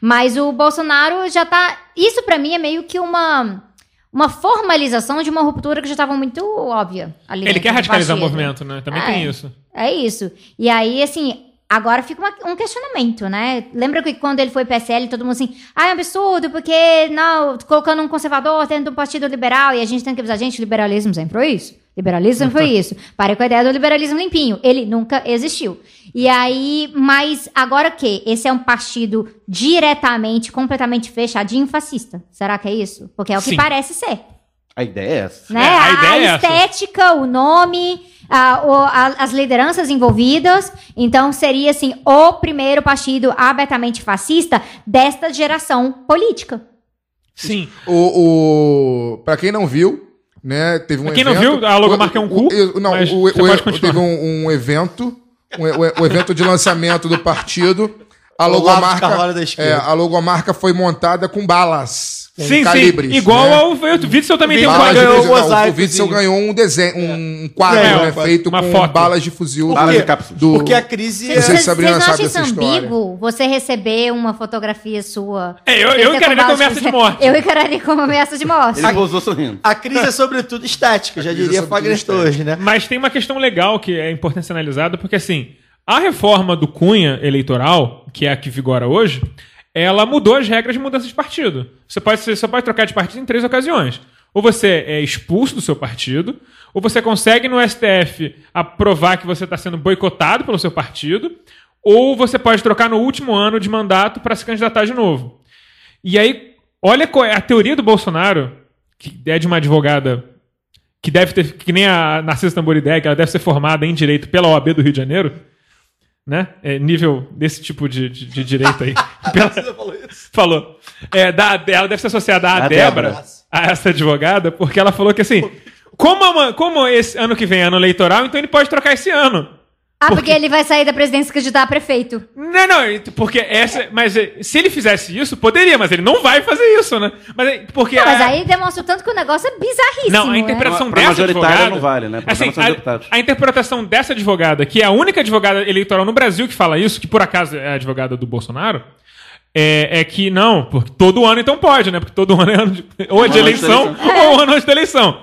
Mas o Bolsonaro já tá. Isso pra mim é meio que uma. Uma formalização de uma ruptura que já estava muito óbvia ali. Ele dentro quer radicalizar o movimento, né? Também É. tem isso. É isso. E aí, assim, agora fica uma- um questionamento, né? Lembra que quando ele foi PSL, todo mundo assim, ah, é um absurdo, porque, não, colocando um conservador dentro do partido liberal, e a gente tem que avisar, gente, liberalismo sempre foi isso. Liberalismo foi isso. Pare com a ideia do liberalismo limpinho. Ele nunca existiu. E aí, mas agora o quê? Esse é um partido diretamente, completamente fechadinho fascista. Será que é isso? Porque é o que Sim. parece ser A ideia é essa. né? É, a a, ideia é essa. estética, o nome, a- o- a- as lideranças envolvidas. Então, seria, assim, o primeiro partido abertamente fascista desta geração política. Sim. O, o, pra quem não viu, né, teve um quem não evento- viu, a logomarca é um cu, o- não, mas o, você o- teve um, um evento, um, o- o evento de lançamento do partido. A logomarca, é, a logomarca foi montada com balas, com Sim, calibres. sim. Igual né? ao o Witzel também tem um de ganhou Não, o. Witzel ganhou um desenho, um quadro, É, né, feito uma com foto. balas de fuzil. Balas do- de cápsulas. do- Porque a crise se Vocês Sabrina vocês não acham isso ambíguo? Você receber uma fotografia sua? É, eu- eu encararia como ameaça de morte. Eu encararia como ameaça de morte. Ele pousou sorrindo. A crise é sobretudo estética, já é diria Fagner hoje, né? Mas tem uma questão legal que é importante ser analisada, porque assim, a reforma do Cunha eleitoral, que é a que vigora hoje, ela mudou as regras de mudança de partido. Você pode, você só pode trocar de partido em três ocasiões. Ou você é expulso do seu partido, ou você consegue no STF aprovar que você está sendo boicotado pelo seu partido, ou você pode trocar no último ano de mandato para se candidatar de novo. E aí, olha é a teoria do Bolsonaro, que é de uma advogada que deve ter, que nem a Narcisa Tamboridé, que ela deve ser formada em direito pela OAB do Rio de Janeiro, né? É, nível desse tipo de, de, de direito aí. Pela- falou. É, da, ela deve ser associada à A Débora, Débora. a essa advogada, porque ela falou que assim, como, como esse ano que vem é ano eleitoral, então ele pode trocar esse ano. Ah, porque ele vai sair da presidência e se candidatar a prefeito. Não, não, porque essa. Mas eh, se ele fizesse isso, poderia, mas ele não vai fazer isso, né? Mas eh, porque. Não, mas a- aí demonstra tanto que o negócio é bizarríssimo. Não, a né? interpretação Pra dessa majoritária advogada... não vale, né? Assim, a, deputados. a interpretação dessa advogada, que é a única advogada eleitoral no Brasil que fala isso, que por acaso é a advogada do Bolsonaro, é, é que não, porque todo ano então pode, né? Porque todo ano é ano de, ou é de da eleição ou ano antes da eleição.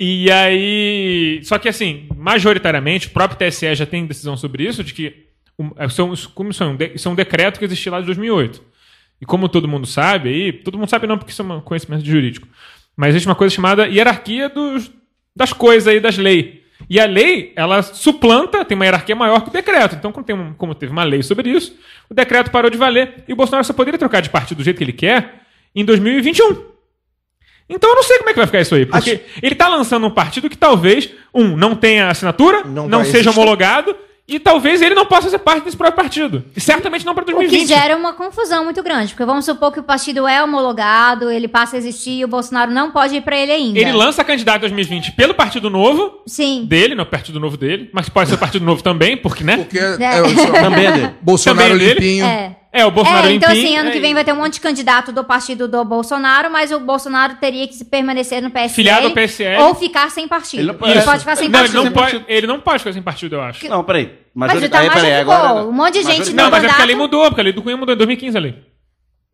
E aí. Só que assim, majoritariamente, o próprio TSE já tem decisão sobre isso, de que. é, são, como é um decreto que existia lá de 2008. E como todo mundo sabe aí, todo mundo sabe não porque isso é um conhecimento jurídico, mas existe uma coisa chamada hierarquia dos, das coisas aí, das leis. E a lei, ela suplanta, tem uma hierarquia maior que o decreto. Então, como, um- como teve uma lei sobre isso, o decreto parou de valer e o Bolsonaro só poderia trocar de partido do jeito que ele quer em 2021. Então eu não sei como é que vai ficar isso aí. Porque ele tá lançando um partido que talvez, um, não tenha assinatura, não, Não seja existir. homologado, e talvez ele não possa ser parte desse próprio partido. E certamente não para O que 2020. gera uma confusão muito grande, porque vamos supor que o partido é homologado, ele passa a existir e o Bolsonaro não pode ir pra ele ainda. Ele lança candidato em 2020 pelo Partido Novo Sim. dele, no Partido Novo dele, mas pode ser o Partido Novo também, porque, né? Porque é, o só- Também é dele. Bolsonaro Também dele? limpinho. É. É, o Bolsonaro é, então limpinho, assim, ano é, que vem vai ter um monte de candidato do partido do Bolsonaro, mas o Bolsonaro teria que permanecer no PSL. Filiado ao PSL. Ou ficar sem partido. Ele Ele, não- Isso. pode ficar sem não, ele partido. não, pode, ele não pode ficar sem partido, eu acho. Não, peraí. Mas Majori- o tamanho aí, peraí, agora-. Um monte de gente Não, no mas é porque a lei mandato. mudou, porque a lei do Cunha mudou em 2015 a lei.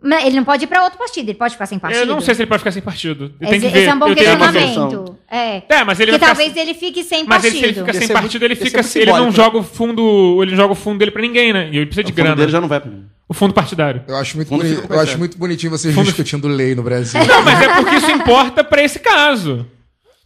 Mas ele não pode ir pra outro partido, ele pode ficar sem partido. Eu não sei se ele pode ficar sem partido. Esse, tenho que esse ver. é um bom eu questionamento. É. É, mas ele Porque vai ficar- talvez ele fique sem Mas ele, partido. se ele fica sem ser partido, ele ser fica. Ele não joga o fundo. Ele não joga o fundo dele pra ninguém, né? E ele precisa de O fundo grana. dele já não vai pra mim. O fundo partidário. Eu acho muito, Fundo boni- eu acho muito bonitinho vocês Fundo- discutindo lei no Brasil. Não, mas é porque isso importa pra esse caso.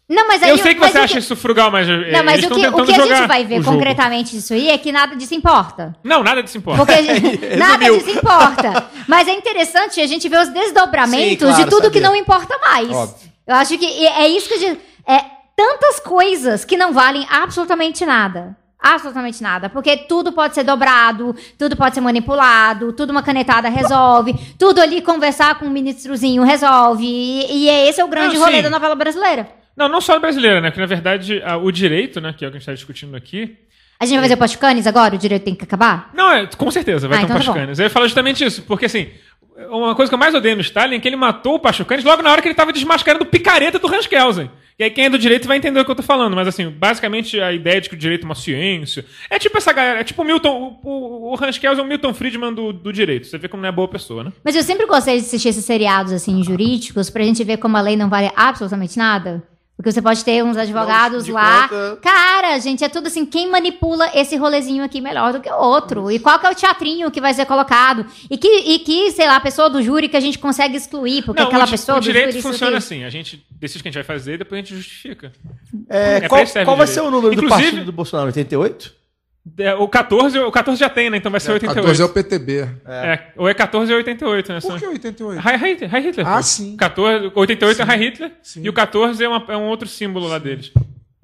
Não, mas aí Eu sei que você acha isso frugal, mas. eh, Não, mas eles o que, o que a gente vai ver concretamente disso aí é que nada disso importa. Não, nada disso importa. Porque gente- nada disso importa. Mas é interessante a gente ver os desdobramentos Sim, claro, de tudo que saber. não importa mais. Óbvio. Eu acho que é é isso que. a gente- É tantas coisas que não valem absolutamente nada. Absolutamente nada. Porque tudo pode ser dobrado, tudo pode ser manipulado, tudo uma canetada resolve, tudo ali conversar com um ministrozinho resolve. E, e esse é o grande Não, rolê sim. da novela brasileira. Não, não só a brasileira, né? Porque na verdade a- o direito, né? Que é o que a gente está discutindo aqui. A gente vai fazer o Postcanes agora? O direito tem que acabar? Não, é, com certeza, vai Ah, ter um então tá bom. Pachucanes. Eu ia falar justamente isso, porque assim, uma coisa que eu mais odeio no Stalin é que ele matou o Pachucanes logo na hora que ele tava desmascarando o picareta do Hans Kelsen. E aí quem é do direito vai entender o que eu tô falando, mas assim, basicamente a ideia de que o direito é uma ciência. É tipo essa galera, é tipo o Milton, o, o, o Hans Kelsen é o Milton Friedman do, do direito. Você vê como não é boa pessoa, né? Mas eu sempre gostei de assistir esses seriados assim jurídicos pra gente ver como a lei não vale absolutamente nada. Porque você pode ter uns advogados lá. conta. Cara, gente, é tudo assim, quem manipula esse rolezinho aqui melhor do que o outro? E qual que é o teatrinho que vai ser colocado? E que, e que sei lá, a pessoa do júri que a gente consegue excluir, porque aquela o, pessoa o do direito júri... funciona aqui. assim, a gente decide o que a gente vai fazer e depois a gente justifica. É, É qual qual o vai ser o número do Inclusive- partido do Bolsonaro? 88? É, o 14, o 14 já tem, né? Então vai ser 88. 14 é o PTB. É, ou é 14 ou 88, né? Por que 88? Heil Hitler. Heil Hitler Ah, pô. sim. 14, 88 é Heil Hitler Sim. e o 14 é, uma- é um outro símbolo lá deles.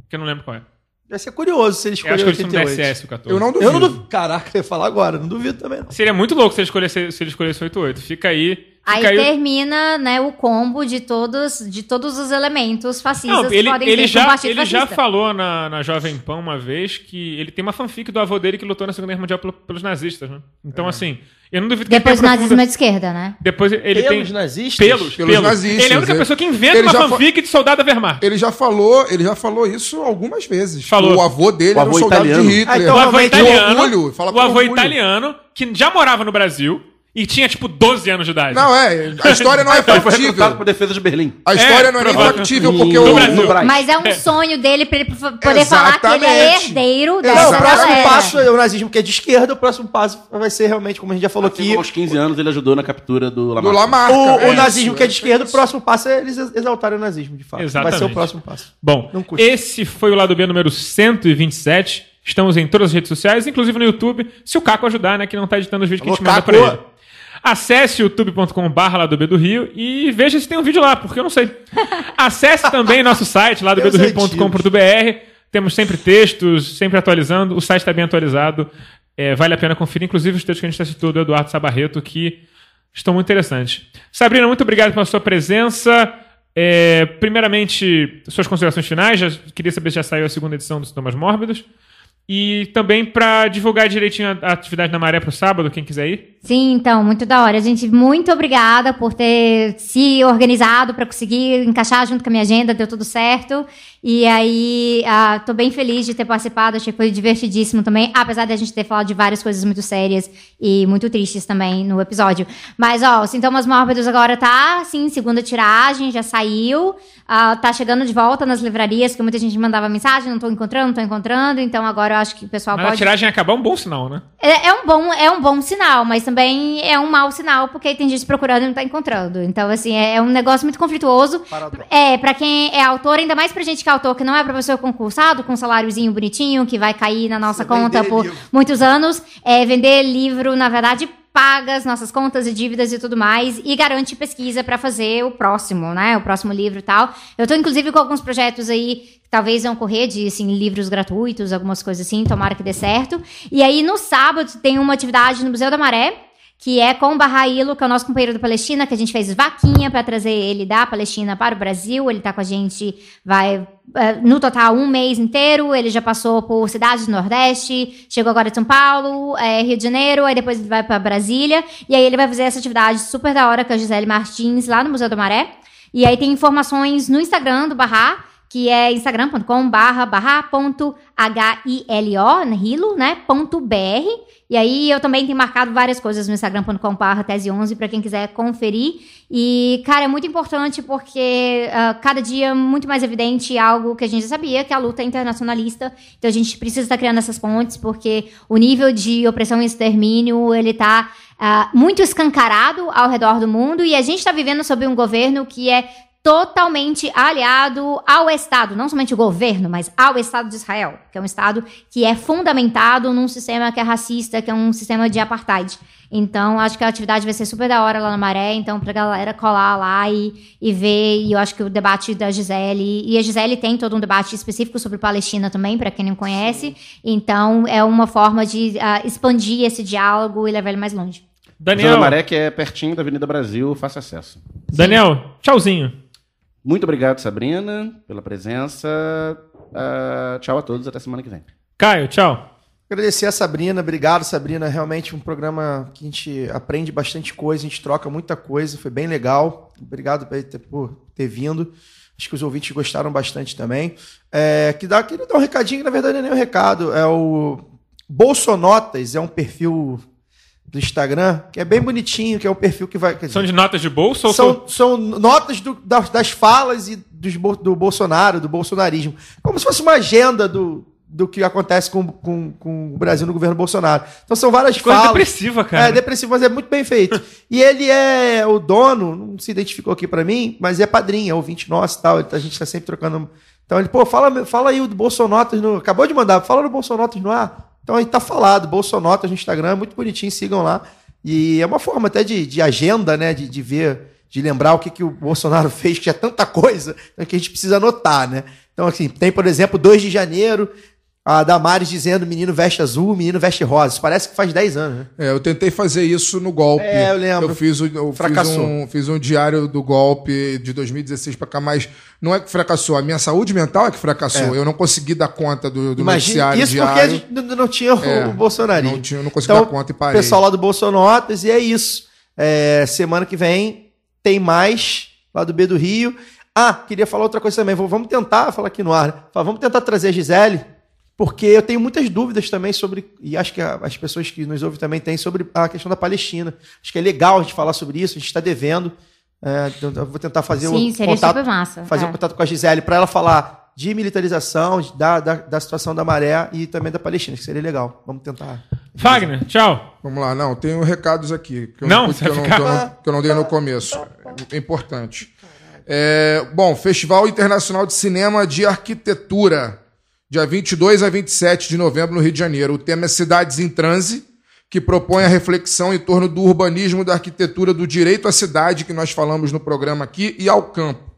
Que eu não lembro qual é. Vai ser curioso se ele Eu escolher acho que eles são 88. DSS o 14. Eu não duvido. Eu não duvido. Caraca, eu ia falar agora, não duvido também não. Seria muito louco se ele escolhesse, se ele escolhesse 88. Fica aí. Aí aí. termina, né, o combo de todos, de todos os elementos fascistas Não, que ele, podem ele já, partido ele já fascista. falou na, na Jovem Pan uma vez que ele tem uma fanfic do avô dele que lutou na Segunda Guerra Mundial pelo- pelos nazistas, né? Então, assim, eu não duvido que Depois o ele tenha nazismo é profunda- de esquerda, né? Depois ele Pelos tem... nazistas? Pelos, Pelos nazistas, Ele é a única ele- pessoa que inventa ele uma já fa- fanfic de soldado da Wehrmacht. Ele já falou, ele já falou isso algumas vezes. Falou. O avô dele O era um avô soldado italiano. de Hitler. Ah, então o avô italiano, orgulho, fala o avô orgulho. italiano, que já morava no Brasil e tinha, tipo, 12 anos de idade. Não, é. A história não é Ele foi recrutado factível. por defesa de Berlim. A história É, não é nem factível, porque o. Mas é um sonho dele pra ele poder falar que ele é Exatamente. herdeiro Não, dessa o próximo galera. passo é o nazismo que é de esquerda, o próximo passo vai ser realmente, como a gente já falou Assim, aqui, aos 15 anos ele ajudou na captura do Do Lamarck. Lamarca. o, o É nazismo isso, que é de esquerda, o próximo passo é eles exaltarem o nazismo, de fato. Vai ser Exatamente. o próximo passo. Bom, Não esse foi o lado B número 127. Estamos em todas as redes sociais, inclusive no YouTube, se o Caco ajudar, né, que não tá editando os vídeos que a gente Alô, manda pra Caco! ele. Acesse youtube.com.br lá do B do Rio e veja se tem um vídeo lá, porque eu não sei. Acesse também nosso site lá do bdorio.com.br. Temos sempre textos, sempre atualizando. O site está bem atualizado. É, vale a pena conferir, inclusive os textos que a gente já citou do Eduardo Sabarreto, que estão muito interessantes. Sabrina, muito obrigado pela sua presença. É, primeiramente, suas considerações finais. Já, queria saber se já saiu a segunda edição dos Sintomas Mórbidos. E também para divulgar direitinho a, a atividade na Maré para o sábado, quem quiser ir. Sim, então, muito da hora. Gente, muito obrigada por ter se organizado para conseguir encaixar junto com a minha agenda, deu tudo certo. E aí, ah, tô bem feliz de ter participado, achei que foi divertidíssimo também, apesar de a gente ter falado de várias coisas muito sérias e muito tristes também no episódio. Mas, ó, os Sintomas Mórbidos agora tá, assim, segunda tiragem, já saiu, ah, tá chegando de volta nas livrarias, porque muita gente mandava mensagem, não tô encontrando, não tô encontrando, então agora eu acho que o pessoal Mas a pode... tiragem acabar é um bom sinal, né? É, é um bom, é um bom sinal, mas também também é um mau sinal, porque tem gente procurando e não tá encontrando. Então, assim, é um negócio muito conflituoso. Paradoxo. É, pra quem é autor, ainda mais pra gente que é autor, que não é professor concursado, com um saláriozinho bonitinho, que vai cair na nossa Você conta por livro. muitos anos. É, vender livro, na verdade, paga as nossas contas e dívidas e tudo mais, e garante pesquisa pra fazer o próximo, né? O próximo livro e tal. Eu tô, inclusive, com alguns projetos aí que talvez vão correr de, assim, livros gratuitos, algumas coisas assim, tomara que dê certo. E aí, no sábado, tem uma atividade no Museu da Maré, que é com o Barrailo, que é o nosso companheiro da Palestina, que a gente fez vaquinha para trazer ele da Palestina para o Brasil. Ele tá com a gente, vai eh, no total um mês inteiro. Ele já passou por cidades do Nordeste, chegou agora de São Paulo, eh, Rio de Janeiro, aí depois ele vai para Brasília. E aí ele vai fazer essa atividade super da hora com a Gisele Martins lá no Museu da Maré. E aí tem informações no Instagram do Barra, que é instagram.com barra né, hilo, né, ponto br. E aí eu também tenho marcado várias coisas no instagram.com barra tese 11 para quem quiser conferir. E, cara, é muito importante porque ah, cada dia é muito mais evidente algo que a gente já sabia, que é a luta internacionalista. Então a gente precisa estar criando essas pontes porque o nível de opressão e extermínio, ele tá ah, muito escancarado ao redor do mundo e a gente está vivendo sob um governo que é totalmente aliado ao Estado, não somente o governo, mas ao Estado de Israel, que é um Estado que é fundamentado num sistema que é racista, que é um sistema de apartheid. Então, acho que a atividade vai ser super da hora lá na Maré, então pra galera colar lá e, e ver, e eu acho que o debate da Gisele, e a Gisele tem todo um debate específico sobre Palestina também, para quem não conhece, então é uma forma de ah, expandir esse diálogo e levar ele mais longe. Daniel, da Maré, que é pertinho da Avenida Brasil, fácil acesso. Daniel, tchauzinho. Muito obrigado, Sabrina, pela presença. Ah, tchau a todos, até semana que vem. Caio, tchau. Agradecer a Sabrina, obrigado Sabrina, realmente um programa que a gente aprende bastante coisa, a gente troca muita coisa, foi bem legal. Obrigado por ter, por ter vindo. Acho que os ouvintes gostaram bastante também. É, que dá, queria dar um recadinho, que na verdade não é nem um recado, é o Bolsonotas, é um perfil do Instagram, que é bem bonitinho, que é um perfil que vai... dizer, São de notas de bolso ou são... são, são notas do- das, das falas e dos, do Bolsonaro, do bolsonarismo. Como se fosse uma agenda do, do que acontece com, com, com o Brasil no governo Bolsonaro. Então são várias Coisa falas. depressiva, cara. É, depressivo, mas é muito bem feito. e ele é o dono, não se identificou aqui pra mim, mas é padrinho, é ouvinte nosso e tal. ele tá- A gente tá sempre trocando. Então ele, pô, fala, fala aí do Bolsonotas no. Acabou de mandar, fala do Bolsonotas no ar. Então aí tá falado, Bolsonotas no Instagram, é muito bonitinho, sigam lá. E é uma forma até de, de agenda, né? De, de ver, de lembrar o que, que o Bolsonaro fez, que é tanta coisa né, que a gente precisa anotar, né? Então, assim, tem, por exemplo, 2 de janeiro, a Damares dizendo menino veste azul, menino veste rosa. Isso parece que faz 10 anos, né? É, eu tentei fazer isso no golpe. É, eu lembro. Eu fiz, eu fiz, Fracassou. um, fiz um diário do golpe de 2016 pra cá, mas não é que fracassou, a minha saúde mental é que fracassou. É. Eu não consegui dar conta do, do Imagina, isso porque a diário. gente não, tinha o, É, o bolsonarismo. não tinha- não consegui então, dar conta e parei. Pessoal lá do Bolsonotas, e é isso. É, semana que vem tem mais lá do B do Rio. Ah, queria falar outra coisa também. Vamos tentar falar aqui no ar. né? Vamos tentar trazer a Gisele, porque eu tenho muitas dúvidas também sobre, e acho que as pessoas que nos ouvem também têm, sobre a questão da Palestina. Acho que é legal a gente falar sobre isso, a gente está devendo. É, então eu vou tentar fazer Sim, o seria contato, super massa. fazer é. um contato com a Gisele para ela falar de militarização, de- da, da, da situação da maré e também da Palestina, que seria legal. Vamos tentar. Fagner, tchau. Vamos lá, não, tenho recados aqui. Que eu Não, que você eu não, ficar- que eu não- que eu não dei no começo. É importante. É, bom, Festival Internacional de Cinema de Arquitetura, dia 22 a 27 de novembro no Rio de Janeiro. O tema é Cidades em Transe, que propõe a reflexão em torno do urbanismo, da arquitetura, do direito à cidade, que nós falamos no programa aqui, e ao campo.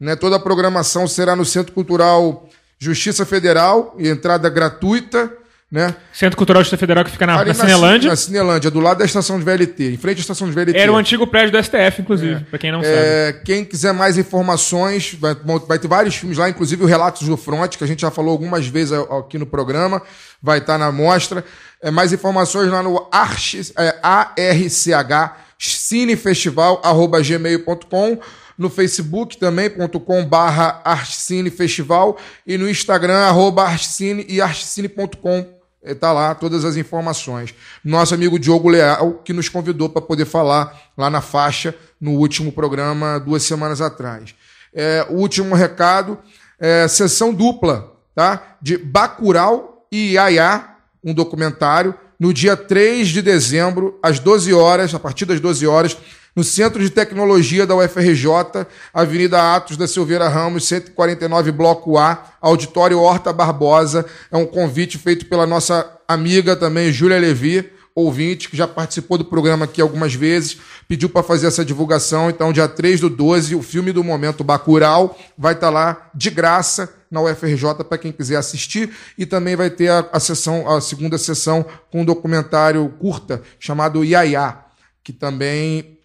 Né? Toda a programação será no Centro Cultural Justiça Federal, e entrada gratuita. Né? Centro Cultural Justiça Federal que fica na, Ali na Cinelândia. Na Cinelândia, do lado da estação de VLT, em frente à estação de VLT. Era o antigo prédio do STF, inclusive, pra quem não sabe. É, quem quiser mais informações, vai, vai ter vários filmes lá, inclusive o Relatos do Front, que a gente já falou algumas vezes aqui no programa, vai estar na mostra. É, mais informações lá no arch, é, ARCH cinefestival, arroba gmail.com, no Facebook também.com barra artcinefestival e no Instagram, arroba artcine e artcine.com Está lá todas as informações. Nosso amigo Diogo Leal, que nos convidou para poder falar lá na faixa no último programa, duas semanas atrás. É, último recado, é, sessão dupla, tá? De Bacurau e Iaiá, um documentário, no dia 3 de dezembro, às 12 horas, a partir das 12 horas, no Centro de Tecnologia da UFRJ, Avenida Atos da Silveira Ramos, 149, Bloco A, Auditório Horta Barbosa. É um convite feito pela nossa amiga também, Júlia Levi, ouvinte, que já participou do programa aqui algumas vezes, pediu para fazer essa divulgação. Então, dia 3 do 12, o filme do momento Bacurau vai estar lá de graça na UFRJ para quem quiser assistir e também vai ter a, a sessão, a segunda sessão com um documentário curta chamado Iaiá, que também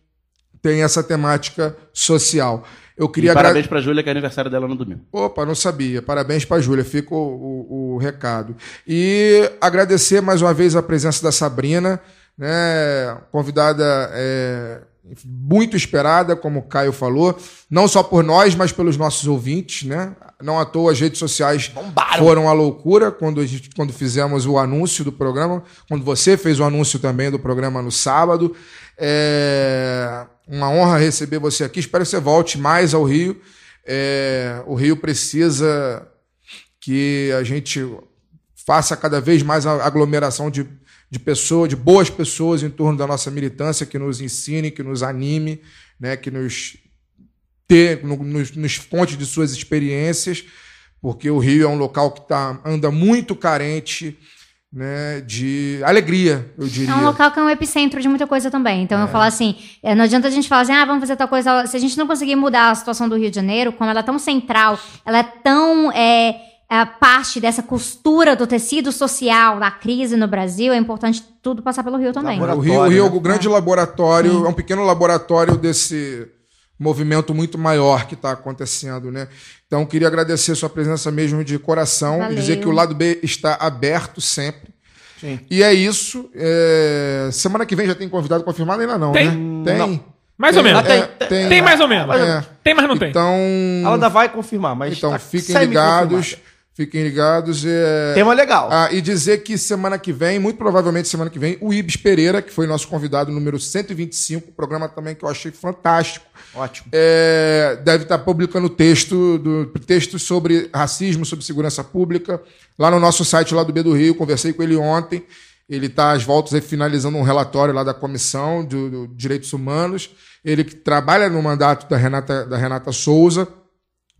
tem essa temática social. Eu queria E parabéns agra- pra Júlia, que é aniversário dela no domingo. Opa, não sabia. Parabéns para a Júlia. Fica o, o- o recado. E agradecer mais uma vez a presença da Sabrina, né? Convidada é, muito esperada, como o Caio falou, não só por nós, mas pelos nossos ouvintes, né? Não à toa as redes sociais foram a loucura quando, a gente, quando fizemos o anúncio do programa, quando você fez o anúncio também do programa no sábado. É uma honra receber você aqui. Espero que você volte mais ao Rio. É, o Rio precisa que a gente faça cada vez mais a aglomeração de, de pessoas, de boas pessoas em torno da nossa militância, que nos ensine, que nos anime, né, que nos, ter, no- nos, nos conte de suas experiências, porque o Rio é um local que tá, anda muito carente né, de alegria, eu diria. É um local que é um epicentro de muita coisa também. Então eu falo assim, é, não adianta a gente falar assim, ah, vamos fazer tal coisa. Se a gente não conseguir mudar a situação do Rio de Janeiro, como ela é tão central, ela é tão é, é, parte dessa costura do tecido social da crise no Brasil, é importante tudo passar pelo Rio também. O Rio, o Rio é né? o grande laboratório, é um pequeno laboratório desse movimento muito maior que está acontecendo, né? Então, queria agradecer sua presença mesmo de coração Valeu. e dizer que o lado B está aberto sempre. Sim. E é isso. é, Semana que vem já tem convidado confirmado ainda não, Tem. né? Tem. Mais ou menos. É, Tem- Tem mais ou menos. É. Tem, mas não tem. Então, Ela ainda vai confirmar, mas então tá fiquem ligados. Fiquem ligados. é, Tema legal. Ah, e dizer que semana que vem, muito provavelmente semana que vem, o Ibis Pereira, que foi nosso convidado número 125, programa também que eu achei fantástico. Ótimo. É, deve estar publicando texto do, textos sobre racismo, sobre segurança pública, lá no nosso site lá do B do Rio. Conversei com ele ontem. Ele está às voltas aí finalizando um relatório lá da Comissão de, de Direitos Humanos. Ele que trabalha no mandato da Renata, da Renata Souza,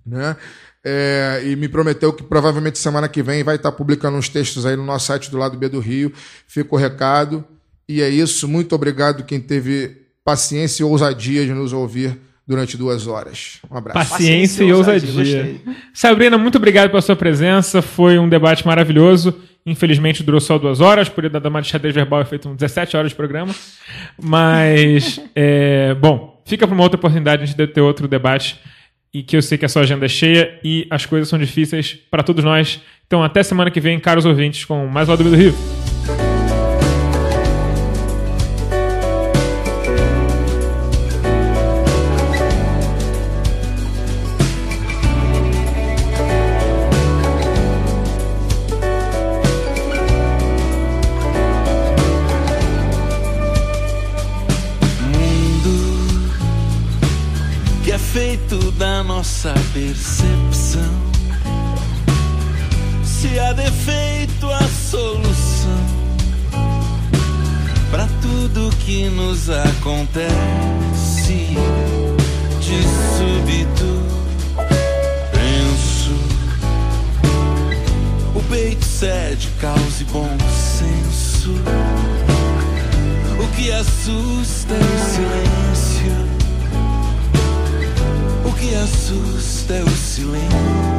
né? É, e me prometeu que provavelmente semana que vem vai estar publicando uns textos aí no nosso site do lado B do Rio. Fica o recado. E é isso. Muito obrigado quem teve paciência e ousadia de nos ouvir durante duas horas. Um abraço. Paciência e ousadia. gostei. Sabrina, muito obrigado pela sua presença. Foi um debate maravilhoso. Infelizmente durou só duas horas, por dar uma de xadrez verbal e feito uns 17 horas de programa. Mas, é, bom, fica para uma outra oportunidade a gente deve ter outro debate. E que eu sei que a sua agenda é cheia e as coisas são difíceis para todos nós. Então, até semana que vem, caros ouvintes, com mais Lado do Rio. Nossa percepção. Se há defeito, a solução para tudo que nos acontece. De súbito, penso. O peito cede, causa e bom senso. O que assusta é o silêncio. Que assusta é o silêncio.